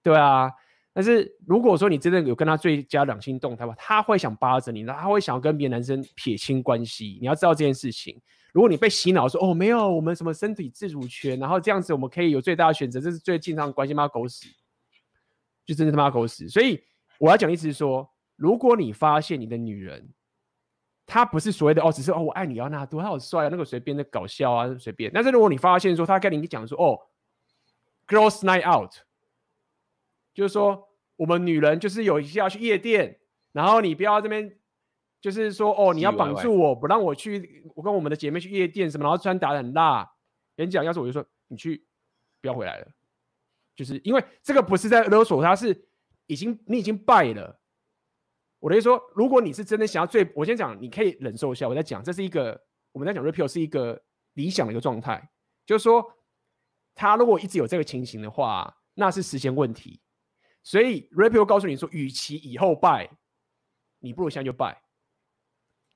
对啊。但是如果说你真的有跟他最佳两性动态吧，他会想扒着你，然后他会想要跟别的男生撇清关系。你要知道这件事情。如果你被洗脑说哦没有，我们什么身体自主权，然后这样子我们可以有最大的选择，这是最健康的关系吗？狗屎，就真的他妈狗屎。所以我要讲的意思是说，如果你发现你的女人。她不是所谓的哦，只是哦，我爱你要那多，他好帅啊，那个随便的搞笑啊，随便。但是如果你发现说他跟你讲说哦，girls night out，就是说我们女人就是有一些要去夜店，然后你不要这边就是说哦，你要绑住我不让我去，我跟我们的姐妹去夜店什么，然后穿打得很辣，演讲，要是我就说你去不要回来了，就是因为这个不是在勒索，他是已经你已经败了。我的意思说，如果你是真的想要最，我先讲，你可以忍受一下。我在讲，这是一个我们在讲 repeal 是一个理想的一个状态，就是说，他如果一直有这个情形的话，那是时间问题。所以 repeal 告诉你说，与其以后败，你不如现在就败，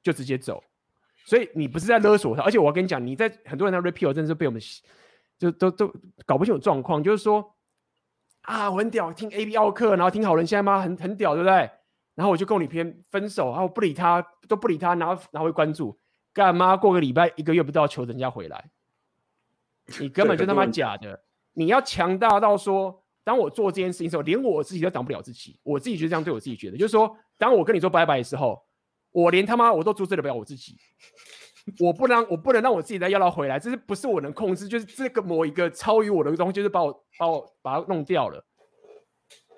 就直接走。所以你不是在勒索他，而且我要跟你讲，你在很多人在 repeal 真的是被我们就都都搞不清楚状况，就是说啊，我很屌，听 A B 奥课，然后听好人现在妈？很很屌，对不对？然后我就跟我女朋友分手，然后我不理他，都不理他，然后拿回关注，干嘛？过个礼拜一个月不到，求人家回来，你根本就他妈假的！你要强大到说，当我做这件事情的时候，连我自己都挡不了自己，我自己就这样对我自己觉得，就是说，当我跟你说拜拜的时候。我连他妈我都阻止不了我自己，我不能我不能让我自己再要到回来，这是不是我能控制？就是这个某一个超于我的东西，就是把我把我把它弄掉了。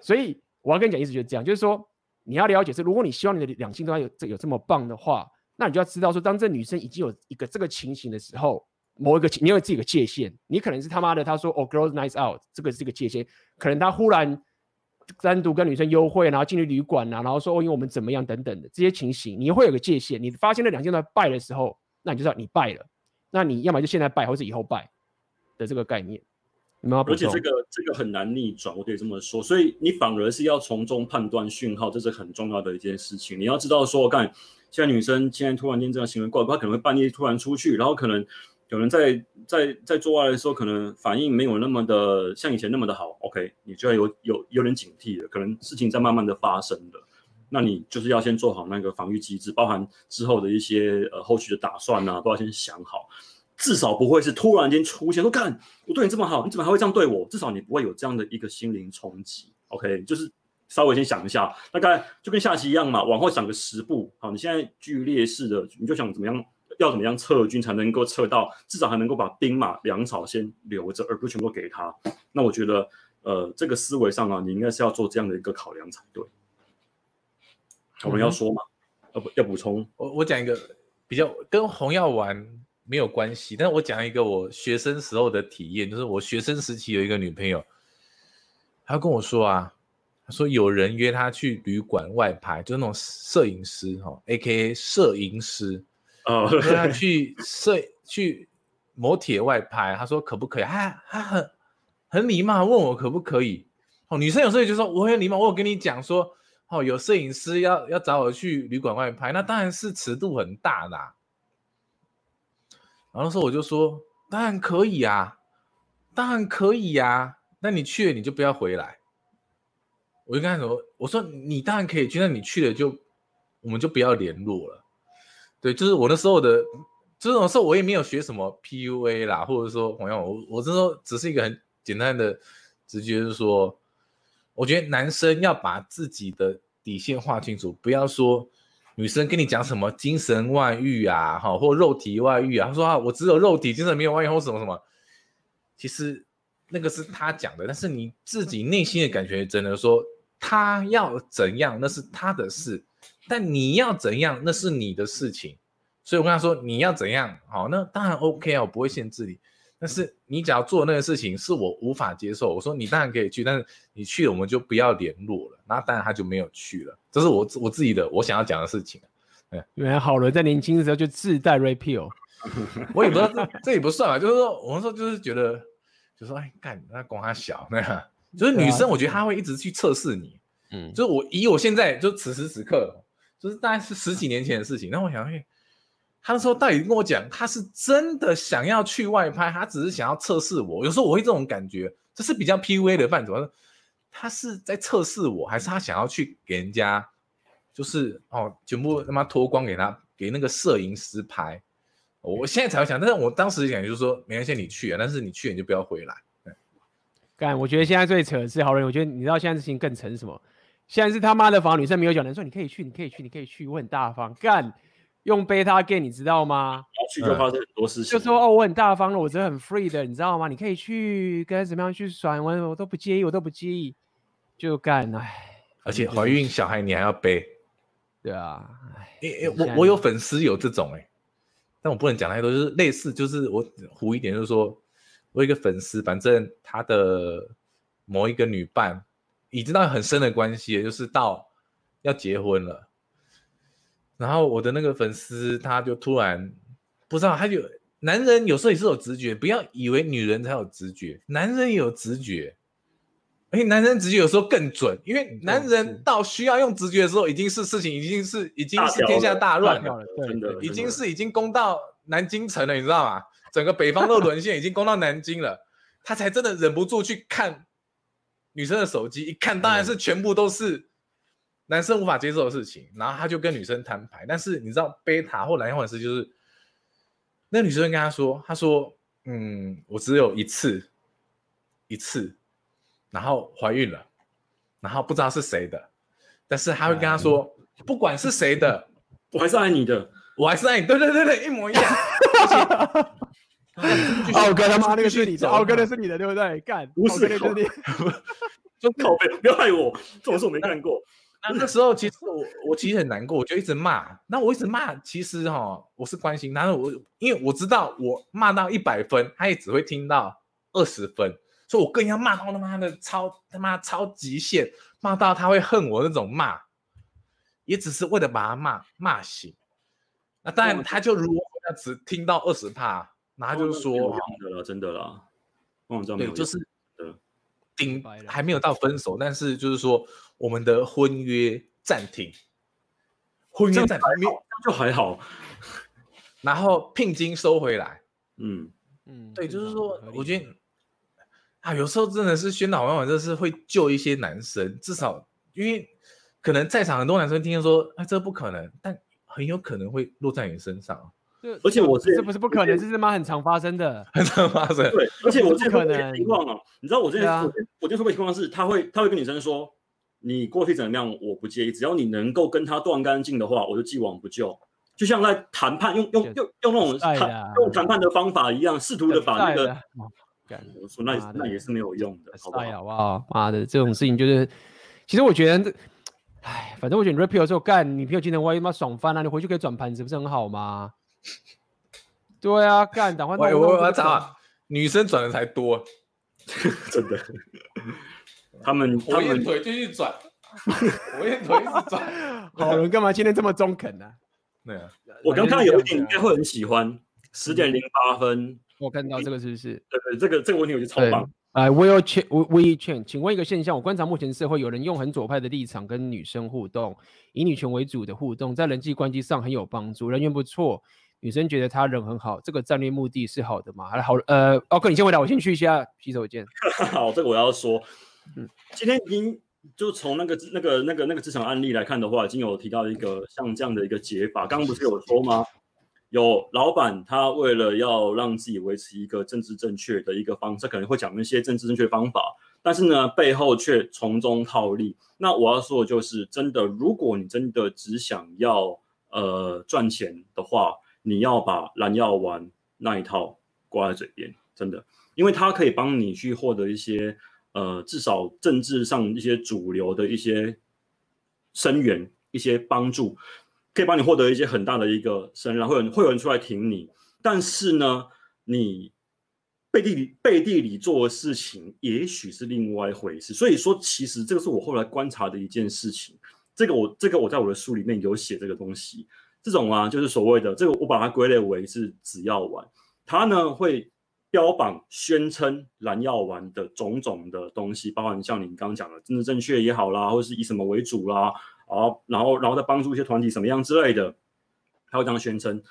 所以我要跟你讲，意思就是这样，就是说你要了解是，如果你希望你的两性都有这有这么棒的话，那你就要知道说，当这女生已经有一个这个情形的时候，某一个你有自己的界限，你可能是他妈的他说哦，girls night out，这个是一个界限，可能他忽然。单独跟女生幽会，然后进去旅馆啊，然后说哦，因为我们怎么样等等的这些情形，你会有个界限。你发现了两件都败的时候，那你就知道你败了。那你要么就现在败，或是以后败的这个概念。
而且这个这个很难逆转，我可以这么说。所以你反而是要从中判断讯号，这是很重要的一件事情。你要知道说，我看现在女生现在突然间这样行为怪怪，她可能会半夜突然出去，然后可能。有人在在在做爱的时候，可能反应没有那么的像以前那么的好。OK，你就要有有有点警惕了，可能事情在慢慢的发生的。那你就是要先做好那个防御机制，包含之后的一些呃后续的打算啊，都要先想好。至少不会是突然间出现说，干我对你这么好，你怎么还会这样对我？至少你不会有这样的一个心灵冲击。OK，就是稍微先想一下，大概就跟下棋一样嘛，往后想个十步。好，你现在居于劣势的，你就想怎么样？要怎么样撤军才能够撤到，至少还能够把兵马粮草先留着，而不全部给他。那我觉得，呃，这个思维上啊，你应该是要做这样的一个考量才对。我们要说吗？要不要补充？
我我讲一个比较跟红药丸没有关系，但是我讲一个我学生时候的体验，就是我学生时期有一个女朋友，她跟我说啊，她说有人约她去旅馆外拍，就是那种摄影师哈，A.K.A. 摄影师。哦，她去摄去摩铁外拍，她说可不可以？她她很很礼貌，问我可不可以。哦，女生有时候也就说我很礼貌，我有跟你讲说，哦，有摄影师要要找我去旅馆外拍，那当然是尺度很大的。然后说我就说当然可以啊，当然可以呀，那你去了你就不要回来。我就跟他说，我说你当然可以去，那你去了就我们就不要联络了。对，就是我那时候的，这种时候我也没有学什么 PUA 啦，或者说朋友，我我这时候只是一个很简单的直觉，就是说，我觉得男生要把自己的底线划清楚，不要说女生跟你讲什么精神外遇啊，哈，或肉体外遇啊，他说啊，我只有肉体，精神没有外遇或什么什么，其实那个是他讲的，但是你自己内心的感觉真的说他要怎样，那是他的事。但你要怎样，那是你的事情，所以我跟他说你要怎样，好，那当然 OK 啊，我不会限制你。但是你只要做那个事情是我无法接受，我说你当然可以去，但是你去了我们就不要联络了。那当然他就没有去了，这是我我自己的我想要讲的事情。嗯，原来好人在年轻的时候就自带 repeal，我也不知道这这也不算吧，就是说我们说就是觉得，就说哎干那光他小那样，就是女生我觉得她会一直去测试你，嗯，就是我以我现在就此时此刻。就是大概是十几年前的事情，那我想，哎，他那时候到底跟我讲，他是真的想要去外拍，他只是想要测试我。有时候我会这种感觉，这是比较 PUA 的范畴。他是在测试我，还是他想要去给人家，就是哦，全部他妈脱光给他，给那个摄影师拍？我现在才会想，但是我当时感觉就是说，没关系，你去啊，但是你去你就不要回来。干，我觉得现在最扯的是好人，我觉得你知道现在事情更扯是什么？现在是他妈的房，女生没有讲，人说你可以去，你可以去，你可以去，我很大方，干用 beta gain，你知道吗？去就发生很多事情，就说哦我很大方了，我真的很 free 的，你知道吗？你可以去，该怎么样去甩我我都不介意，我都不介意，就干哎，而且怀孕小孩你还要背，对啊，哎哎我我有粉丝有这种哎，但我不能讲太多，就是类似就是我糊一点就是说，我有一个粉丝，反正他的某一个女伴。已经到很深的关系，就是到要结婚了，然后我的那个粉丝他就突然不知道，他就男人有时候也是有直觉，不要以为女人才有直觉，男人也有直觉。而且男人直觉有时候更准，因为男人到需要用直觉的时候，已经是事情已经是已经是天下大乱了，
真的，
已经是已经攻到南京城了，你知道吗？整个北方都沦陷，已经攻到南京了，他才真的忍不住去看女生的手机，一看当然是全部都是男生无法接受的事情，然后他就跟女生摊牌，但是你知道贝塔或蓝药丸师就是那女生跟他说，他说，嗯，我只有一次，一次。然后怀孕了，然后不知道是谁的，但是他会跟他说，不管是谁的，
我还是爱你的，
我还是爱你。对对对对，一模一样。
奥哥他妈那个是你的，奥哥那是你的，对不对？干，
不是就 靠背，不要害我，这种事我没干过。
那那时候其实我我其实很难过，我就一直骂。那我一直骂，其实哈，我是关心，然后我因为我知道我骂到一百分，他也只会听到二十分。所以我更要骂到他妈的超他妈超极限，骂到他会恨我那种骂，也只是为了把他骂骂醒。那当然，他就如果只听到二十帕，那他就说：“
真的啦，真的啦。”
对，就是顶还没有到分手，但是就是说我们的婚约暂停，婚约暂停
就还好，
然后聘金收回来。
嗯
嗯，对，就是说，我觉得。啊，有时候真的是宣导往往就是会救一些男生，至少因为可能在场很多男生听见说，啊，这不可能，但很有可能会落在你身上。
而且我是
这不是不可能，这是妈很常发生的，
很常发生。
对，而且我这可能情况啊，你知道我这边，我就说的情况是，他会他会跟女生说，你过去怎么样，我不介意，只要你能够跟他断干净的话，我就既往不咎。就像在谈判，用用用用那种谈用谈判的方法一样，试图的把那个。我说那那也是没有用的，好不好？
好不好？妈的，这种事情就是，其实我觉得，哎，反正我觉得你 repeal 之后干，你朋友今天万一妈爽翻了，你回去可以转盘子，不是很好吗？对啊，干，等会
我我我操，女生转的才多，
真的。他们
我一腿继续转，我一腿一直转，
好人干嘛今天这么中肯呢？
对啊，
我刚看有一点应该会很喜欢，十点零八分。
我看到这个是不是？
对对，这个这个问题我觉得超棒。
哎，Will Chen，Will Chen，请问一个现象：我观察目前社会，有人用很左派的立场跟女生互动，以女权为主的互动，在人际关系上很有帮助，人缘不错，女生觉得他人很好，这个战略目的是好的吗？好，呃，奥哥，你先回答，我先去一下洗手间。
好，这个我要说，嗯，今天已经就从那个那个那个那个职场案例来看的话，已经有提到一个像这样的一个解法，刚刚不是有说吗？有老板，他为了要让自己维持一个政治正确的一个方式，可能会讲一些政治正确的方法，但是呢，背后却从中套利。那我要说的就是，真的，如果你真的只想要呃赚钱的话，你要把蓝药丸那一套挂在嘴边，真的，因为它可以帮你去获得一些呃至少政治上一些主流的一些声援，一些帮助。可以帮你获得一些很大的一个声量，会有会有人出来挺你。但是呢，你背地里背地里做的事情，也许是另外一回事。所以说，其实这个是我后来观察的一件事情。这个我这个我在我的书里面有写这个东西。这种啊，就是所谓的这个，我把它归类为是紫药丸。它呢会标榜宣称蓝药丸的种种的东西，包含像你刚刚讲的政治正确也好啦，或是以什么为主啦。好，然后，然后再帮助一些团体什么样之类的，他会这样宣称。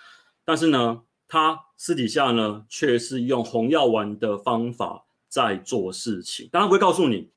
但是呢，他私底下呢，却是用红药丸的方法在做事情。当然不会告诉你，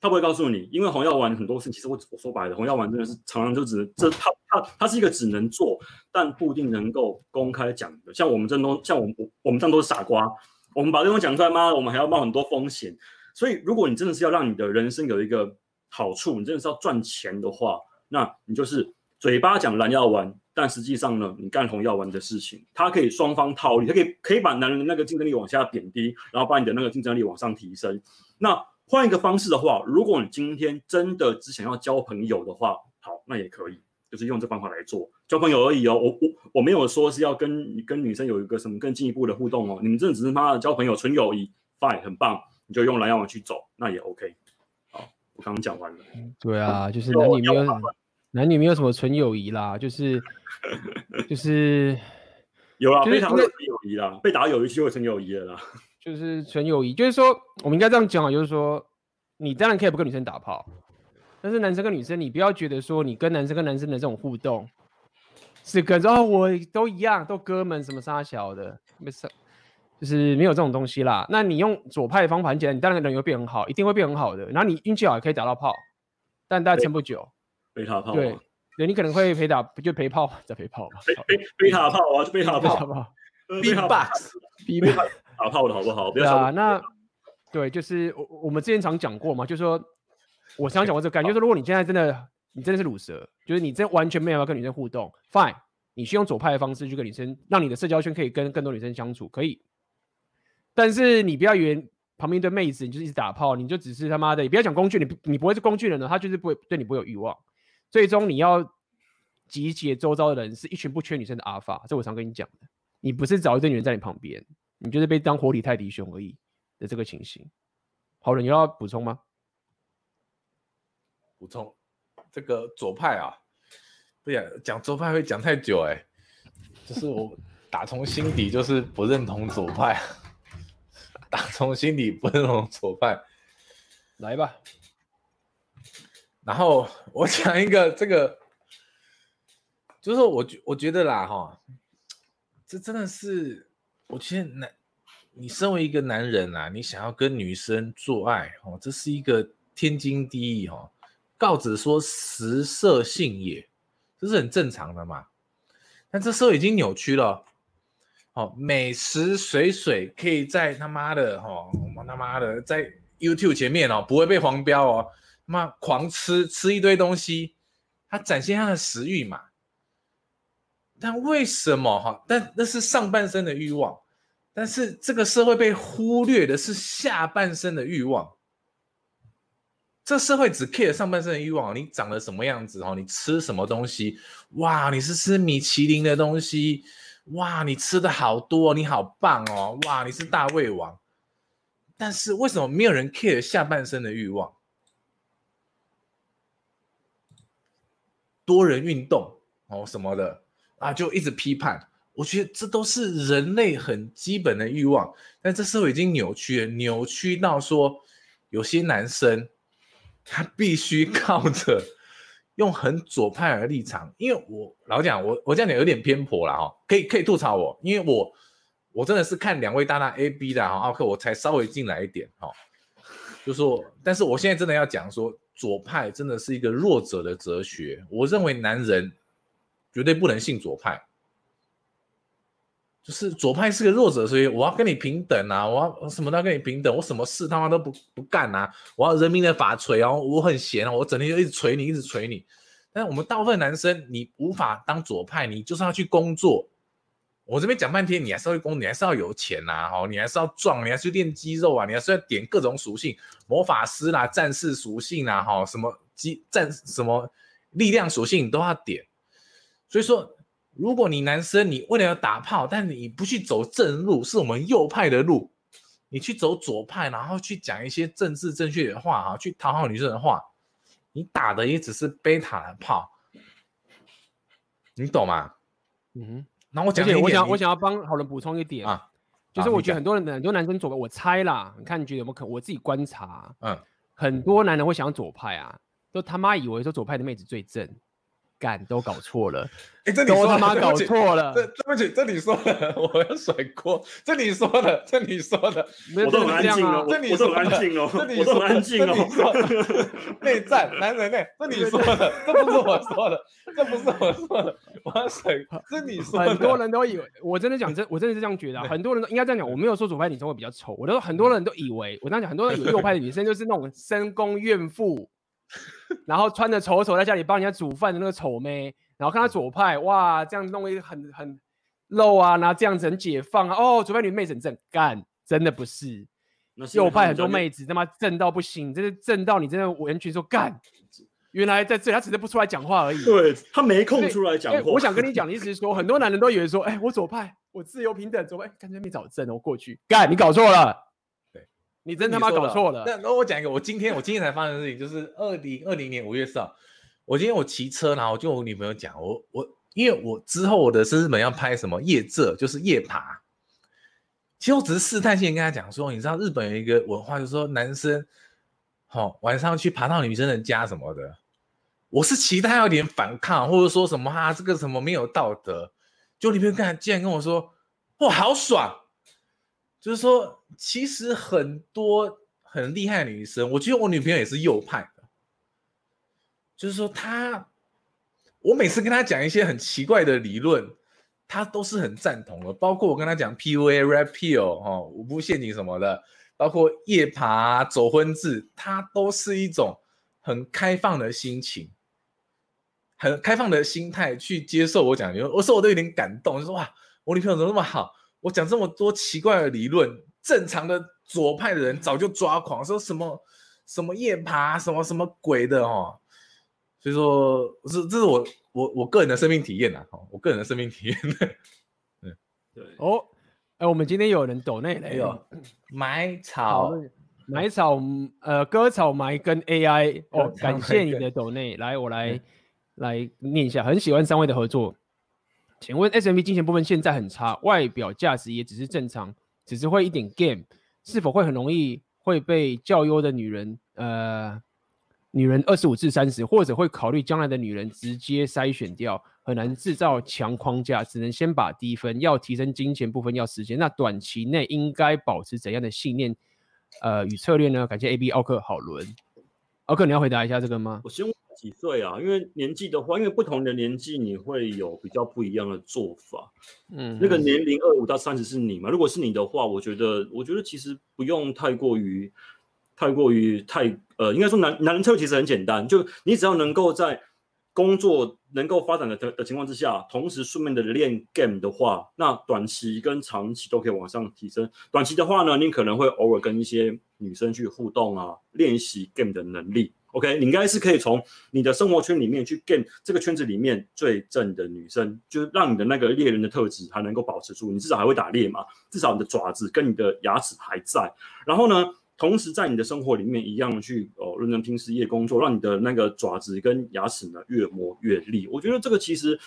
他不会告诉你，因为红药丸很多事情，其实我我说白了，红药丸真的是常常就只能这他他他是一个只能做，但不一定能够公开讲的。像我们这都像我们我们这样都是傻瓜，我们把这东西讲出来吗？我们还要冒很多风险。所以，如果你真的是要让你的人生有一个好处，你真的是要赚钱的话。那你就是嘴巴讲蓝药丸，但实际上呢，你干红药丸的事情，它可以双方套利，它可以可以把男人的那个竞争力往下贬低，然后把你的那个竞争力往上提升。那换一个方式的话，如果你今天真的只想要交朋友的话，好，那也可以，就是用这方法来做交朋友而已哦。我我我没有说是要跟跟女生有一个什么更进一步的互动哦，你们真的只是妈的交朋友纯友谊，fine，很棒，你就用蓝牙网去走，那也 OK。好我刚刚讲完了，
对啊，就是男女没有男女没有什么纯友谊啦，就是 就是
有啦，
就是
被打会有友谊啦，被打友谊就会成友谊了啦。
就是纯友谊，就是说我们应该这样讲啊，就是说你当然可以不跟女生打炮，但是男生跟女生，你不要觉得说你跟男生跟男生的这种互动是跟着哦，我都一样，都哥们什么杀小的，没事，就是没有这种东西啦。那你用左派的方法很简单，你当然人会变很好，一定会变很好的。然后你运气好也可以打到炮，但大家撑不久。
背塔炮，
对，对你可能会陪打，不就陪炮再陪炮嘛？
背背塔炮啊，就背塔炮，
炮
，B box，B box。打炮的好不好？不要
啊，那对，就是我我们之前常讲过嘛，就是说，我常讲过这个感觉，就是如果你现在真的，你真的是乳蛇，就是你真完全没有要跟女生互动，fine，你去用左派的方式去跟女生，让你的社交圈可以跟更多女生相处，可以。但是你不要以为旁边一堆妹子，你就一直打炮，你就只是他妈的，你不要讲工具，你你不会是工具人呢，他就是不会对你不会有欲望。最终你要集结周遭的人，是一群不缺女生的阿法，这我常跟你讲的，你不是找一堆女人在你旁边。你就是被当活体泰迪熊而已的这个情形。好了，你要补充吗？
补充这个左派啊，不想讲左派会讲太久哎、欸，就是我 打从心底就是不认同左派，打从心底不认同左派，
来吧。
然后我讲一个这个，就是我觉我觉得啦哈，这真的是。我觉得男，你身为一个男人啊，你想要跟女生做爱哦，这是一个天经地义哦。告子说食色性也，这是很正常的嘛。但这时候已经扭曲了，哦，美食水水可以在他妈的哦，我他妈的在 YouTube 前面哦，不会被黄标哦，他妈狂吃吃一堆东西，他展现他的食欲嘛。但为什么哈？但那是上半身的欲望，但是这个社会被忽略的是下半身的欲望。这社会只 care 上半身的欲望，你长得什么样子哦？你吃什么东西？哇，你是吃米其林的东西？哇，你吃的好多，你好棒哦！哇，你是大胃王。但是为什么没有人 care 下半身的欲望？多人运动哦什么的。啊，就一直批判，我觉得这都是人类很基本的欲望，但这时候已经扭曲了，扭曲到说有些男生他必须靠着用很左派的立场，因为我老讲我我这样讲有点偏颇了哈，可以可以吐槽我，因为我我真的是看两位大大 A B 的哈奥克，我才稍微进来一点哈，就说，但是我现在真的要讲说左派真的是一个弱者的哲学，我认为男人。绝对不能信左派，就是左派是个弱者，所以我要跟你平等啊！我要什么都要跟你平等，我什么事他妈都不不干啊！我要人民的法锤啊！我很闲啊！我整天就一直锤你，一直锤你。但我们大部分男生，你无法当左派，你就是要去工作。我这边讲半天，你还是要去工，你还是要有钱呐！哦，你还是要壮，你还是要练肌肉啊！你还是要点各种属性，魔法师啦、战士属性啊，哈，什么机战什么力量属性你都要点。所以说，如果你男生你为了要打炮，但你不去走正路，是我们右派的路，你去走左派，然后去讲一些政治正确的话哈，去讨好女生的话，你打的也只是贝塔的炮，你懂吗？嗯，那我讲，
我想我想要帮好人补充一点
啊，
就是我觉得很多人很多男生左派，我猜啦，你看你觉得有没有可能？我自己观察，
嗯，
很多男人会想左派啊，都他妈以为说左派的妹子最正。干都搞错了，
哎、欸，这你说
都他妈搞错了，
这对不起，这你说的，我要甩锅，这你说的，这你说的，
我都很安静哦，
这你说的，这你说的，这你说的，内战男人内，这你说的，这不是我说的，这不是我说的，我要甩，这你说的，
很多人都以为，我真的讲真，我真的是这样觉得、啊，很多人都应该这样讲，我没有说左派女生会比较丑，我都说很多人都以为，我这样讲，很多人以为右派的女生就是那种深宫怨妇。然后穿着丑丑在家里帮人家煮饭的那个丑妹，然后看他左派，哇，这样弄一个很很露啊，然后这样子很解放啊，哦，左派女妹子很正，干，真的不是，右派很多妹子他妈正到不行，真的正到你真的完全说干，原来在这里他只是不出来讲话而已，
对他没空出来讲话。
我想跟你讲的意思是说，很多男人都以为说，哎，我左派，我自由平等，左派，干脆没找正，我过去干，你搞错了。你真他妈搞错了！
那那我讲一个，我今天我今天才发生的事情，就是二零二零年五月四号，我今天我骑车，然后我就我女朋友讲，我我因为我之后我的生日本要拍什么夜这，就是夜爬。其实我只是试探性跟他讲说，你知道日本有一个文化，就是说男生好、哦、晚上去爬到女生的家什么的。我是期待有点反抗，或者说什么哈、啊，这个什么没有道德。就女朋友刚才竟然跟我说，哇，好爽！就是说，其实很多很厉害的女生，我觉得我女朋友也是右派的。就是说，她，我每次跟她讲一些很奇怪的理论，她都是很赞同的。包括我跟她讲 PUA、Red Pill 哈，五步陷阱什么的，包括夜爬、走婚制，她都是一种很开放的心情。很开放的心态去接受我讲的，我说我都有点感动，就说哇，我女朋友怎么那么好？我讲这么多奇怪的理论，正常的左派的人早就抓狂，说什么什么夜爬，什么什么鬼的哦。所以说，这这是我我我个人的生命体验呐，哈，我个人的生命体验。
嗯，对哦，哎，我们今天有人抖内
没有？埋草，
埋草，呃，割草埋跟 AI 哦，感谢你的抖内，来，我来。来念一下，很喜欢三位的合作。请问 SMV 金钱部分现在很差，外表价值也只是正常，只是会一点 game，是否会很容易会被较优的女人，呃，女人二十五至三十，或者会考虑将来的女人直接筛选掉，很难制造强框架，只能先把低分，要提升金钱部分要时间。那短期内应该保持怎样的信念，呃，与策略呢？感谢 AB 奥克好伦，奥克你要回答一下这个吗？
我先问。几岁啊？因为年纪的话，因为不同的年纪，你会有比较不一样的做法。嗯，那个年龄二五到三十是你嘛？如果是你的话，我觉得，我觉得其实不用太过于，太过于太呃，应该说男男人策略其实很简单，就你只要能够在工作能够发展的的的情况之下，同时顺便的练 game 的话，那短期跟长期都可以往上提升。短期的话呢，你可能会偶尔跟一些女生去互动啊，练习 game 的能力。OK，你应该是可以从你的生活圈里面去 game 这个圈子里面最正的女生，就是让你的那个猎人的特质还能够保持住，你至少还会打猎嘛，至少你的爪子跟你的牙齿还在。然后呢，同时在你的生活里面一样去哦认真拼事业工作，让你的那个爪子跟牙齿呢越磨越利。我觉得这个其实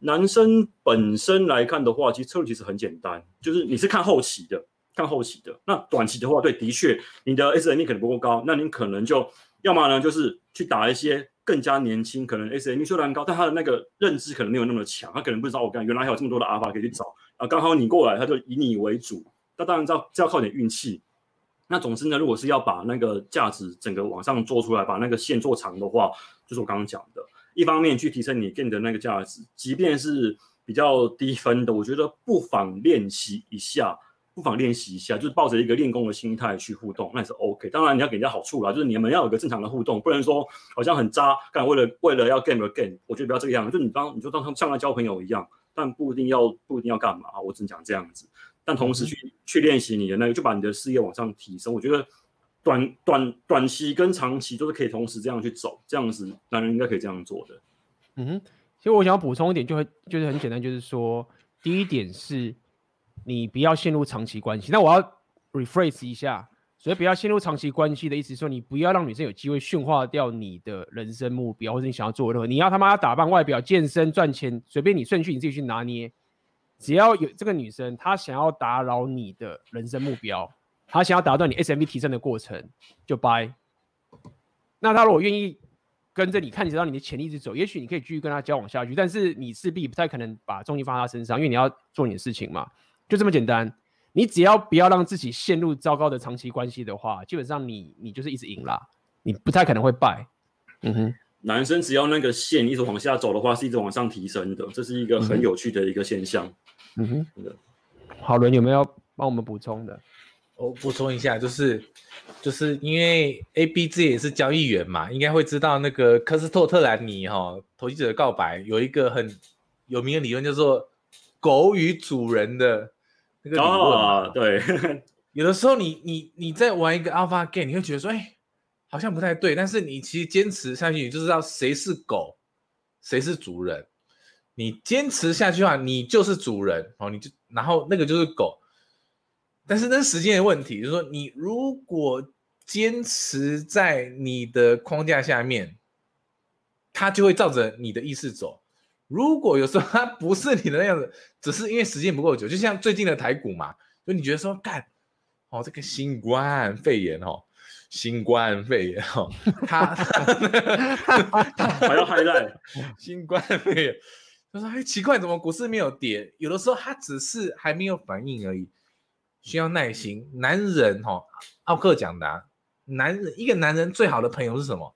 男生本身来看的话，其实策略其实很简单，就是你是看后期的，看后期的。那短期的话，对，的确你的 SME 可能不够高，那你可能就。要么呢，就是去打一些更加年轻，可能 SME 虽然高，但他的那个认知可能没有那么强，他可能不知道我干，原来还有这么多的阿尔法可以去找啊。刚好你过来，他就以你为主。那当然这要这要靠点运气。那总之呢，如果是要把那个价值整个往上做出来，把那个线做长的话，就是我刚刚讲的，一方面去提升你 game 的那个价值，即便是比较低分的，我觉得不妨练习一下。不妨练习一下，就是抱着一个练功的心态去互动，那也是 OK。当然你要给人家好处啦，就是你们要有个正常的互动，不能说好像很渣，干为了为了要 game 而 game。我觉得不要这个样，就你当你就当他像来交朋友一样，但不一定要不一定要干嘛，我只能讲这样子。但同时去、嗯、去练习你的那个，就把你的事业往上提升。我觉得短短短期跟长期都是可以同时这样去走，这样子男人应该可以这样做的。
嗯哼，其实我想要补充一点，就会就是很简单，就是说第一点是。你不要陷入长期关系。那我要 rephrase 一下，所以不要陷入长期关系的意思是说，你不要让女生有机会驯化掉你的人生目标，或者你想要做任何。你要他妈打扮、外表、健身、赚钱，随便你顺序你自己去拿捏。只要有这个女生，她想要打扰你的人生目标，她想要打断你 SMV 提升的过程，就掰。那她如果愿意跟着你，看得到你的潜力一直走，也许你可以继续跟她交往下去。但是你势必不太可能把重心放在她身上，因为你要做你的事情嘛。就这么简单，你只要不要让自己陷入糟糕的长期关系的话，基本上你你就是一直赢啦，你不太可能会败。嗯哼，
男生只要那个线一直往下走的话，是一直往上提升的，这是一个很有趣的一个现象。
嗯哼，好伦有没有要帮我们补充的？
我补充一下，就是就是因为 A B 这也是交易员嘛，应该会知道那个科斯托特兰尼哈、哦、投机者的告白有一个很有名的理论，叫做狗与主人的。那个
哦，对，
有的时候你你你在玩一个 Alpha Game，你会觉得说，哎，好像不太对，但是你其实坚持下去，你就知道谁是狗，谁是主人。你坚持下去的话，你就是主人哦，你就然后那个就是狗。但是那是时间的问题，就是说你如果坚持在你的框架下面，它就会照着你的意思走。如果有时候它不是你的那样子，只是因为时间不够久，就像最近的台股嘛，就你觉得说干哦，这个新冠肺炎哦，新冠肺炎哦，他
还要还在
新冠肺炎，他说哎奇怪，怎么股市没有跌？有的时候他只是还没有反应而已，需要耐心。男人哈、哦，奥克讲的、啊，男人一个男人最好的朋友是什么？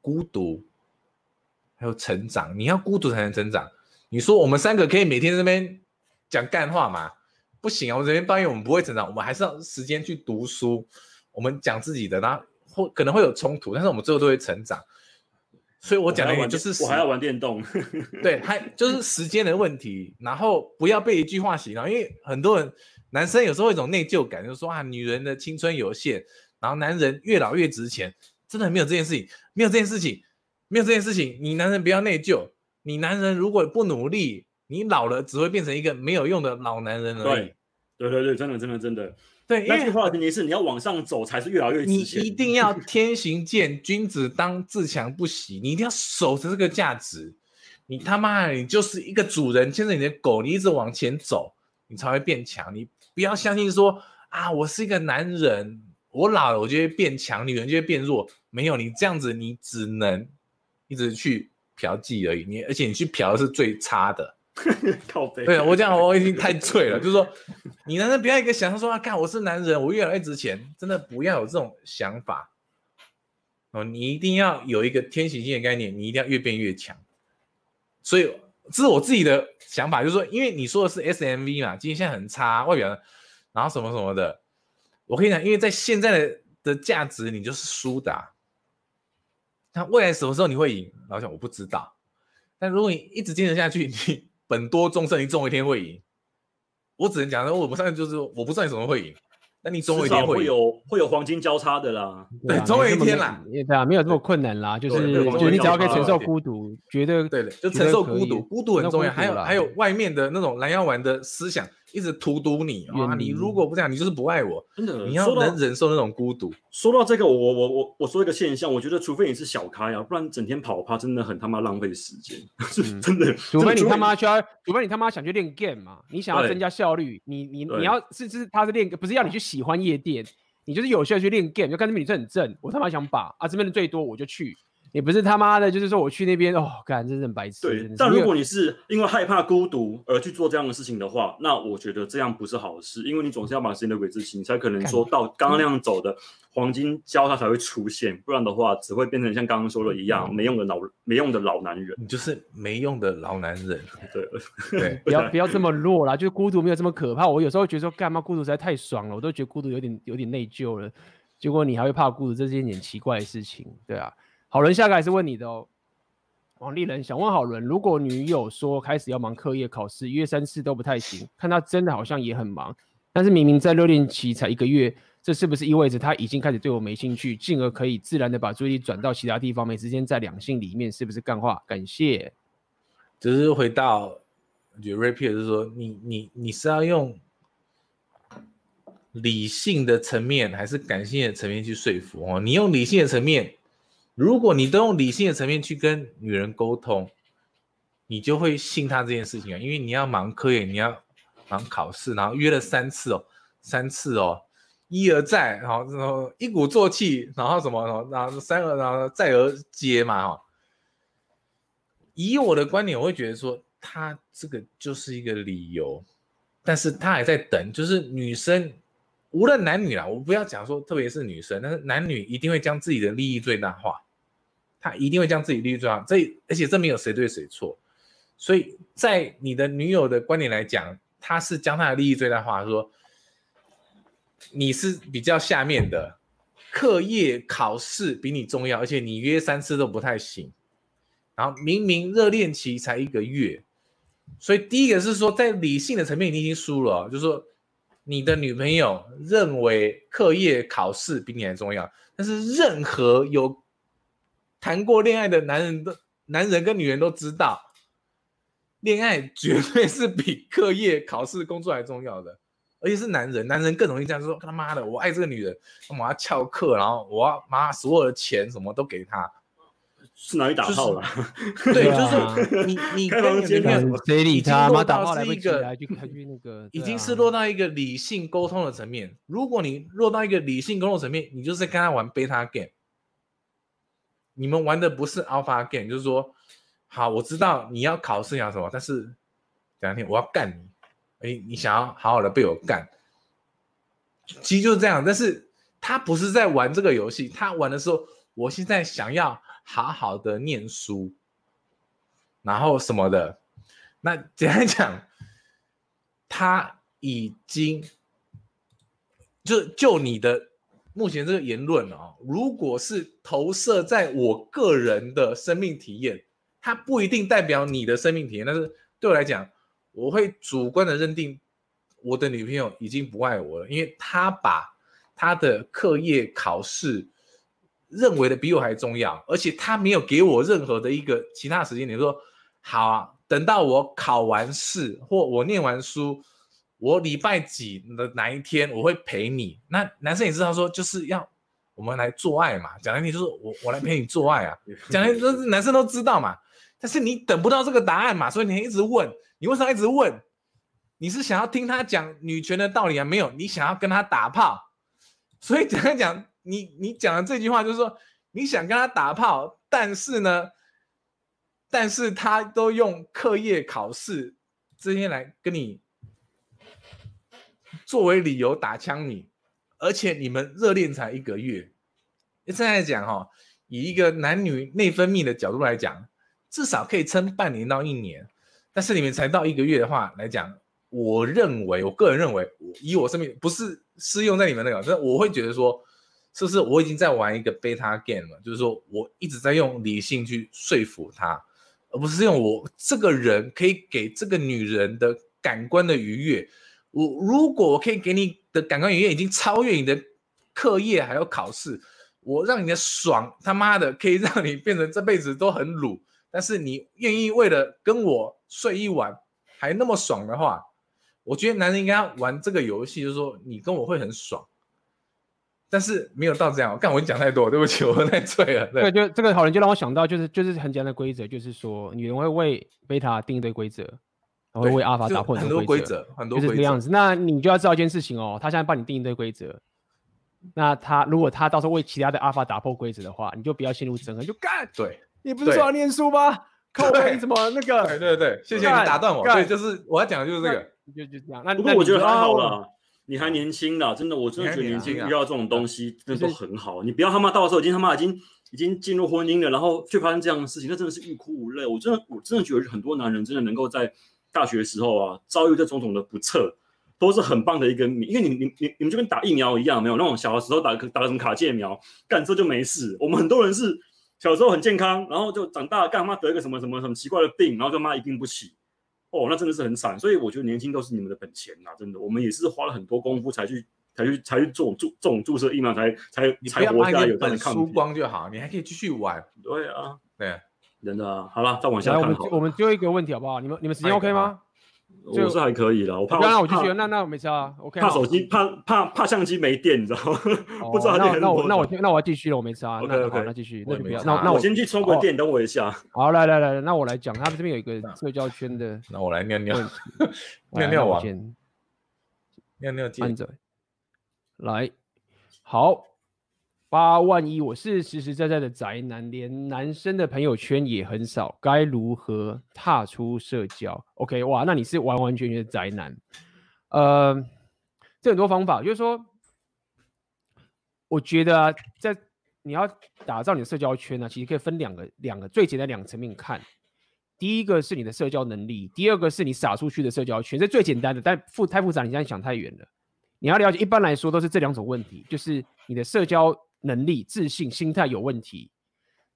孤独。还有成长，你要孤独才能成长。你说我们三个可以每天这边讲干话吗？不行啊！我这边抱怨我们不会成长，我们还是要时间去读书。我们讲自己的，然后会可能会有冲突，但是我们最后都会成长。所以我讲的也就是
我还要玩电动，
对，还就是时间的问题。然后不要被一句话洗脑，因为很多人男生有时候有一种内疚感，就是说啊，女人的青春有限，然后男人越老越值钱，真的没有这件事情，没有这件事情。没有这件事情，你男人不要内疚。你男人如果不努力，你老了只会变成一个没有用的老男人而已。
对，对对对，真的真的真的。
对，
那句话的前提是你要往上走，才是越来越。
你一定要天行健，君子当自强不息。你一定要守着这个价值。你他妈的，你就是一个主人，牵着你的狗，你一直往前走，你才会变强。你不要相信说啊，我是一个男人，我老了我就会变强，女人就会变弱。没有，你这样子，你只能。一直去嫖妓而已，你而且你去嫖的是最差的，
靠背。
对，我这样我已经太醉了，就是说，你男人不要一个想象说啊，看我是男人，我越来越值钱，真的不要有这种想法哦，你一定要有一个天行性的概念，你一定要越变越强。所以这是我自己的想法，就是说，因为你说的是 SMV 嘛，今天现在很差，外表，然后什么什么的，我跟你讲，因为在现在的的价值，你就是输的啊。那未来什么时候你会赢？老蒋，我不知道。但如果你一直坚持下去，你本多终胜，你总有一天会赢。我只能讲说，我不算就是我不算你什么会赢。那你总有一天会，
会有会有黄金交叉的啦，
对，总有一天啦，
对啊，没有这么困难啦，就是就你只要可以承受孤独，绝对
对的，就承受孤独，孤独很重要。还有还有外面的那种蓝药丸的思想一直荼毒你啊！你如果不这样，你就是不爱我，
真的，
你要能忍受那种孤独。
说到这个，我我我我我说一个现象，我觉得除非你是小咖呀，不然整天跑趴真的很他妈浪费时间，真的。
除非你他妈需要，除非你他妈想去练 game 嘛，你想要增加效率，你你你要是是他是练，不是要你去喜欢夜店。你就是有需要去练 game，就看这边女生很正，我他妈想把啊这边的最多我就去，你不是他妈的，就是说我去那边哦，干真是很白痴。
对，但如果你是因为害怕孤独而去做这样的事情的话，那我觉得这样不是好事，因为你总是要把时间留给自己，你才可能说到刚刚那样走的黄金交叉才会出现，不然的话只会变成像刚刚说的一样没用的老没用的老男人，
你就是没用的老男人。
对
对，
不要不要这么弱啦，就是孤独没有这么可怕。我有时候觉得说干嘛孤独实在太爽了，我都觉得孤独有点有点内疚了。结果你还会怕孤独，这是一件奇怪的事情，对啊。好人下个还是问你的哦，王丽人想问好人，如果女友说开始要忙课业考试，约三次都不太行，看她真的好像也很忙，但是明明在热恋期才一个月，这是不是意味着她已经开始对我没兴趣，进而可以自然的把注意力转到其他地方，没时间在两性里面，是不是干话？感谢。
只是回到，我觉得 Rapier 是说，你你你是要用。理性的层面还是感性的层面去说服哦？你用理性的层面，如果你都用理性的层面去跟女人沟通，你就会信他这件事情啊。因为你要忙科研，你要忙考试，然后约了三次哦，三次哦，一而再，然后然后一鼓作气，然后什么，然后三而然后再而接嘛哈。以我的观点，我会觉得说，他这个就是一个理由，但是他还在等，就是女生。无论男女啦，我不要讲说，特别是女生，但是男女一定会将自己的利益最大化，他一定会将自己利益最大化。这而且这没有谁对谁错，所以在你的女友的观点来讲，他是将他的利益最大化，说你是比较下面的，课业考试比你重要，而且你约三次都不太行，然后明明热恋期才一个月，所以第一个是说，在理性的层面你已经输了，就是说。你的女朋友认为课业考试比你还重要，但是任何有谈过恋爱的男人的男人跟女人都知道，恋爱绝对是比课业考试工作还重要的，而且是男人，男人更容易这样说：他妈的，我爱这个女人，我要翘课，然后我要把所有的钱什么都给她。
是哪里打炮了？
对，就是你 你跟你女朋友
谁理他？妈打炮
是一个
那个，
已经是落到一个理性沟通的层面。如果你落到一个理性沟通层面，你就是跟他玩 beta game。你们玩的不是 alpha game，就是说，好，我知道你要考试要什么，但是这两天我要干你，哎，你想要好好的被我干，其实就是这样。但是他不是在玩这个游戏，他玩的时候，我现在想要好好的念书，然后什么的。那简单讲，他已经就就你的。目前这个言论啊，如果是投射在我个人的生命体验，它不一定代表你的生命体验。但是对我来讲，我会主观的认定我的女朋友已经不爱我了，因为她把她的课业考试认为的比我还重要，而且他没有给我任何的一个其他时间点说好啊，等到我考完试或我念完书。我礼拜几的哪一天我会陪你？那男生也知道说就是要我们来做爱嘛，讲难听就是我我来陪你做爱啊，讲难听就是男生都知道嘛。但是你等不到这个答案嘛，所以你一直问，你为什么一直问？你是想要听他讲女权的道理啊？没有，你想要跟他打炮。所以讲来讲，你你讲的这句话就是说你想跟他打炮，但是呢，但是他都用课业考试这些来跟你。作为理由打枪你，而且你们热恋才一个月，现在来讲哈，以一个男女内分泌的角度来讲，至少可以撑半年到一年。但是你们才到一个月的话来讲，我认为，我个人认为，以我生命不是适用在你们那个，但我会觉得说，是不是我已经在玩一个 beta game 了？就是说我一直在用理性去说服他，而不是用我这个人可以给这个女人的感官的愉悦。我如果我可以给你的感官愉悦已经超越你的课业还有考试，我让你的爽他妈的可以让你变成这辈子都很鲁，但是你愿意为了跟我睡一晚还那么爽的话，我觉得男人应该玩这个游戏，就是说你跟我会很爽，但是没有到这样。我干我讲太多，对不起，我喝太醉了。对，
对就这个好人就让我想到，就是就是很简单的规则，就是说女人会为贝塔定一堆规则。然后为阿法打破很多规则，很多就是这样子。那你就要知道一件事情哦，他现在帮你定一堆规则。那他如果他到时候为其他的阿法打破规则的话，你就不要陷入憎恨，就干。
对，
你不是说要念书吗？靠北怎么那个？
对对对，谢谢你打断我。对，就是我要讲的就是这个，
就就这样。那
不过我觉得还好啦，你还年轻啦，真的，我真的觉得年轻遇到这种东西真的都很好。你不要他妈到时候已经他妈已经已经进入婚姻了，然后却发生这样的事情，那真的是欲哭无泪。我真的我真的觉得很多男人真的能够在。大学时候啊，遭遇这种种的不测，都是很棒的一个米，因为你你你你们就跟打疫苗一样，没有那种小的时候打个打个什么卡介苗，干这就没事。我们很多人是小时候很健康，然后就长大干嘛得一个什么什么什么奇怪的病，然后就妈一病不起。哦，那真的是很惨。所以我觉得年轻都是你们的本钱呐，真的。我们也是花了很多功夫才去才去才去做注这种注射疫苗，才才才活下来有这样的抗体。
输光就好，你还可以继续玩。
对啊，
对啊。
真的啊，好了，再往下看。
我们我们最后一个问题好不好？你们你们时间 OK 吗？
我是还可以啦，我怕。
那我继续，那那我没事啊，OK。
怕手机，怕怕怕相机没电，你知道吗？不知道
那那我那我那我要继续了，我没事啊。
OK OK，
那继续，那就不要。那那
我先去充个电，等我一下。
好，来来来，那我来讲，他们这边有一个社交圈的。
那我来尿尿，尿尿王，尿尿接
着。来，好。八万一，我是实实在在的宅男，连男生的朋友圈也很少，该如何踏出社交？OK，哇，那你是完完全全的宅男。呃，这很多方法，就是说，我觉得啊，在你要打造你的社交圈呢，其实可以分两个两个最简单两个层面看。第一个是你的社交能力，第二个是你撒出去的社交圈，这最简单的，但复太复杂，你现在想太远了。你要了解，一般来说都是这两种问题，就是你的社交。能力、自信、心态有问题，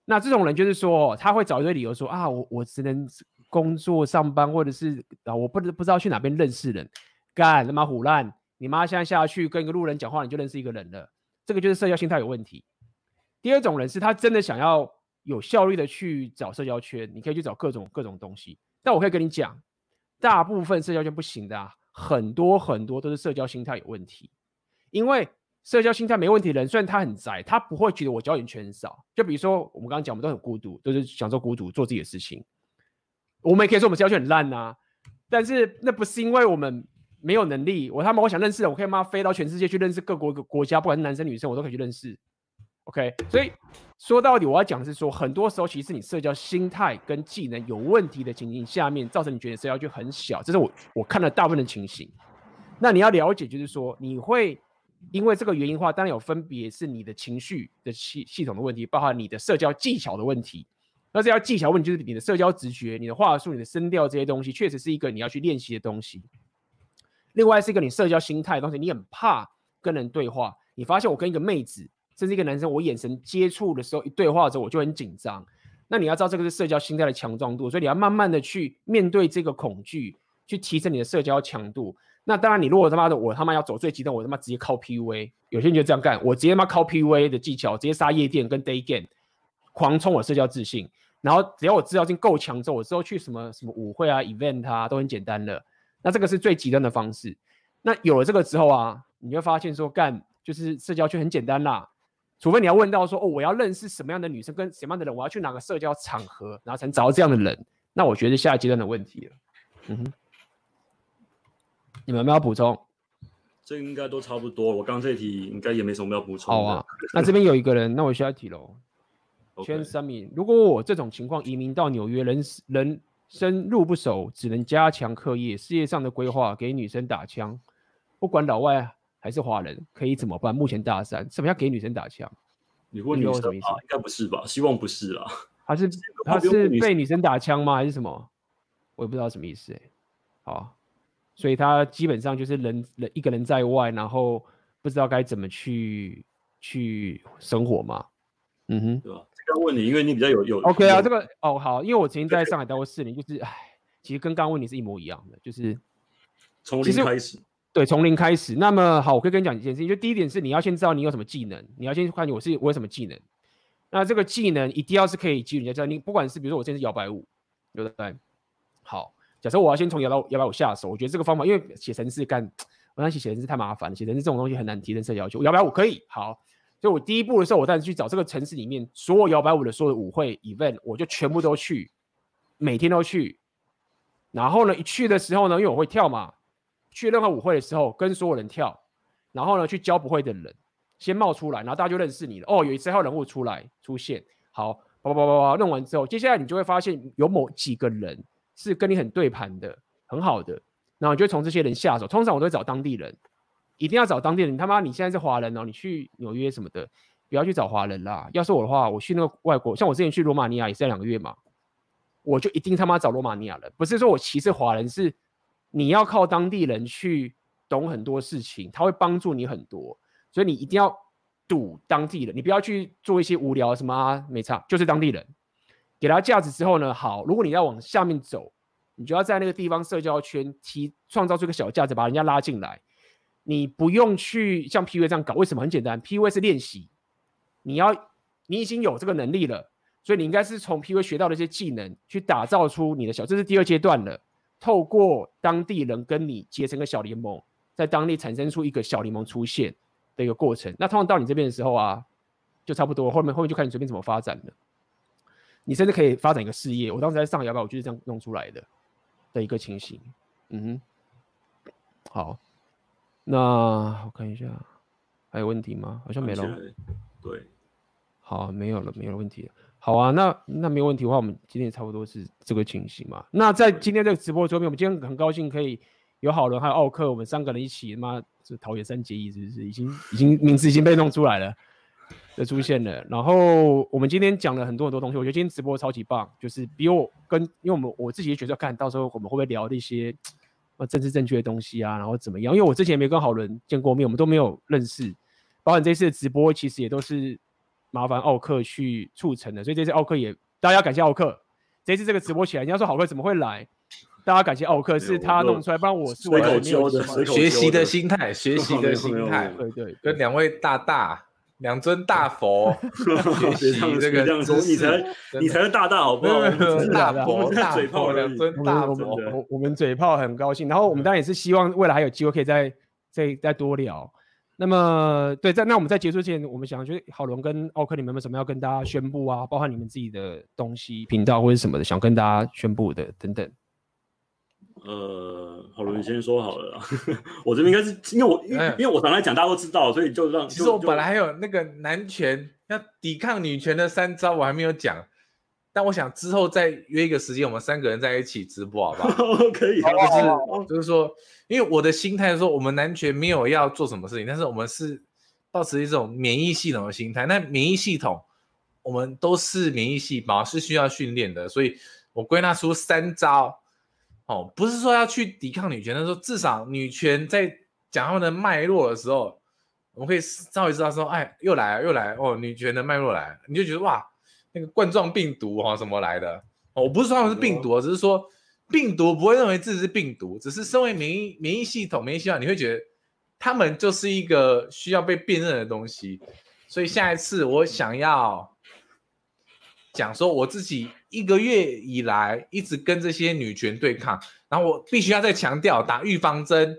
那这种人就是说，他会找一堆理由说啊，我我只能工作上班，或者是啊，我不不知道去哪边认识人，干他妈胡烂！你妈现在下去跟一个路人讲话，你就认识一个人了，这个就是社交心态有问题。第二种人是他真的想要有效率的去找社交圈，你可以去找各种各种东西，但我可以跟你讲，大部分社交圈不行的啊，很多很多都是社交心态有问题，因为。社交心态没问题的人，虽然他很宅，他不会觉得我交友圈很少。就比如说我们刚刚讲，我们都很孤独，都是享受孤独，做自己的事情。我们也可以说我们社交圈很烂呐，但是那不是因为我们没有能力。我他妈我想认识的，我可以妈飞到全世界去认识各国各国家，不管是男生女生，我都可以去认识。OK，所以说到底我要讲的是说，很多时候其实你社交心态跟技能有问题的情形下面，造成你觉得社交圈很小，这是我我看了大部分的情形。那你要了解，就是说你会。因为这个原因的话，当然有分别是你的情绪的系系统的问题，包含你的社交技巧的问题。那这要技巧问题就是你的社交直觉、你的话术、你的声调这些东西，确实是一个你要去练习的东西。另外是一个你社交心态的东西，你很怕跟人对话。你发现我跟一个妹子，甚至一个男生，我眼神接触的时候，一对话的时候我就很紧张。那你要知道这个是社交心态的强壮度，所以你要慢慢的去面对这个恐惧，去提升你的社交强度。那当然，你如果他妈的我他妈要走最极端，我他妈直接靠 PUA，有些人就这样干，我直接他妈靠 PUA 的技巧，直接杀夜店跟 day game，狂冲我社交自信，然后只要我社交性够强之后，我之后去什么什么舞会啊、event 啊都很简单的。那这个是最极端的方式。那有了这个之后啊，你会发现说干就是社交圈很简单啦，除非你要问到说哦，我要认识什么样的女生跟什么样的人，我要去哪个社交场合，然后才能找到这样的人，那我觉得下一阶段的问题了。嗯哼。你们有没有要补充？
这应该都差不多。我刚刚这一题应该也没什么要补充。
好啊，那这边有一个人，那我需要提喽。圈三米，如果我这种情况移民到纽约，人人生路不熟，只能加强课业，事业上的规划，给女生打枪，不管老外还是华人，可以怎么办？目前大三，什么叫给女生打枪？
你问女生什么意思？应该不是吧？希望不是啦。
他是他是被女生打枪吗？还是什么？我也不知道什么意思哎、欸。好。所以他基本上就是人人一个人在外，然后不知道该怎么去去生活嘛，嗯哼，
对吧？这个问你，因为你比较有有。
OK 啊，这个哦好，因为我曾经在上海待过四年，就是哎，其实跟刚刚问你是一模一样的，就是
从零开始。
对，从零开始。那么好，我可以跟你讲一件事情，就第一点是你要先知道你有什么技能，你要先看我是我有什么技能。那这个技能一定要是可以激人家知道，你不管是比如说我现在是摇摆舞，对不对？好。假设我要先从摇摆摇摆舞下手，我觉得这个方法，因为写程式干，我想写写程式太麻烦了，写程式这种东西很难提升社交要求。摇摆舞可以好，所以我第一步的时候，我再去找这个城市里面所有摇摆舞的所有的舞会 event，我就全部都去，每天都去。然后呢，一去的时候呢，因为我会跳嘛，去任何舞会的时候跟所有人跳，然后呢去教不会的人，先冒出来，然后大家就认识你了。哦，有一次还有人物出来出现，好，叭叭叭叭叭，弄完之后，接下来你就会发现有某几个人。是跟你很对盘的，很好的，然后你就从这些人下手。通常我都会找当地人，一定要找当地人。他妈你现在是华人哦，你去纽约什么的，不要去找华人啦。要是我的话，我去那个外国，像我之前去罗马尼亚也是两个月嘛，我就一定他妈找罗马尼亚人。不是说我歧视华人，是你要靠当地人去懂很多事情，他会帮助你很多，所以你一定要赌当地人，你不要去做一些无聊什么啊，没差，就是当地人。给他价值之后呢，好，如果你要往下面走，你就要在那个地方社交圈提创造出一个小价值，把人家拉进来。你不用去像 PUA 这样搞，为什么？很简单，PUA 是练习，你要你已经有这个能力了，所以你应该是从 PUA 学到的一些技能，去打造出你的小，这是第二阶段了。透过当地人跟你结成个小联盟，在当地产生出一个小联盟出现的一个过程。那通常到你这边的时候啊，就差不多，后面后面就看你随便怎么发展了。你甚至可以发展一个事业。我当时在上海摇摆，我就是这样弄出来的的一个情形。嗯哼，好，那我看一下，还有问题吗？好像没了。
对，
好，没有了，没有问题了。好啊，那那没有问题的话，我们今天也差不多是这个情形嘛。那在今天这个直播桌面，我们今天很高兴可以有好人还有奥克，我们三个人一起，妈，这桃园三结义是不是？已经已经名字已经被弄出来了。的出现了，然后我们今天讲了很多很多东西，我觉得今天直播超级棒，就是比我跟，因为我们我自己也觉得看到时候我们会不会聊一些啊政治正确的东西啊，然后怎么样？因为我之前也没跟好伦见过面，我们都没有认识，包括这次的直播其实也都是麻烦奥克去促成的，所以这次奥克也大家要感谢奥克，这次这个直播起来，你要说好克怎么会来？大家感谢奥克是他弄出来，不然我是我
的学
习的心态，学习的 心态，
对对，
跟两位大大。两尊大佛，学习这个，
你才你才是大大，好不好？
大佛大，嘴炮，两尊大佛。
我我们嘴炮很高兴，然后我们当然也是希望未来还有机会可以再再再多聊。那么对，在那我们在结束之前，我们想就是郝伦跟奥克，你们有没有什么要跟大家宣布啊？包含你们自己的东西、频道或者什么的，想跟大家宣布的等等。
呃，好了，你先说好了啦。我这边应该是因为我因为因为我常来讲，大家都知道，所以就让。
其实我本来还有那个男权要抵抗女权的三招，我还没有讲。但我想之后再约一个时间，我们三个人在一起直播，好不好？
可以，
就是就是说，因为我的心态是说，我们男权没有要做什么事情，但是我们是保持一种免疫系统的心态。那免疫系统，我们都是免疫细胞，是需要训练的。所以我归纳出三招，哦，不是说要去抵抗女权，但是说至少女权在讲他们的脉络的时候，我们可以稍微知道说，哎，又来了，又来了哦，女权的脉络来了，你就觉得哇。那个冠状病毒哈，什么来的？哦我不是说他们是病毒，只是说病毒不会认为自己是病毒，只是身为免疫免疫系统、免疫系统，你会觉得他们就是一个需要被辨认的东西。所以下一次我想要讲说，我自己一个月以来一直跟这些女权对抗，然后我必须要再强调打预防针，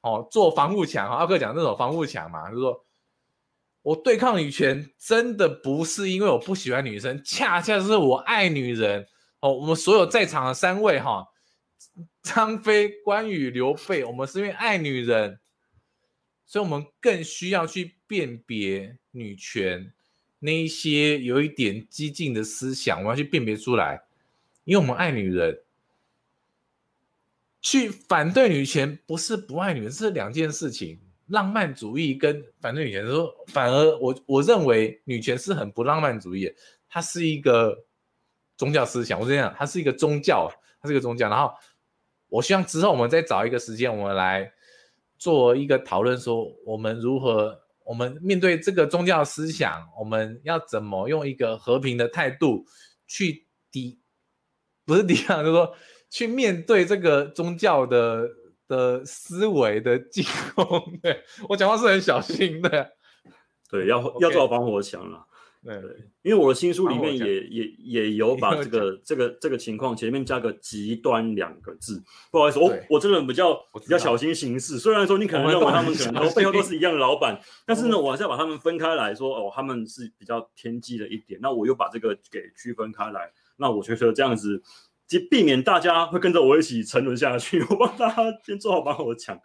哦，做防护墙。阿克讲那种防护墙嘛，就是说。我对抗女权真的不是因为我不喜欢女生，恰恰是我爱女人哦。我们所有在场的三位哈，张飞、关羽、刘备，我们是因为爱女人，所以我们更需要去辨别女权那一些有一点激进的思想，我要去辨别出来，因为我们爱女人。去反对女权不是不爱女人，是两件事情。浪漫主义跟反对女权说，反而我我认为女权是很不浪漫主义，它是一个宗教思想。我这样，它是一个宗教，它是一个宗教。然后我希望之后我们再找一个时间，我们来做一个讨论，说我们如何，我们面对这个宗教思想，我们要怎么用一个和平的态度去抵，不是抵抗，就是说去面对这个宗教的。的思维的进攻，对，我讲话是很小心的，
对，要要做好防火墙了，对对，因为我的新书里面也也也有 把这个这个这个情况前面加个极端两个字，不好意思，我对我这个人比较比较小心行事，虽然说你可能认为他们可能都背后都是一样的老板，但是呢，我还是要把他们分开来说，哦，他们是比较偏激的一点，那我又把这个给区分开来，那我觉得这样子。即避免大家会跟着我一起沉沦下去，我帮大家先做好防火墙。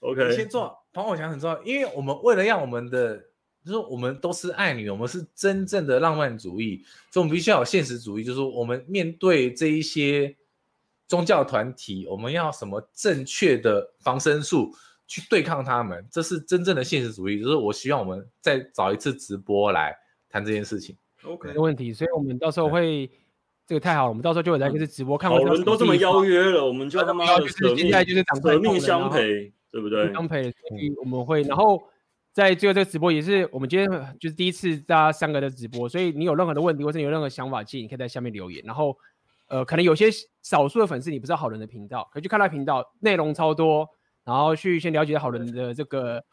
OK，先做
防火墙很重要，因为我们为了让我们的，就是我们都是爱女，我们是真正的浪漫主义，所以我们必须要有现实主义，就是说我们面对这一些宗教团体，我们要什么正确的防身术去对抗他们，这是真正的现实主义。就是我希望我们再找一次直播来谈这件事情。
OK，没问题，所以我们到时候会。这个太好了，我们到时候就会来一次直播，看
好人都这么邀约了，我们就他妈
就是现在就是
舍命相陪，对不对？
相陪，所以我们会，然后在最后这个直播也是我们今天就是第一次大家三个的直播，所以你有任何的问题或者你有任何想法，建议你可以在下面留言。然后呃，可能有些少数的粉丝你不知道好人的频道，可以去看他频道，内容超多，然后去先了解好人的这个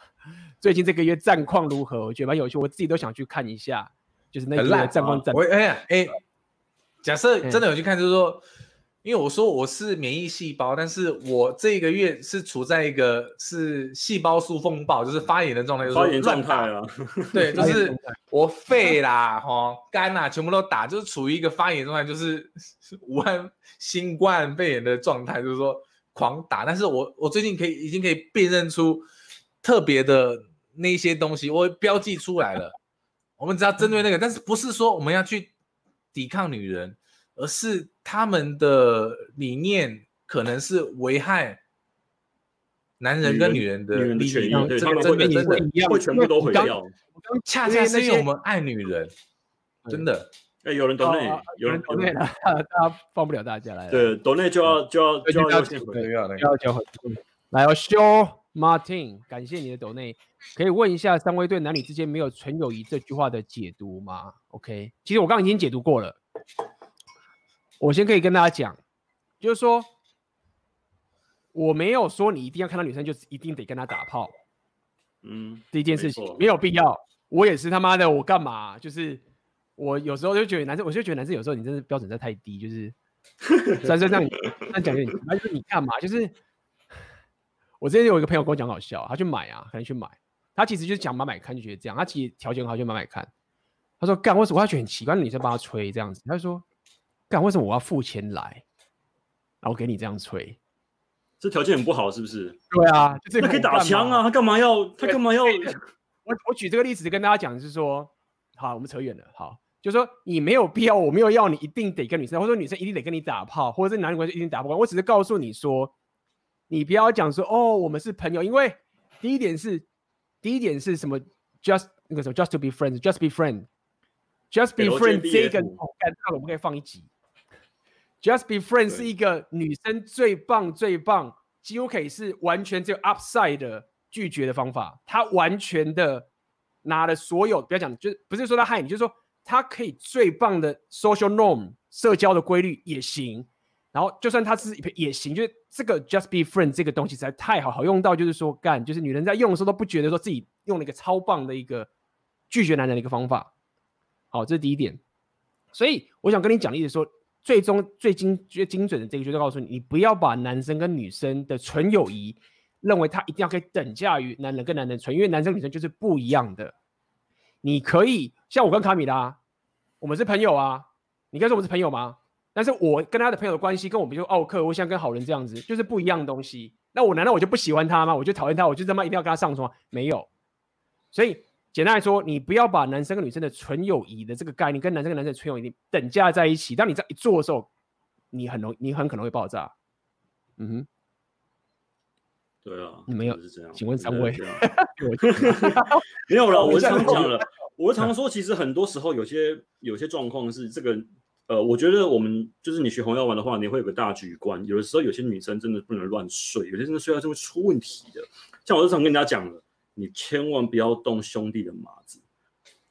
最近这个月战况如何，我觉得蛮有趣，我自己都想去看一下，就是那个战况战。
我哎呀哎。假设真的有去看，就是说，因为我说我是免疫细胞，但是我这个月是处在一个是细胞素风暴，就是发炎的状态，就是
发炎状态啊。
对，就是我肺啦、哈肝呐，全部都打，就是处于一个发炎状态，就是 武汉新冠肺炎的状态，就是说狂打。但是我我最近可以已经可以辨认出特别的那些东西，我标记出来了。我们只要针对那个，但是不是说我们要去。抵抗女人，而是他们的理念可能是危害男人跟女人的利益，真的真的真的
会全部都毁掉。
恰恰是因为我们爱女人，真的。
哎，有人抖内，有人抖内，
大家放不了大家来。
对，抖内就要就要就要先回，
要交回。来，我修 Martin，感谢你的抖内。可以问一下三位对男女之间没有纯友谊这句话的解读吗？OK，其实我刚刚已经解读过了。我先可以跟大家讲，就是说我没有说你一定要看到女生就一定得跟她打炮。嗯，这件事情没，没有必要。我也是他妈的，我干嘛？就是我有时候就觉得男生，我就觉得男生有时候你真的标准在太低，就是男生让你那讲句，就是你干嘛？就是我之前有一个朋友跟我讲好笑，他去买啊，可能去买。他其实就是讲买买看，就觉得这样。他其实条件好，就买买看。他说干，为什么？他觉得很奇怪，女生帮他吹这样子。他就说干，为什么我要付钱来，然后给你这样吹？
这条件很不好，是不是？
对啊，就这个
可以打枪啊，他干嘛要？他干嘛要？
我我举这个例子跟大家讲，就是说，好，我们扯远了，好，就是说你没有必要，我没有要你一定得跟女生，或者说女生一定得跟你打炮，或者是男女关系一定打不完，我只是告诉你说，你不要讲说哦，我们是朋友，因为第一点是，第一点是什么？just 那个什么？just to be friends，just be friend，just be friend 这个我们可以放一集，just be friend 是一个女生最棒最棒，几乎可以是完全只有 upside 的。拒绝的方法，她完全的拿了所有，不要讲，就是不是说她害你，就是说她可以最棒的 social norm 社交的规律也行，然后就算她是也行，就是这个 just be friend 这个东西实在太好，好用到就是说干，就是女人在用的时候都不觉得说自己用了一个超棒的一个拒绝男人的一个方法。好，这是第一点。所以我想跟你讲的意思说，最终最精最精准的这个就是告诉你，你不要把男生跟女生的纯友谊。认为他一定要可以等价于男人跟男人纯，因为男生女生就是不一样的。你可以像我跟卡米拉，我们是朋友啊，你可以说我们是朋友吗？但是我跟他的朋友的关系，跟我们就奥克，我像跟好人这样子，就是不一样的东西。那我难道我就不喜欢他吗？我就讨厌他，我就他妈一定要跟他上床？没有。所以简单来说，你不要把男生跟女生的纯友谊的这个概念，跟男生跟男生的纯友谊等价在一起。当你这样一做的时候，你很容你很可能会爆炸。嗯哼。
对啊，
你没有
是这样。
请问三位？
没有了，我常讲了，我常说，其实很多时候有些有些状况是这个，呃，我觉得我们就是你学红药丸的话，你会有个大局观。有的时候有些女生真的不能乱睡，有些真的睡觉就会出问题的。像我日常跟人家讲了，你千万不要动兄弟的马子。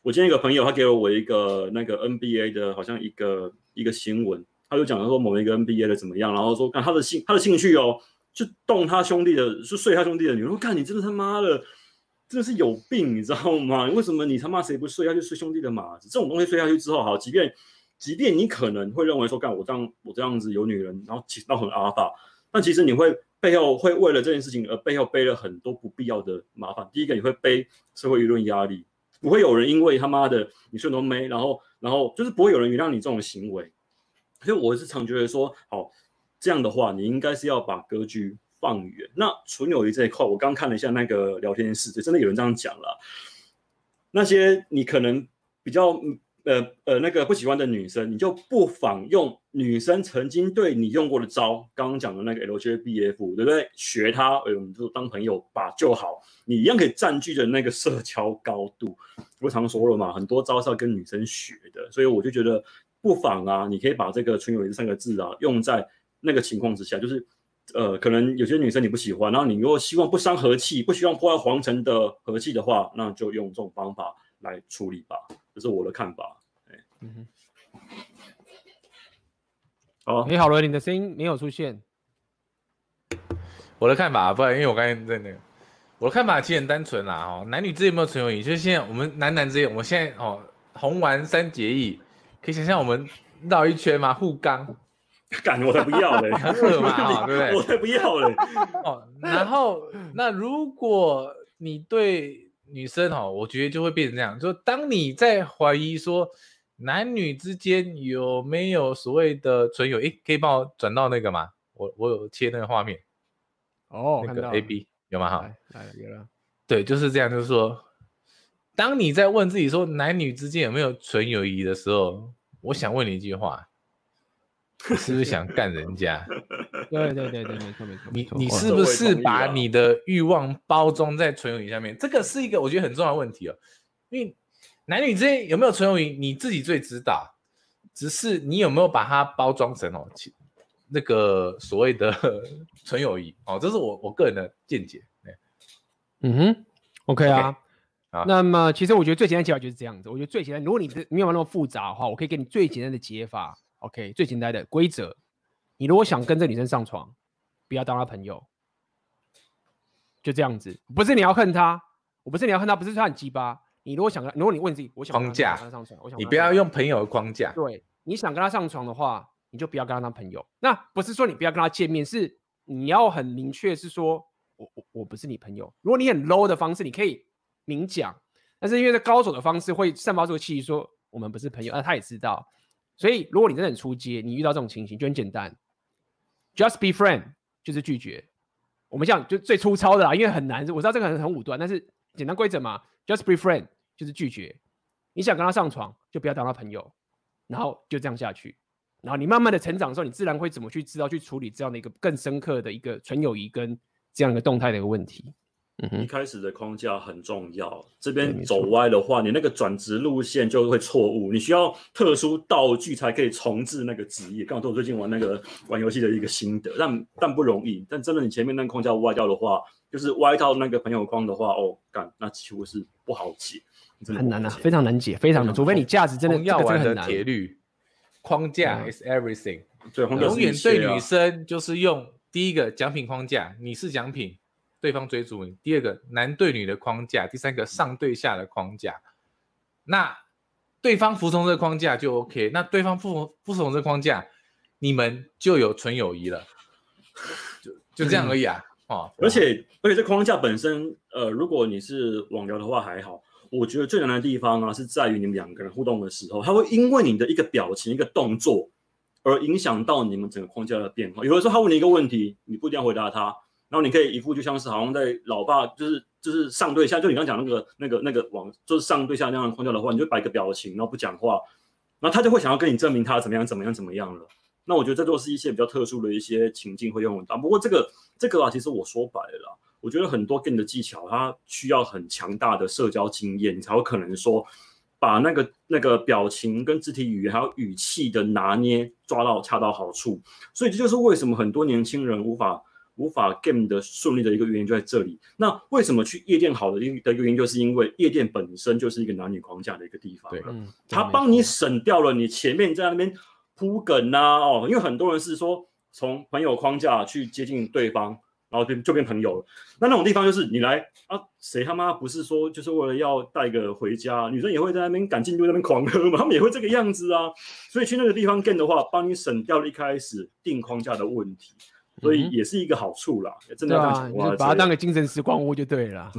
我今天一个朋友，他给了我一个那个 NBA 的，好像一个一个新闻，他就讲说某一个 NBA 的怎么样，然后说看他的兴他的兴趣哦。就动他兄弟的，是睡他兄弟的女人。我看你真的他妈的，真的是有病，你知道吗？为什么你他妈谁不睡下去睡兄弟的马子？这种东西睡下去之后，好，即便即便你可能会认为说，干我这样我这样子有女人，然后起到很阿尔法，但其实你会背后会为了这件事情而背后背了很多不必要的麻烦。第一个，你会背社会舆论压力，不会有人因为他妈的你睡都没，然后然后就是不会有人原谅你这种行为。所以我是常觉得说，好。这样的话，你应该是要把格局放远。那纯友谊这一块，我刚看了一下那个聊天室，就真的有人这样讲了。那些你可能比较呃呃那个不喜欢的女生，你就不妨用女生曾经对你用过的招，刚刚讲的那个 LJBF，对不对？学她，哎，我们就当朋友吧就好。你一样可以占据着那个社交高度。我常说了嘛，很多招是要跟女生学的，所以我就觉得不妨啊，你可以把这个纯友谊这三个字啊用在。那个情况之下，就是，呃，可能有些女生你不喜欢，然后你如果希望不伤和气，不希望破坏皇城的和气的话，那就用这种方法来处理吧，这是我的看法。嗯哼。好，
你好了，你的声音没有出现。
我的看法，不然因为我刚才在那个，我的看法其实很单纯啦，哦，男女之间有没有纯友谊？就是现在我们男男之间，我们现在哦，红丸三结义，可以想象我们绕一圈嘛，互刚。
干我才不要嘞！
嘛，对不对？
我才不要嘞！
哦，然后那如果你对女生哦，我觉得就会变成这样，就当你在怀疑说男女之间有没有所谓的纯友，诶，可以帮我转到那个吗？我我有切那个画面
哦，
那个 A B 有吗？哈，
来了，有了。对，
就是这样，就是说，当你在问自己说男女之间有没有纯友谊的时候，我想问你一句话。你是不是想干人家？
对对对对，没错没错。
你你是不是把你的欲望包装在纯友谊下面？这个是一个我觉得很重要的问题哦。因为男女之间有没有纯友谊，你自己最知道。只是你有没有把它包装成哦，那个所谓的 纯友谊哦，这是我我个人的见解。
嗯哼，OK 啊。Okay. 那么其实我觉得最简单的解法就是这样子。我觉得最简单，如果你的没有那么复杂的话，我可以给你最简单的解法。OK，最简单的规则，你如果想跟这女生上床，不要当她朋友，就这样子。不是你要恨她，我不是你要恨她，不是说她很鸡巴。你如果想跟，如果你问自己，我想跟她上床，我想，
你不要用朋友的框架。
对，你想跟她上床的话，你就不要跟她当朋友。那不是说你不要跟她见面，是你要很明确，是说我我我不是你朋友。如果你很 low 的方式，你可以明讲，但是因为这高手的方式会散发出气息，说我们不是朋友，啊，他也知道。所以如果你真的很出街，你遇到这种情形就很简单，just be friend 就是拒绝。我们讲就最粗糙的啦，因为很难，我知道这个很很武断，但是简单规则嘛，just be friend 就是拒绝。你想跟他上床，就不要当他朋友，然后就这样下去。然后你慢慢的成长的时候，你自然会怎么去知道去处理这样的一个更深刻的一个纯友谊跟这样一个动态的一个问题。嗯，
一开始的框架很重要，这边走歪的话，你那个转职路线就会错误。你需要特殊道具才可以重置那个职业。刚好我最近玩那个玩游戏的一个心得，但但不容易。但真的你前面那个框架歪掉的话，就是歪到那个朋友框的话，哦，干，那几乎是不好解，
很难啊，非常难解，非常难。除非你价值真的要玩的铁律。
框架 is everything，对，永远对女生就是用第一个奖品框架，你是奖品，对方追逐你；第二个男对女的框架，第三个上对下的框架。那对方服从这个框架就 OK，那对方不服不服从这个框架，你们就有纯友谊了，就就这样而已啊！哦，
而且而且这框架本身，呃，如果你是网聊的话还好。我觉得最难的地方啊，是在于你们两个人互动的时候，他会因为你的一个表情、一个动作，而影响到你们整个框架的变化。有的时候他问你一个问题，你不一定要回答他，然后你可以一副就像是好像在老爸，就是就是上对下，就你刚讲那个那个那个网，就是上对下那样的框架的话，你就摆个表情，然后不讲话，然后他就会想要跟你证明他怎么样怎么样怎么样了。那我觉得这都是一些比较特殊的一些情境会用到。不过这个这个啊，其实我说白了。我觉得很多 game 的技巧，它需要很强大的社交经验，你才有可能说把那个那个表情跟肢体语言还有语气的拿捏抓到恰到好处。所以这就是为什么很多年轻人无法无法 game 的顺利的一个原因就在这里。那为什么去夜店好的一的原因，就是因为夜店本身就是一个男女框架的一个地方。对，它帮你省掉了你前面在那边铺梗啊，哦，因为很多人是说从朋友框架去接近对方。然后就就变朋友了，那那种地方就是你来啊，谁他妈不是说就是为了要带个回家？女生也会在那边赶进度在那边狂喝嘛，他们也会这个样子啊。所以去那个地方 game 的话，帮你省掉了一开始定框架的问题，所以也是一个好处啦。嗯、真的要讲，
啊、把它当个精神时光屋就对了。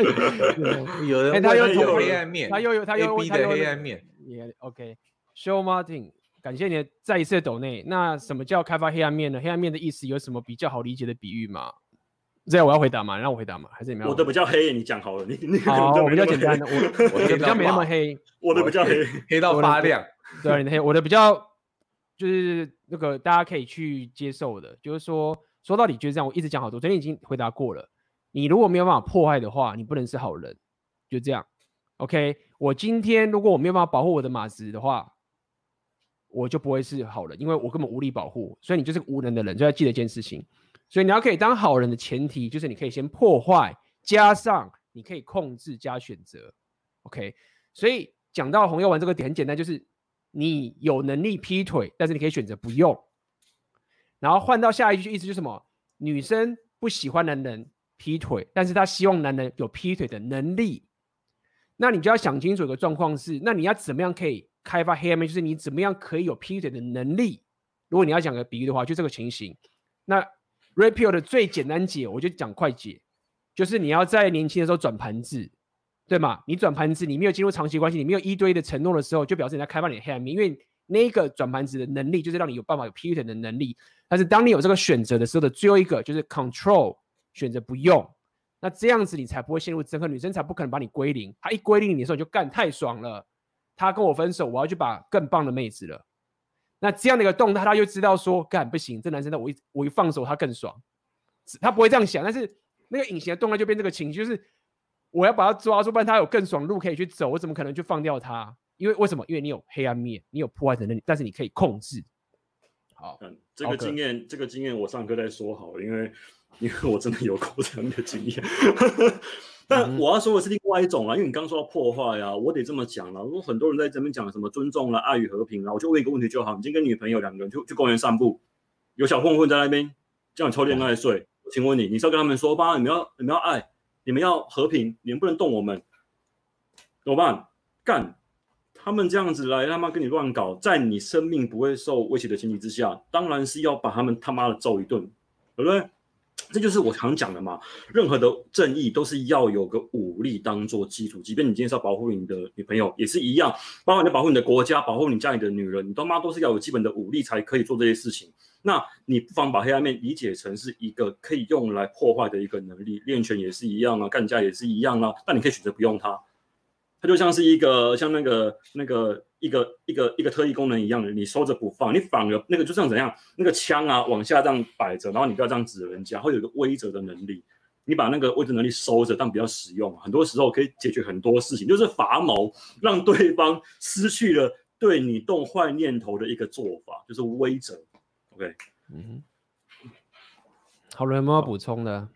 有人他又有黑暗面，
他又有他又有
他的黑暗面。
也 OK，Show Martin。感谢你的再一次的抖内。那什么叫开发黑暗面呢？黑暗面的意思有什么比较好理解的比喻吗？这样我要回答吗？让我回答吗？还是你们要？
我的比较黑，你讲好了。你你
好，我比较简单的，我我的比较没那么黑。
我的比较黑，
黑到发亮。
对，你的黑。我的比较就是那个大家可以去接受的，就是说说到底就是这样。我一直讲好多，昨天已经回答过了。你如果没有办法破坏的话，你不能是好人。就这样。OK，我今天如果我没有办法保护我的马子的话。我就不会是好人，因为我根本无力保护，所以你就是个无能的人，就要记得一件事情。所以你要可以当好人的前提，就是你可以先破坏，加上你可以控制加选择。OK，所以讲到红药丸这个点很简单，就是你有能力劈腿，但是你可以选择不用。然后换到下一句意思就是什么？女生不喜欢男人劈腿，但是她希望男人有劈腿的能力。那你就要想清楚一个状况是，那你要怎么样可以？开发黑暗面就是你怎么样可以有劈腿的能力。如果你要讲个比喻的话，就这个情形。那 Rapio 的最简单解，我就讲快解，就是你要在年轻的时候转盘子，对吗？你转盘子，你没有进入长期关系，你没有一堆的承诺的时候，就表示你在开发你的黑暗面，因为那个转盘子的能力就是让你有办法有劈腿的能力。但是当你有这个选择的时候的最后一个就是 Control，选择不用，那这样子你才不会陷入憎恨，女生才不可能把你归零。她一归零你的时候，你就干太爽了。他跟我分手，我要去把更棒的妹子了。那这样的一个动态，他就知道说，干不行，这男生的我一我一放手，他更爽。他不会这样想，但是那个隐形的动态就变这个情绪，就是我要把他抓住，不然他有更爽路可以去走，我怎么可能去放掉他？因为为什么？因为你有黑暗面，你有破坏的能力，但是你可以控制。好，
嗯，这个经验，这个经验我上课再说好了，因为 因为我真的有过这样的经验。但我要说的是另外一种啦，因为你刚说到破坏呀，我得这么讲了。如果很多人在这边讲什么尊重了、爱与和平啦，我就问一个问题就好：你今天跟女朋友两个人去去公园散步，有小混混在那边叫你抽恋爱税，请问你，你是要跟他们说吧？你们要你们要爱，你们要和平，你们不能动我们，怎么办？干！他们这样子来他妈跟你乱搞，在你生命不会受威胁的前提之下，当然是要把他们他妈的揍一顿，对不对？这就是我常讲的嘛。任何的正义都是要有个武力当做基础，即便你今天是要保护你的女朋友，也是一样。包括你保护你的国家，保护你家里的女人，你他妈都是要有基本的武力才可以做这些事情。那你不妨把黑暗面理解成是一个可以用来破坏的一个能力，练拳也是一样啊，干架也是一样啊。但你可以选择不用它，它就像是一个像那个那个一个一个一个特异功能一样的，你收着不放，你反而那个就像怎样，那个枪啊往下这样摆着，然后你不要这样指人家，会有一个威慑的能力。你把那个威慑能力收着，但比较实用，很多时候可以解决很多事情，就是伐谋，让对方失去了对你动坏念头的一个做法，就是威慑。对，嗯，
好了，有没有补充的？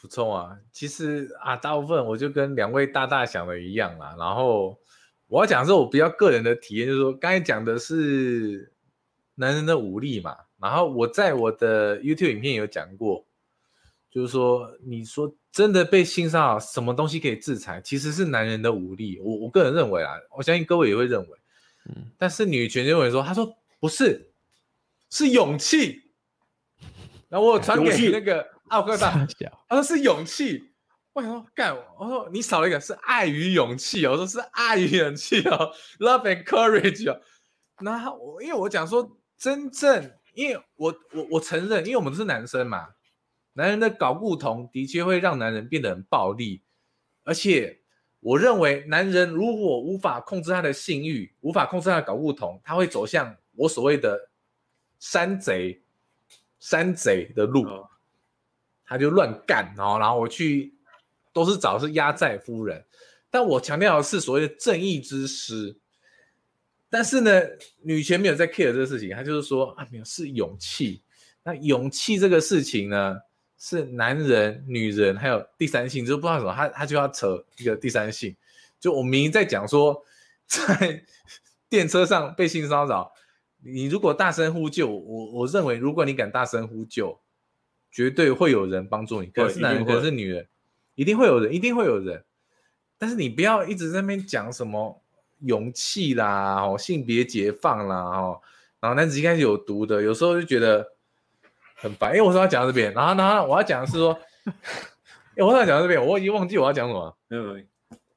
补充啊，其实啊，大部分我就跟两位大大想的一样啦。然后我要讲的是我比较个人的体验，就是说刚才讲的是男人的武力嘛。然后我在我的 YouTube 影片有讲过，就是说你说真的被性骚扰，什么东西可以制裁？其实是男人的武力。我我个人认为啊，我相信各位也会认为，嗯。但是女权认为说，他说不是。是勇气，然后我传给那个奥克大，他说是勇气。我想说干，我说你少了一个，是爱与勇气哦。我说是爱与勇气哦，love and courage 哦。那我因为我讲说真正，因为我我我承认，因为我们都是男生嘛，男人的睾固酮的确会让男人变得很暴力，而且我认为男人如果无法控制他的性欲，无法控制他的睾固酮，他会走向我所谓的。山贼，山贼的路，他就乱干，然后然后我去，都是找的是压寨夫人，但我强调的是所谓的正义之师。但是呢，女权没有在 care 这个事情，他就是说啊，没有是勇气。那勇气这个事情呢，是男人、女人还有第三性，就不知道什么，他他就要扯一个第三性。就我明明在讲说，在电车上被性骚扰。你如果大声呼救，我我认为，如果你敢大声呼救，绝对会有人帮助你。可能是男人，可能是女人，一定会有人，一定会有人。但是你不要一直在那边讲什么勇气啦，哦，性别解放啦，哦，然后男子气概是有毒的，有时候就觉得很烦。因为我说要讲到这边，然后然后我要讲的是说，哎，我想讲到这边，我已经忘记我要讲什么。
嗯。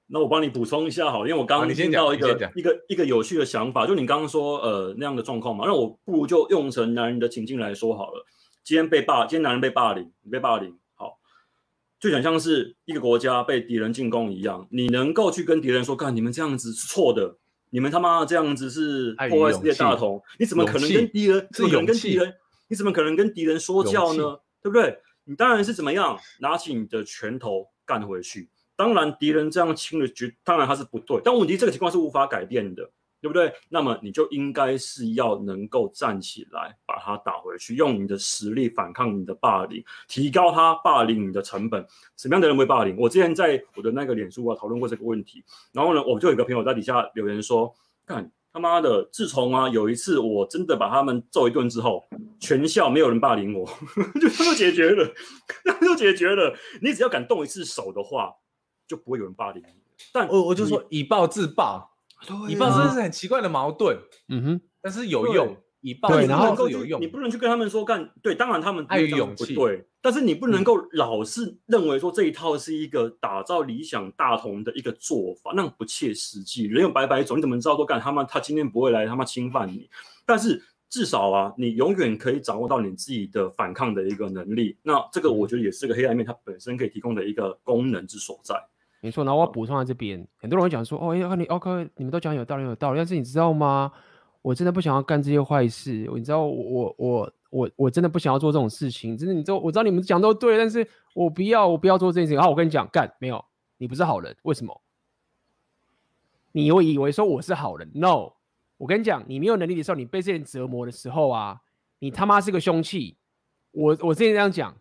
那我帮你补充一下好，因为我刚刚听到一个一个一个有趣的想法，就你刚刚说呃那样的状况嘛，那我不如就用成男人的情境来说好了。今天被霸，今天男人被霸凌，你被霸凌，好，就想像是一个国家被敌人进攻一样，你能够去跟敌人说，看你们这样子是错的，你们他妈这样子是破坏世界大同，你怎么可能跟敌人？怎么可能跟敌人？你怎么可能跟敌人说教呢？对不对？你当然是怎么样，拿起你的拳头干回去。当然，敌人这样轻的决，当然他是不对。但问题这个情况是无法改变的，对不对？那么你就应该是要能够站起来，把他打回去，用你的实力反抗你的霸凌，提高他霸凌你的成本。什么样的人会霸凌？我之前在我的那个脸书啊讨论过这个问题。然后呢，我就有个朋友在底下留言说：“干他妈的！自从啊有一次我真的把他们揍一顿之后，全校没有人霸凌我，就这么解决了，就解决了。你只要敢动一次手的话。”就不会有人霸凌你，但
我我就说以暴制暴，以暴这是很奇怪的矛盾，嗯哼，但是有用，以暴对，然后有用，
你不能去跟他们说干，对，当然他们爱与勇气，对，但是你不能够老是认为说这一套是一个打造理想大同的一个做法，那不切实际，人有百百种，你怎么知道说干他妈他今天不会来他妈侵犯你？但是至少啊，你永远可以掌握到你自己的反抗的一个能力，那这个我觉得也是个黑暗面，它本身可以提供的一个功能之所在。
没错，然后我要补充在这边，很多人会讲说，哦，要你，OK，你们都讲有道理，有道理。但是你知道吗？我真的不想要干这些坏事。你知道我，我，我，我，我真的不想要做这种事情。真的，你知道，我知道你们讲都对，但是我不要，我不要做这件事情。然后我跟你讲，干没有，你不是好人，为什么？你会以为说我是好人？No，我跟你讲，你没有能力的时候，你被这些人折磨的时候啊，你他妈是个凶器。我我之前这样讲。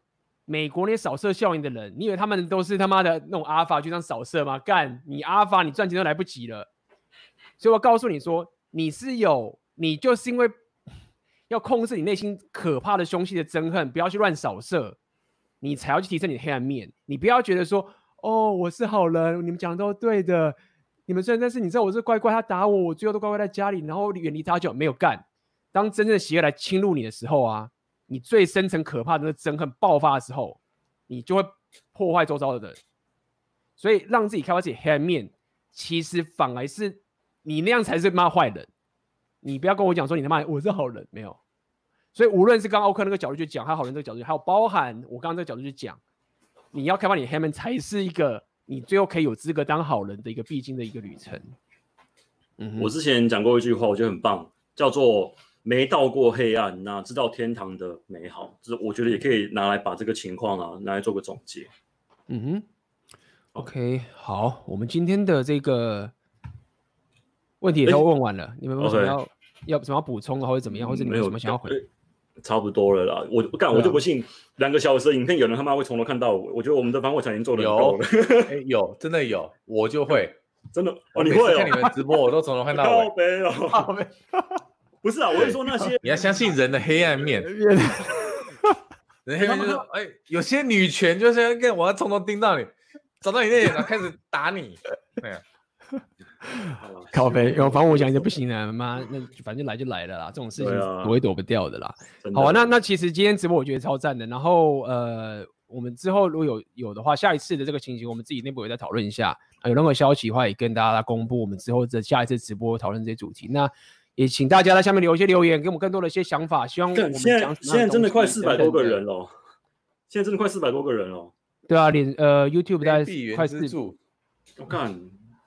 美国那些扫射效应的人，你以为他们都是他妈的那种阿法就这样扫射吗？干，你阿法你赚钱都来不及了。所以我告诉你说，你是有，你就是因为要控制你内心可怕的凶器的憎恨，不要去乱扫射，你才要去提升你的黑暗面。你不要觉得说，哦，我是好人，你们讲的都对的。你们虽然，但是你知道我是乖乖，他打我，我最后都乖乖在家里，然后远离他就没有干。当真正的邪恶来侵入你的时候啊。你最深层可怕的那个憎恨爆发的时候，你就会破坏周遭的人。所以让自己开发自己黑暗面，其实反而是你那样才是骂坏人。你不要跟我讲说你他妈我是好人，没有。所以无论是刚刚欧克那个角度去讲，还有好人这个角度，还有包含我刚刚这个角度去讲，你要开发你的黑暗面，才是一个你最后可以有资格当好人的一个必经的一个旅程。
嗯，我之前讲过一句话，我觉得很棒，叫做“没到过黑暗，哪知道天堂的美好”。就是我觉得也可以拿来把这个情况啊拿来做个总结。
嗯哼，OK，好，我们今天的这个问题也都问完了，欸、你们有什么要、okay. 要什么要补充的，或者怎么样，或者你们有什么想要回？
差不多了啦，我干我就不信两个小时的影片有人他妈会从头看到尾。我觉得我们的防火墙已经做的够了。
有、欸，有，真的有，我就会，
真的哦，你会
看你们直播，我都从头看到尾。
不是啊，我是说那些
你要相信人的黑暗面。人黑暗面就是，哎、欸，有些女权就是跟我要从头盯到你，找到你那点，然 后开始打你。对啊。
靠北，因为反正我想就不行了，妈，那反正来就来了啦，这种事情躲也躲不掉的啦。的好啊，那那其实今天直播我觉得超赞的。然后呃，我们之后如果有有的话，下一次的这个情形，我们自己内部也再讨论一下。有任何消息的话，也跟大家公布。我们之后的下一次直播讨论这些主题。那也请大家在下面留一些留言，给我们更多的一些想法。希望我们
现在现在真的快四百多个人了，现在真的快四百多个人了。
对啊，连呃 YouTube 大概快四组，
我看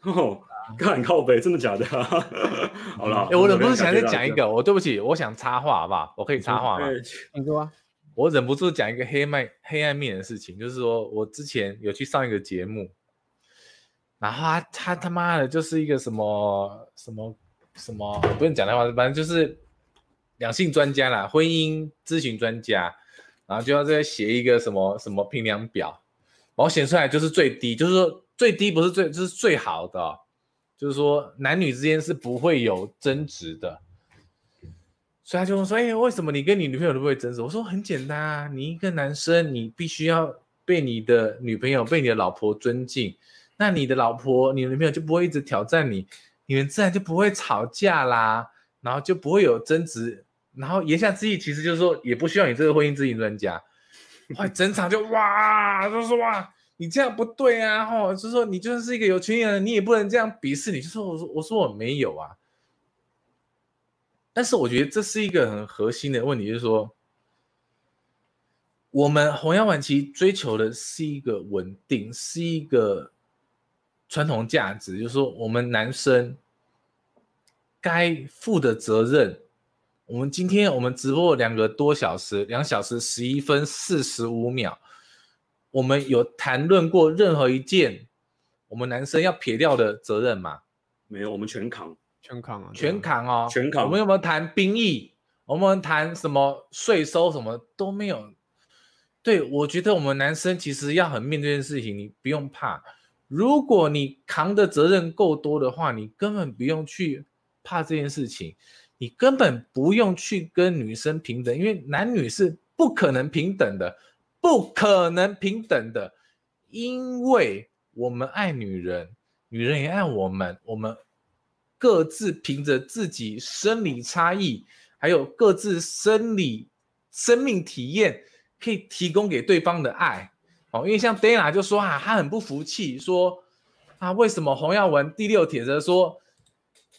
哦。看靠北，真的假的、啊？好了，哎、
欸，我忍不住想再讲一个，我对不起，我想插话，好不好？我可以插话吗？
你说啊。
我忍不住讲一个黑麦黑暗面的事情，就是说我之前有去上一个节目，然后他他他妈的就是一个什么什么什么，不用讲的话，反正就是两性专家啦，婚姻咨询专家，然后就要再写一个什么什么评量表，然后写出来就是最低，就是说最低不是最，就是最好的、就是说，男女之间是不会有争执的，所以他就说：“哎、欸，为什么你跟你女朋友都不会争执？”我说：“很简单啊，你一个男生，你必须要被你的女朋友、被你的老婆尊敬，那你的老婆、你的女朋友就不会一直挑战你，你们自然就不会吵架啦，然后就不会有争执。然后言下之意，其实就是说，也不需要你这个婚姻咨询专家，哇，整场就哇，就说哇。”你这样不对啊！吼，就说你就算是一个有权利的人，你也不能这样鄙视你。就说我说我说我没有啊，但是我觉得这是一个很核心的问题，就是说我们红药晚期追求的是一个稳定，是一个传统价值，就是说我们男生该负的责任。我们今天我们直播两个多小时，两小时十一分四十五秒。我们有谈论过任何一件我们男生要撇掉的责任吗？
没有，我们全扛，
全扛啊，
全扛哦，
全扛。
我们有没有谈兵役？我们谈什么税收？什么都没有。对，我觉得我们男生其实要很面对这件事情，你不用怕。如果你扛的责任够多的话，你根本不用去怕这件事情，你根本不用去跟女生平等，因为男女是不可能平等的。不可能平等的，因为我们爱女人，女人也爱我们，我们各自凭着自己生理差异，还有各自生理生命体验，可以提供给对方的爱。因为像 Dana 就说啊，他很不服气，说啊，为什么洪耀文第六帖子说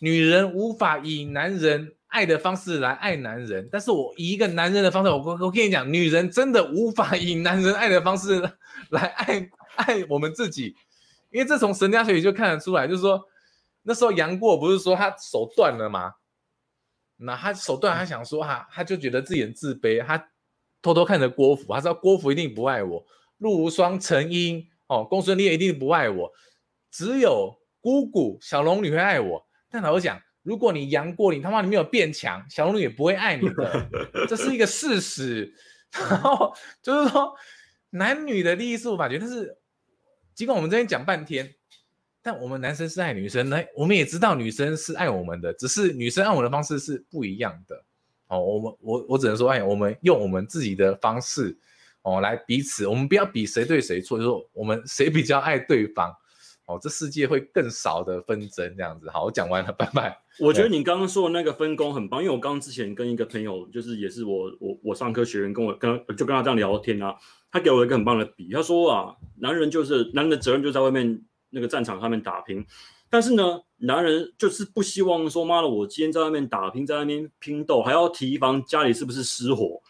女人无法以男人。爱的方式来爱男人，但是我以一个男人的方式，我我我跟你讲，女人真的无法以男人爱的方式来爱爱我们自己，因为这从神雕学里就看得出来，就是说那时候杨过不是说他手断了吗？那他手断，他想说哈，他就觉得自己很自卑，他偷偷看着郭芙，他知道郭芙一定不爱我，陆无双、陈英哦，公孙烈一定不爱我，只有姑姑小龙女会爱我，但老实讲。如果你杨过，你他妈你没有变强，小龙女也不会爱你的，这是一个事实。然后就是说，男女的利益是无法决，但是尽管我们这边讲半天，但我们男生是爱女生那，我们也知道女生是爱我们的，只是女生爱我们的方式是不一样的。哦，我们我我只能说，哎，我们用我们自己的方式，哦，来彼此，我们不要比谁对谁错，就是说我们谁比较爱对方。哦，这世界会更少的纷争这样子。好，我讲完了，拜拜。
我觉得你刚刚说的那个分工很棒，因为我刚刚之前跟一个朋友，就是也是我我我上课学员，跟我跟就跟他这样聊天啊，他给我一个很棒的比，他说啊，男人就是男人的责任就在外面那个战场上面打拼，但是呢，男人就是不希望说妈的，我今天在外面打拼，在外面拼斗，还要提防家里是不是失火。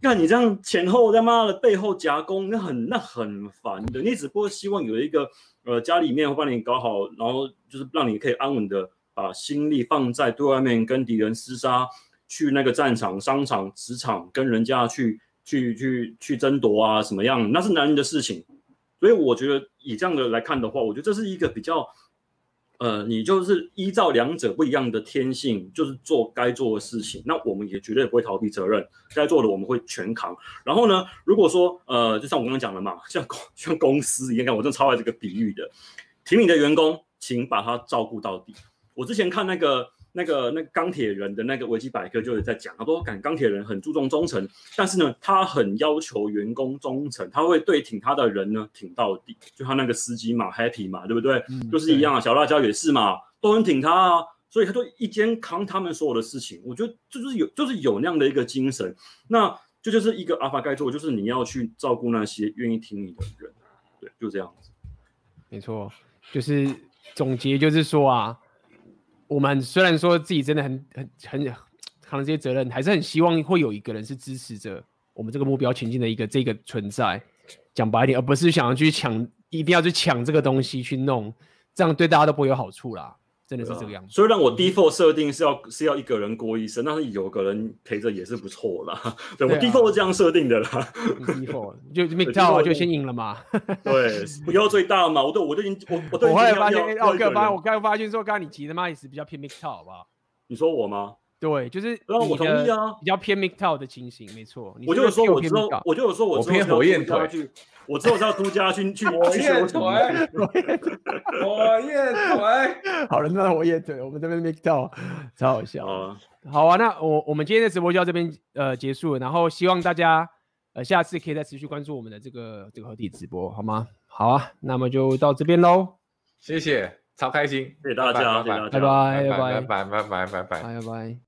看你这样前后他妈的背后夹攻，那很那很烦的。你只不过希望有一个呃家里面会帮你搞好，然后就是让你可以安稳的把心力放在对外面跟敌人厮杀，去那个战场、商场、职场跟人家去去去去争夺啊什么样，那是男人的事情。所以我觉得以这样的来看的话，我觉得这是一个比较。呃，你就是依照两者不一样的天性，就是做该做的事情。那我们也绝对不会逃避责任，该做的我们会全扛。然后呢，如果说呃，就像我刚刚讲的嘛，像公像公司一样，我真的超爱这个比喻的，挺你的员工，请把他照顾到底。我之前看那个。那个那个钢铁人的那个维基百科就是在讲，他说，感钢铁人很注重忠诚，但是呢，他很要求员工忠诚，他会对挺他的人呢挺到底。就他那个司机嘛，Happy 嘛，对不对？嗯、就是一样啊，小辣椒也是嘛，都很挺他啊，所以他就一肩扛他们所有的事情。我觉得这就是有，就是有那样的一个精神。那这就，就是一个阿法该做，就是你要去照顾那些愿意听你的人。对，就这样子。
没错，就是总结，就是说啊。我们虽然说自己真的很很很扛这些责任，还是很希望会有一个人是支持着我们这个目标前进的一个这个存在。讲白一点，而不是想要去抢，一定要去抢这个东西去弄，这样对大家都不会有好处啦。真的是这个样子，
所以让我 default 设定是要是要一个人过一生，但是有个人陪着也是不错啦。对，我 default 是这样设定的啦。
default 就 MGTOW 就先赢了嘛。
对，不要最大嘛。我都我都已经我我都
我后来发现，我刚发我刚发现说，刚刚你提的嘛也是比较偏 MGTOW 好不好？
你说我吗？
对，就是
我同意啊，
比较偏 MGTOW 的情形，没错。
我就说我之后，我就说我
偏火焰腿。
我之后是要出家去去火
焰腿，火焰腿。
好了，那火焰腿，我们这边 make 到超好笑啊。好啊，那我我们今天的直播就到这边呃结束了，然后希望大家呃下次可以再持续关注我们的这个这个合体直播，好吗？好啊，那么就到这边喽，
谢谢，超开心，
谢谢大家，
拜拜，拜拜，
拜拜，拜拜，拜拜，
拜拜。